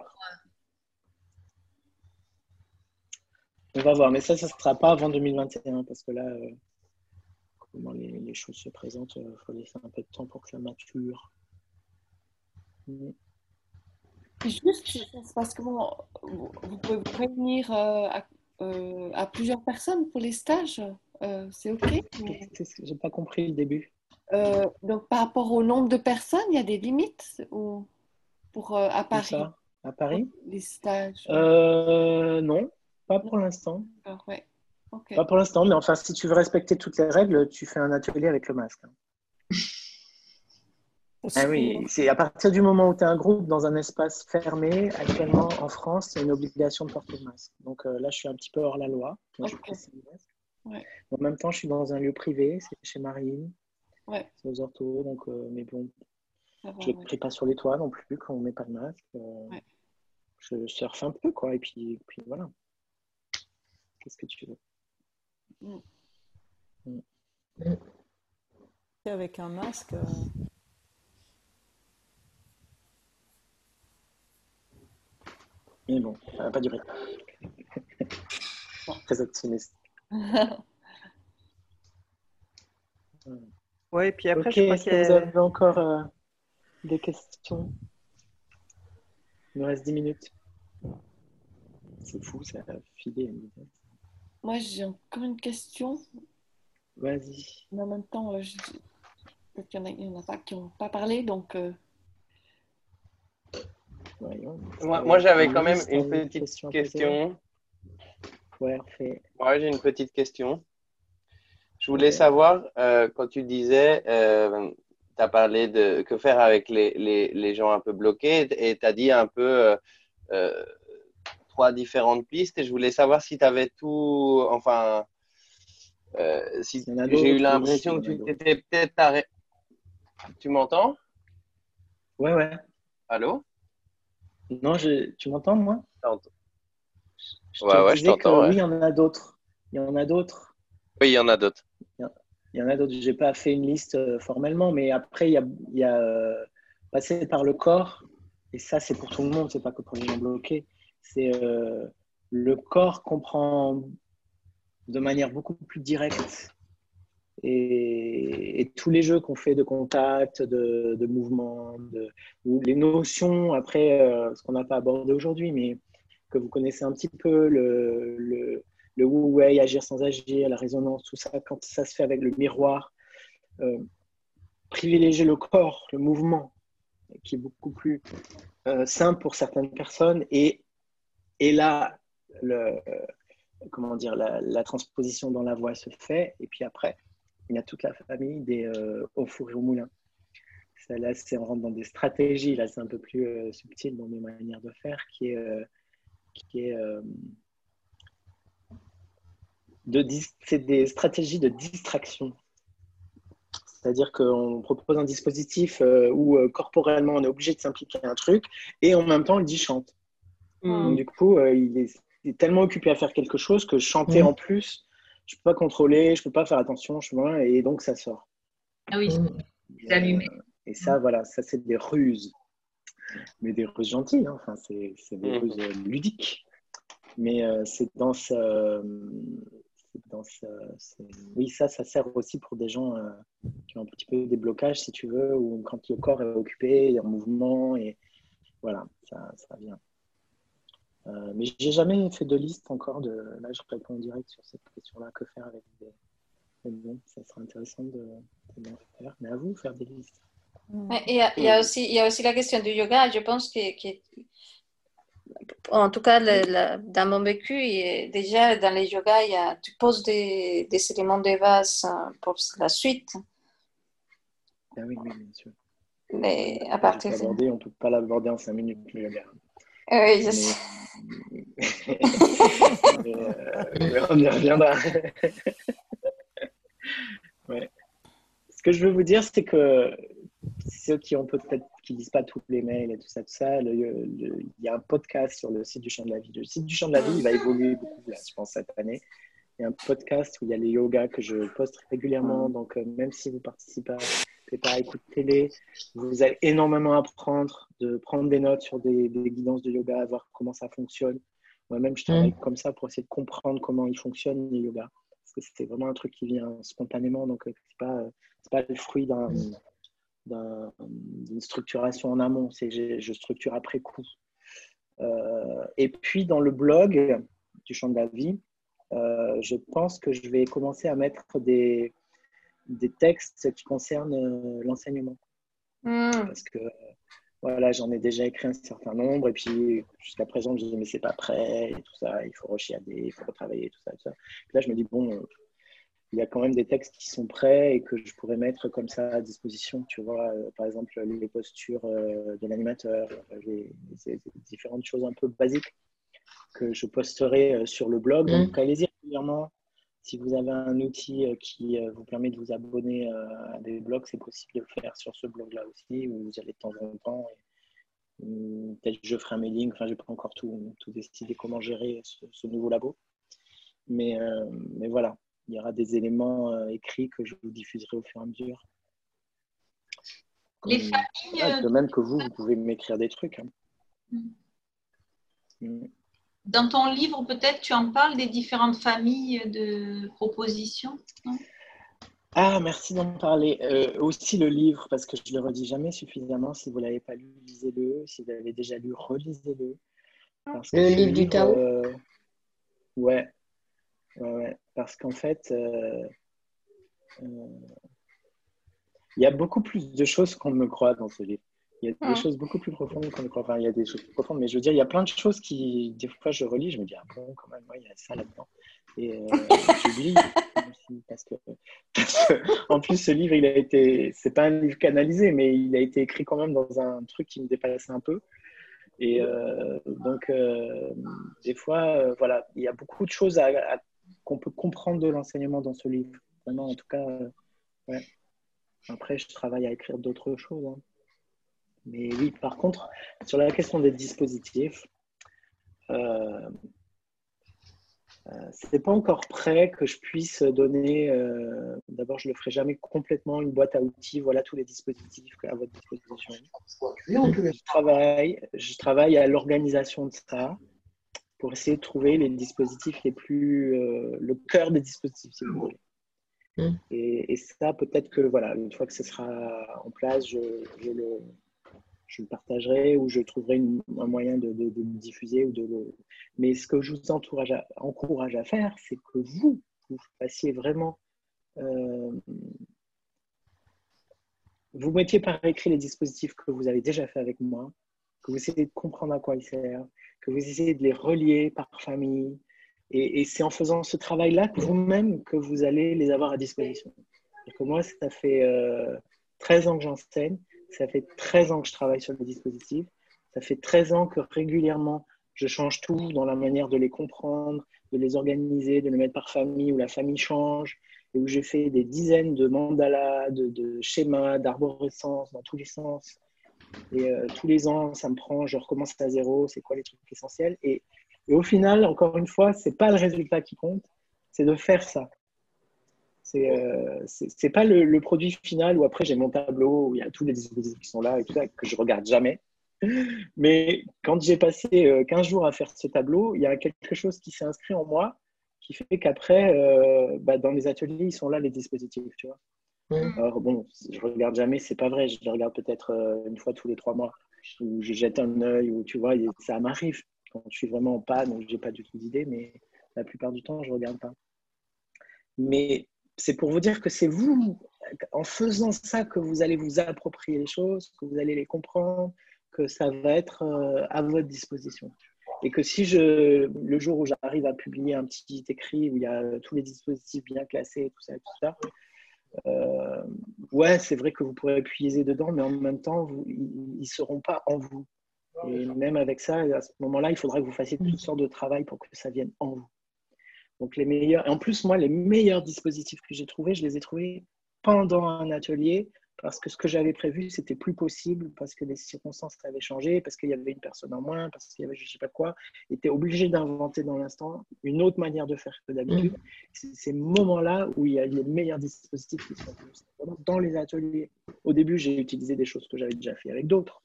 On va voir, mais ça, ça ne sera pas avant 2021 parce que là, comment les, choses se présentent, il faut laisser un peu de temps pour que ça mature. Mm. Juste, parce que vous, pouvez vous réunir euh, euh, à, plusieurs personnes pour les stages, euh, c'est OK J'ai pas compris le début. donc, par rapport au nombre de personnes, il y a des limites ou, pour, à Paris? À Paris? Les stages Non, pas pour l'instant. ouais. Pas pour l'instant, mais enfin, si tu veux respecter toutes les règles, tu fais un atelier avec le masque. Ah oui, c'est à partir du moment où tu es un groupe dans un espace fermé, actuellement en France, c'est une obligation de porter le masque. Donc euh, là, je suis un petit peu hors la loi. En même temps, je suis dans un lieu privé, c'est chez Marine. Ouais. C'est aux orthos, donc, euh, mais bon, je ne prie pas sur les toits non plus quand on ne met pas le masque. Euh, je surfe un peu, quoi, et puis, puis voilà. Qu'est-ce que tu veux? Mm. Mm. Avec un masque. Mais bon, ça n'a pas duré. *laughs* Très optimiste. *laughs* Oui, puis après, je crois que vous avez encore euh, des questions? Il nous reste 10 minutes. C'est fou, ça a filé. Moi, j'ai encore une question. Vas-y. Mais en même temps, peut-être qu'il y, en a pas qui n'ont pas parlé, donc euh, moi, j'avais quand même une petite question. Ouais, Moi, j'ai une petite question. Je voulais savoir, euh, quand tu disais, euh, as parlé de que faire avec les, les, les gens un peu bloqués et tu as dit un peu trois différentes pistes et je voulais savoir si tu avais tout, enfin, si j'ai eu l'impression que tu t'étais peut-être arrêté. Tu m'entends? Ouais, ouais. Allô? Non, je... tu m'entends, moi? Je Ouais, ouais, je t'entends. Oui, il y en a d'autres. Il y en a d'autres. Oui, il y en a d'autres. Il y en a d'autres. Je n'ai pas fait une liste euh, formellement, mais après, il y a, il y a euh, passer par le corps. Et ça, c'est pour tout le monde, c'est pas que pour les gens bloqués. C'est euh, le corps comprend de manière beaucoup plus directe et, tous les jeux qu'on fait de contact, de, mouvement, de, ou les notions, après, euh, ce qu'on n'a pas abordé aujourd'hui, mais que vous connaissez un petit peu, le, le, le wu-wei, agir sans agir, la résonance, tout ça, quand ça se fait avec le miroir, euh, privilégier le corps, le mouvement, qui est beaucoup plus euh, simple pour certaines personnes, et, et là, le, comment dire, la, transposition dans la voix se fait, et puis après, il y a toute la famille des euh, au four et au moulin. Ça, là, c'est on rentre dans des stratégies, là, c'est un peu plus euh, subtil dans mes manières de faire, qui est, euh, qui est de, c'est des stratégies de distraction. C'est-à-dire qu'on propose un dispositif où corporellement on est obligé de s'impliquer à un truc et en même temps on le dit chante. Mmh. du coup, il est, tellement occupé à faire quelque chose que chanter mmh. en plus, je peux pas contrôler, je peux pas faire attention, je peux, et donc ça sort. Ah oui, c'est allumé. Et ça, voilà, ça c'est des ruses, mais des ruses gentilles. Hein. Enfin, c'est des mm. ruses euh, ludiques. Mais euh, c'est dans ce, dans ce, oui, ça, ça sert aussi pour des gens euh, qui ont un petit peu des blocages, si tu veux, ou quand le corps est occupé, en mouvement, et voilà, ça, ça vient. Euh, mais j'ai jamais fait de liste encore. De... Là, je réponds en direct sur cette question-là. Que faire avec des. Ça serait intéressant de, de faire. Mais à vous, faire des listes. Il y, a, il, y a aussi, il y a aussi la question du yoga. Je pense que, en tout cas, le, dans mon vécu, déjà dans les yogas, il y a, tu poses des, des éléments de base euh, pour la suite. Ah oui, oui, bien sûr. Mais à partir de... On ne peut pas l'aborder en cinq minutes, le yoga. Oui, je sais. Euh, on y reviendra. ouais. Ce que je veux vous dire, c'est que ceux qui ont peut-être qui lisent pas tous les mails et tout ça, tout ça, il y a un podcast sur le site du Champ de la Vie. Le site du Champ de la Vie, il va évoluer beaucoup, là, je pense, cette année. Il y a un podcast où il y a les yogas que je poste régulièrement. Donc, euh, même si vous participez pas, écoutez-les. Vous allez énormément apprendre, de prendre des notes sur des, guidances de yoga, voir comment ça fonctionne. Moi-même, je travaille mm. comme ça pour essayer de comprendre comment il fonctionne le yoga. Parce que c'est vraiment un truc qui vient spontanément. Donc, euh, ce n'est pas, pas le fruit d'une structuration en amont. C'est je, je structure après coup. Euh, et puis, dans le blog du champ de la vie, euh, je pense que je vais commencer à mettre des, des textes qui concernent euh, l'enseignement. Hmm. Parce que voilà, j'en ai déjà écrit un certain nombre, et puis jusqu'à présent, je me dis, mais c'est pas prêt, et tout ça, il faut rechiader, il faut retravailler, tout ça, tout ça. là, je me dis, bon, il y a quand même des textes qui sont prêts et que je pourrais mettre comme ça à disposition, tu vois, euh, par exemple, les postures de l'animateur, les, différentes choses un peu basiques que je posterai euh, sur le blog. Donc, mm. allez-y régulièrement. Si vous avez un outil euh, qui euh, vous permet de vous abonner à des blogs, c'est possible de le faire sur ce blog-là aussi, où vous allez de temps en temps. Peut-être que je ferai un mailing, enfin, je n'ai pas encore tout, tout, décidé comment gérer ce, nouveau labo. Mais, mais, voilà, il y aura des éléments écrits que je vous diffuserai au fur et à mesure. Les familles. de même que vous, vous pouvez m'écrire des trucs. Hein. Mm. Mm. Dans ton livre, peut-être, tu en parles des différentes familles de propositions Ah, merci d'en parler. Euh, aussi le livre, parce que je ne le redis jamais suffisamment. Si vous ne l'avez pas lu, lisez-le. Si vous l'avez déjà lu, relisez-le. Le livre du Tao? euh, ouais. ouais. Parce qu'en fait, euh, il y a beaucoup plus de choses qu'on ne me croit dans ce livre. Il y a des ah. choses beaucoup plus profondes qu'on croit. Enfin, il y a des choses plus profondes, mais je veux dire, il y a plein de choses qui, des fois, je relis, je me dis, ah bon, quand même, il y a ça là-dedans. Et euh, j'oublie *laughs* parce que, en plus, ce livre, il a été, c'est pas un livre canalisé, mais il a été écrit quand même dans un truc qui me dépassait un peu. Et euh, donc, euh, des fois, voilà, il y a beaucoup de choses qu'on peut comprendre de l'enseignement dans ce livre. Vraiment, en tout cas, ouais. Après, je travaille à écrire d'autres choses. Hein. Mais oui, par contre, sur la question des dispositifs, euh, euh c'est pas encore prêt que je puisse donner. Euh, d'abord, je ne le ferai jamais complètement une boîte à outils. Voilà tous les dispositifs à votre disposition. Je travaille, je travaille à l'organisation de ça pour essayer de trouver les dispositifs les plus, euh, le cœur des dispositifs, si vous voulez. Mmh. Et, ça, peut-être que voilà, une fois que ce sera en place, je, je le, je le partagerai ou je trouverai un moyen de, le diffuser. Ou de Mais ce que je vous encourage à, faire, c'est que vous, vous fassiez vraiment. Euh, vous mettiez par écrit les dispositifs que vous avez déjà fait avec moi, que vous essayez de comprendre à quoi ils servent, que vous essayez de les relier par famille. Et, c'est en faisant ce travail-là vous-même que vous allez les avoir à disposition. Que moi, ça fait 13 euh, ans que j'enseigne ça fait 13 ans que je travaille sur le dispositif. Ça fait 13 ans que régulièrement, je change tout dans la manière de les comprendre, de les organiser, de les mettre par famille, où la famille change, et où j'ai fait des dizaines de mandalas, de, schémas, d'arborescence dans tous les sens. Et euh, tous les ans, ça me prend, je recommence à zéro, c'est quoi les trucs essentiels? Et, et au final, encore une fois, c'est pas le résultat qui compte, c'est de faire ça. C'est euh, pas le, produit final où après j'ai mon tableau où il y a tous les dispositifs qui sont là et tout ça que je regarde jamais. Mais quand j'ai passé 15 euh, jours à faire ce tableau, il y a quelque chose qui s'est inscrit en moi qui fait qu'après, euh, bah, dans les ateliers, ils sont là les dispositifs, tu vois. Mmh. Alors bon, je regarde jamais, c'est pas vrai. Je les regarde peut-être une fois tous les trois mois, où je jette un œil, ou tu vois, ça m'arrive quand je suis vraiment en panne, où j'ai pas du tout d'idée, mais la plupart du temps, je regarde pas. Mais c'est pour vous dire que c'est vous, en faisant ça, que vous allez vous approprier les choses, que vous allez les comprendre, que ça va être euh, à votre disposition. Et que si je, le jour où j'arrive à publier un petit écrit où il y a tous les dispositifs bien classés, tout ça, tout ça, euh, ouais, c'est vrai que vous pourrez puiser dedans, mais en même temps, ils ne seront pas en vous. Et même avec ça, à ce moment-là, il faudra que vous fassiez toutes sortes de travail pour que ça vienne en vous. Donc les meilleurs, et en plus, moi, les meilleurs dispositifs que j'ai trouvés, je les ai trouvés pendant un atelier parce que ce que j'avais prévu, c'était plus possible, parce que les circonstances avaient changé, parce qu'il y avait une personne en moins, parce qu'il y avait je ne sais pas quoi. était obligé d'inventer dans l'instant une autre manière de faire que d'habitude. Mmh. C'est ces moments-là où il y a les meilleurs dispositifs qui sont dans les ateliers. Au début, j'ai utilisé des choses que j'avais déjà fait avec d'autres.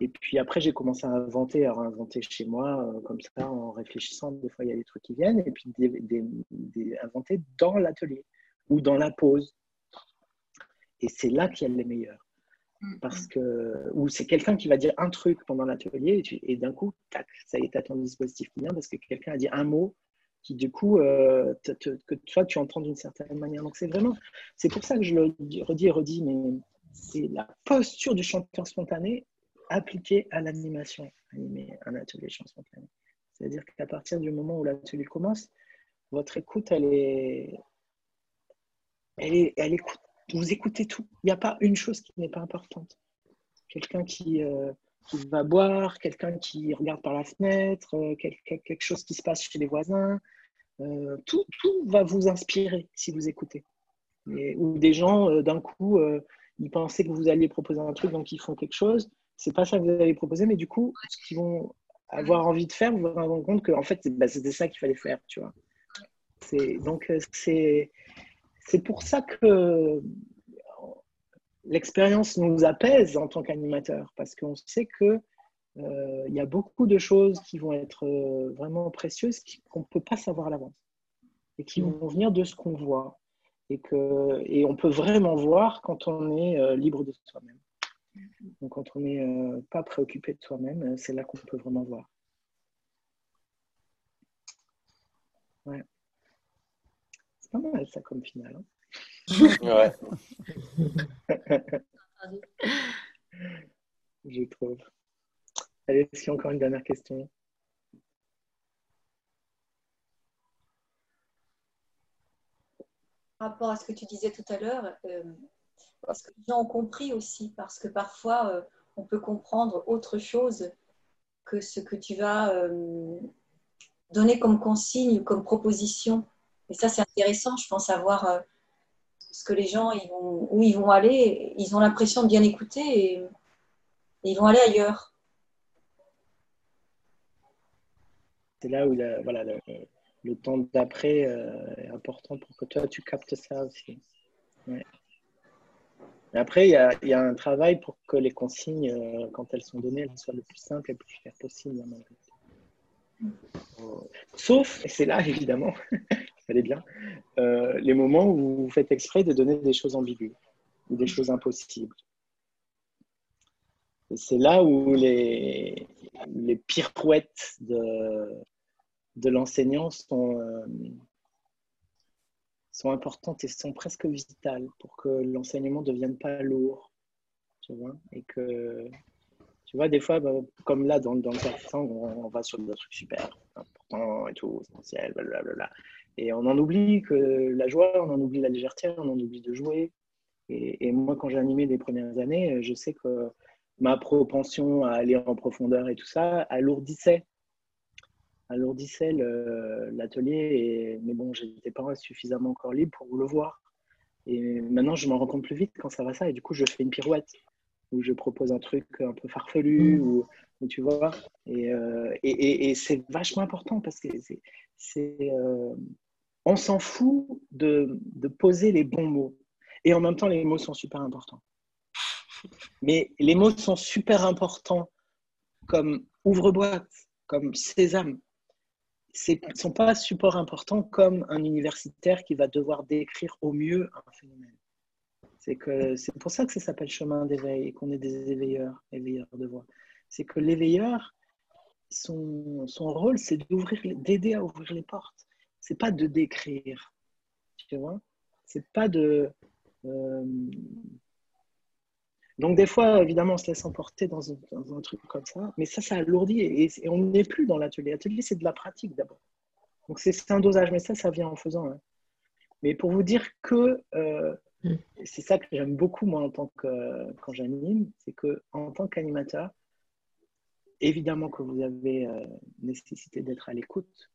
Et puis après, j'ai commencé à inventer, à inventer chez moi, euh, comme ça, en réfléchissant. Des fois, il y a des trucs qui viennent, et puis des, inventer dans l'atelier ou dans la pause. Et c'est là qu'il y a les meilleurs. Mm, Parce que, ou c'est quelqu'un qui va dire un truc pendant l'atelier, et, d'un coup, tac, ça y est, as ton dispositif qui vient, parce que quelqu'un a dit un mot qui, du coup, euh, que toi, tu entends d'une certaine manière. Donc, c'est vraiment, c'est pour ça que je le redis et redis, mais c'est la posture du chanteur spontané appliqué à l'animation, animer un atelier chanson C'est-à-dire qu'à partir du moment où l'atelier commence, votre écoute, elle est, elle est, écoute, vous écoutez tout. Il n'y a pas une chose qui n'est pas importante. Quelqu'un qui, euh, va boire, quelqu'un qui regarde par la fenêtre, euh, quelque, chose qui se passe chez les voisins, euh, tout, tout, va vous inspirer si vous écoutez. ou des gens, d'un coup, ils pensaient que vous alliez proposer un truc, donc ils font quelque chose c'est pas ça que vous avez proposé, mais du coup, ce qu'ils vont avoir envie de faire, vous vous rendez compte que en fait, bah, c'était ça qu'il fallait faire, tu vois. Donc, euh, c'est, c'est pour ça que l'expérience nous apaise en tant qu'animateur, parce qu'on sait que euh, il y a beaucoup de choses qui vont être euh, vraiment précieuses qu'on ne peut pas savoir à l'avance et qui vont venir de ce qu'on voit et, que, et on peut vraiment voir quand on est libre de soi-même. Donc, quand on n'est euh, pas préoccupé de soi-même, euh, c'est là qu'on peut vraiment voir. Ouais. C'est pas mal ça comme finale. Hein. ouais. *laughs* je trouve. Allez, a encore une dernière question? Par rapport à ce que tu disais tout à l'heure, euh, est-ce que les gens ont compris aussi Parce que parfois, euh, on peut comprendre autre chose que ce que tu vas euh, donner comme consigne, comme proposition. Et ça, c'est intéressant, je pense, à voir euh, ce que les gens, vont, où ils vont aller. Ils ont l'impression de bien écouter et, ils vont aller ailleurs. C'est là où le, temps d'après est important pour que toi, tu captes ça aussi. Après, il y, a, un travail pour que les consignes, euh, quand elles sont données, elles soient le plus simples et le plus claires possible. Sauf, et c'est là évidemment, *laughs* fallait bien, euh, les moments où vous faites exprès de donner des choses ambiguës ou des choses impossibles. C'est là où les, les pirouettes de, de l'enseignant sont, euh, sont importantes et sont presque vitales pour que l'enseignement ne devienne pas lourd. Tu vois, et que tu vois, des fois, bah, comme là, dans, dans le cas on, va sur des trucs super importants et tout, essentiels, blablabla. Et on en oublie que la joie, on en oublie la légèreté, on en oublie de jouer. Et, moi, quand j'ai animé les premières années, je sais que ma propension à aller en profondeur et tout ça alourdissait alourdissait l'atelier. Mais bon, j'étais pas suffisamment encore libre pour le voir. Et maintenant, je m'en rends compte plus vite quand ça va ça. Et du coup, je fais une pirouette où je propose un truc un peu farfelu, ou, tu vois. Euh, et, et, c'est vachement important parce que c'est, euh, on s'en fout de, de, poser les bons mots. Et en même temps, les mots sont super importants. Mais les mots sont super importants comme ouvre-boîte, comme sésame. Ne sont pas support importants comme un universitaire qui va devoir décrire au mieux un phénomène. C'est pour ça que ça s'appelle chemin d'éveil et qu'on est des éveilleurs, éveilleurs de voix. C'est que l'éveilleur, son, son rôle, c'est d'aider à ouvrir les portes. C'est pas de décrire, tu vois. C'est pas de. Euh, donc des fois, évidemment, on se laisse emporter dans un, dans un truc comme ça, mais ça, ça alourdit et, et on n'est plus dans l'atelier. L'atelier, c'est de la pratique d'abord. Donc c'est un dosage, mais ça, ça vient en faisant. Hein. Mais pour vous dire que euh, Mm. C'est ça que j'aime beaucoup, moi, en tant que, quand j'anime, c'est que en tant qu'animateur, évidemment que vous avez euh, nécessité d'être à l'écoute,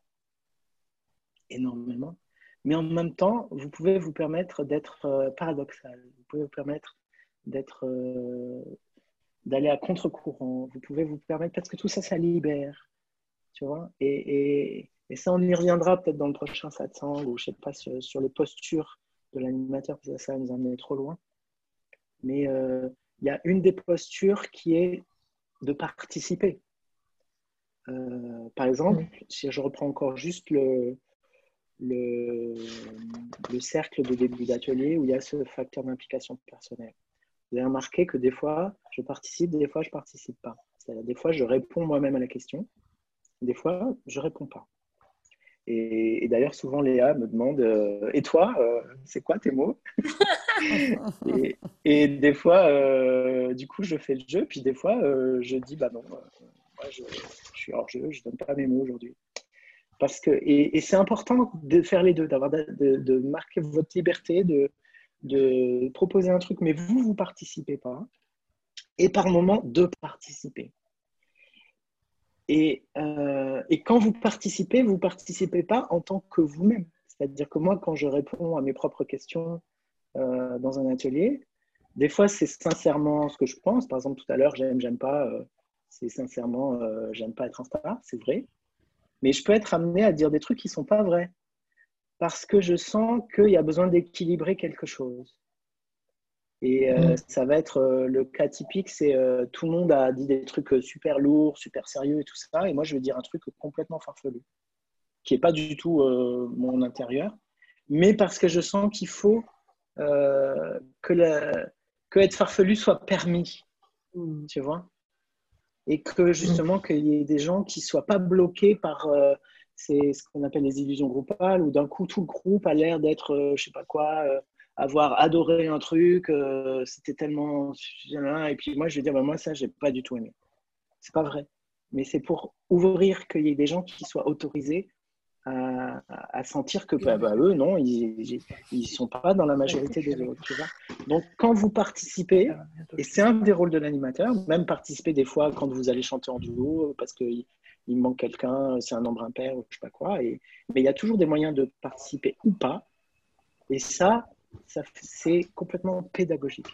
énormément, mais en même temps, vous pouvez vous permettre d'être euh, paradoxal, vous pouvez vous permettre d'être, euh, d'aller à contre-courant, vous pouvez vous permettre, parce que tout ça, ça libère, tu vois, et, et, et ça, on y reviendra peut-être dans le prochain satsang, ou je sais pas, sur, sur les postures de l'animateur, parce que ça nous amener trop loin. Mais euh, il y a une des postures qui est de participer. Euh, par exemple, si je reprends encore juste le, le, le cercle de début d'atelier où il y a ce facteur d'implication personnelle. Vous avez remarqué que des fois, je participe, des fois, je ne participe pas. C'est-à-dire, des fois, je réponds moi-même à la question, des fois, je ne réponds pas. Et, d'ailleurs, souvent, Léa me demande euh, Et toi, euh, c'est quoi tes mots? *laughs* Et, des fois, euh, du coup, je fais le jeu. Puis des fois, je dis Bah non, moi, je, suis hors jeu, je ne donne pas mes mots aujourd'hui. Parce que, et, c'est important de faire les deux, d'avoir de, de, marquer votre liberté, de, de proposer un truc, mais vous, vous participez pas. Et par moment, de participer. Euh, et, quand vous participez, vous ne participez pas en tant que vous-même. C'est-à-dire que moi, quand je réponds à mes propres questions euh, dans un atelier, des fois, c'est sincèrement ce que je pense. Par exemple, tout à l'heure, j'aime, j'aime pas, euh, c'est sincèrement, j'aime pas être un star, c'est vrai. Mais je peux être amené à dire des trucs qui ne sont pas vrais. Parce que je sens qu'il y a besoin d'équilibrer quelque chose. Et euh, mm. ça va être euh, le cas typique, c'est euh, tout le monde a dit des trucs super lourds, super sérieux et tout ça, et moi je vais dire un truc complètement farfelu, qui n'est pas du tout mon intérieur, mais parce que je sens qu'il faut que, que être farfelu soit permis, mm. tu vois, et que justement qu'il y ait des gens qui soient pas bloqués par c'est ce qu'on appelle les illusions groupales, où d'un coup tout le groupe a l'air d'être, je sais pas quoi avoir adoré un truc, c'était tellement. Et puis moi, je vais dire, bah, moi, ça, j'ai pas du tout aimé. C'est pas vrai. Mais c'est pour ouvrir qu'il y ait des gens qui soient autorisés à, sentir que bah, bah, eux, non, ils ne sont pas dans la majorité des autres. Donc, quand vous participez, et c'est un des rôles de l'animateur, même participer des fois quand vous allez chanter en duo, parce qu'il il manque quelqu'un, c'est un nombre impair ou je sais pas quoi. Et, mais il y a toujours des moyens de participer ou pas. Et ça, ça c'est complètement pédagogique.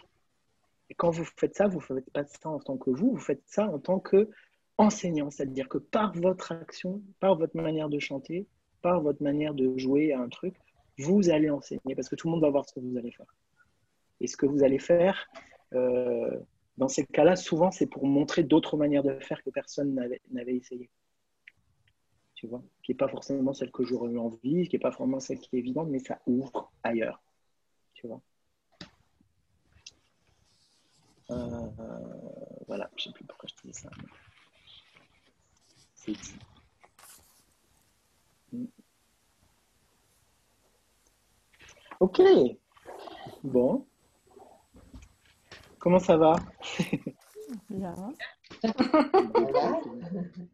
Et quand vous faites ça, vous ne faites pas ça en tant que vous, vous faites ça en tant que enseignant, c'est-à-dire que par votre action, par votre manière de chanter, par votre manière de jouer à un truc, vous allez enseigner parce que tout le monde va voir ce que vous allez faire. Et ce que vous allez faire, euh, dans ces cas-là, souvent, c'est pour montrer d'autres manières de faire que personne n'avait essayé. Tu vois Qui n'est pas forcément celle que j'aurais eu envie, qui n'est pas forcément celle qui est évidente, mais ça ouvre ailleurs. Tu vois euh, Voilà, je ne sais plus pourquoi je disais ça. C'est dit. Ok. Bon. Comment ça va? Bien. *laughs*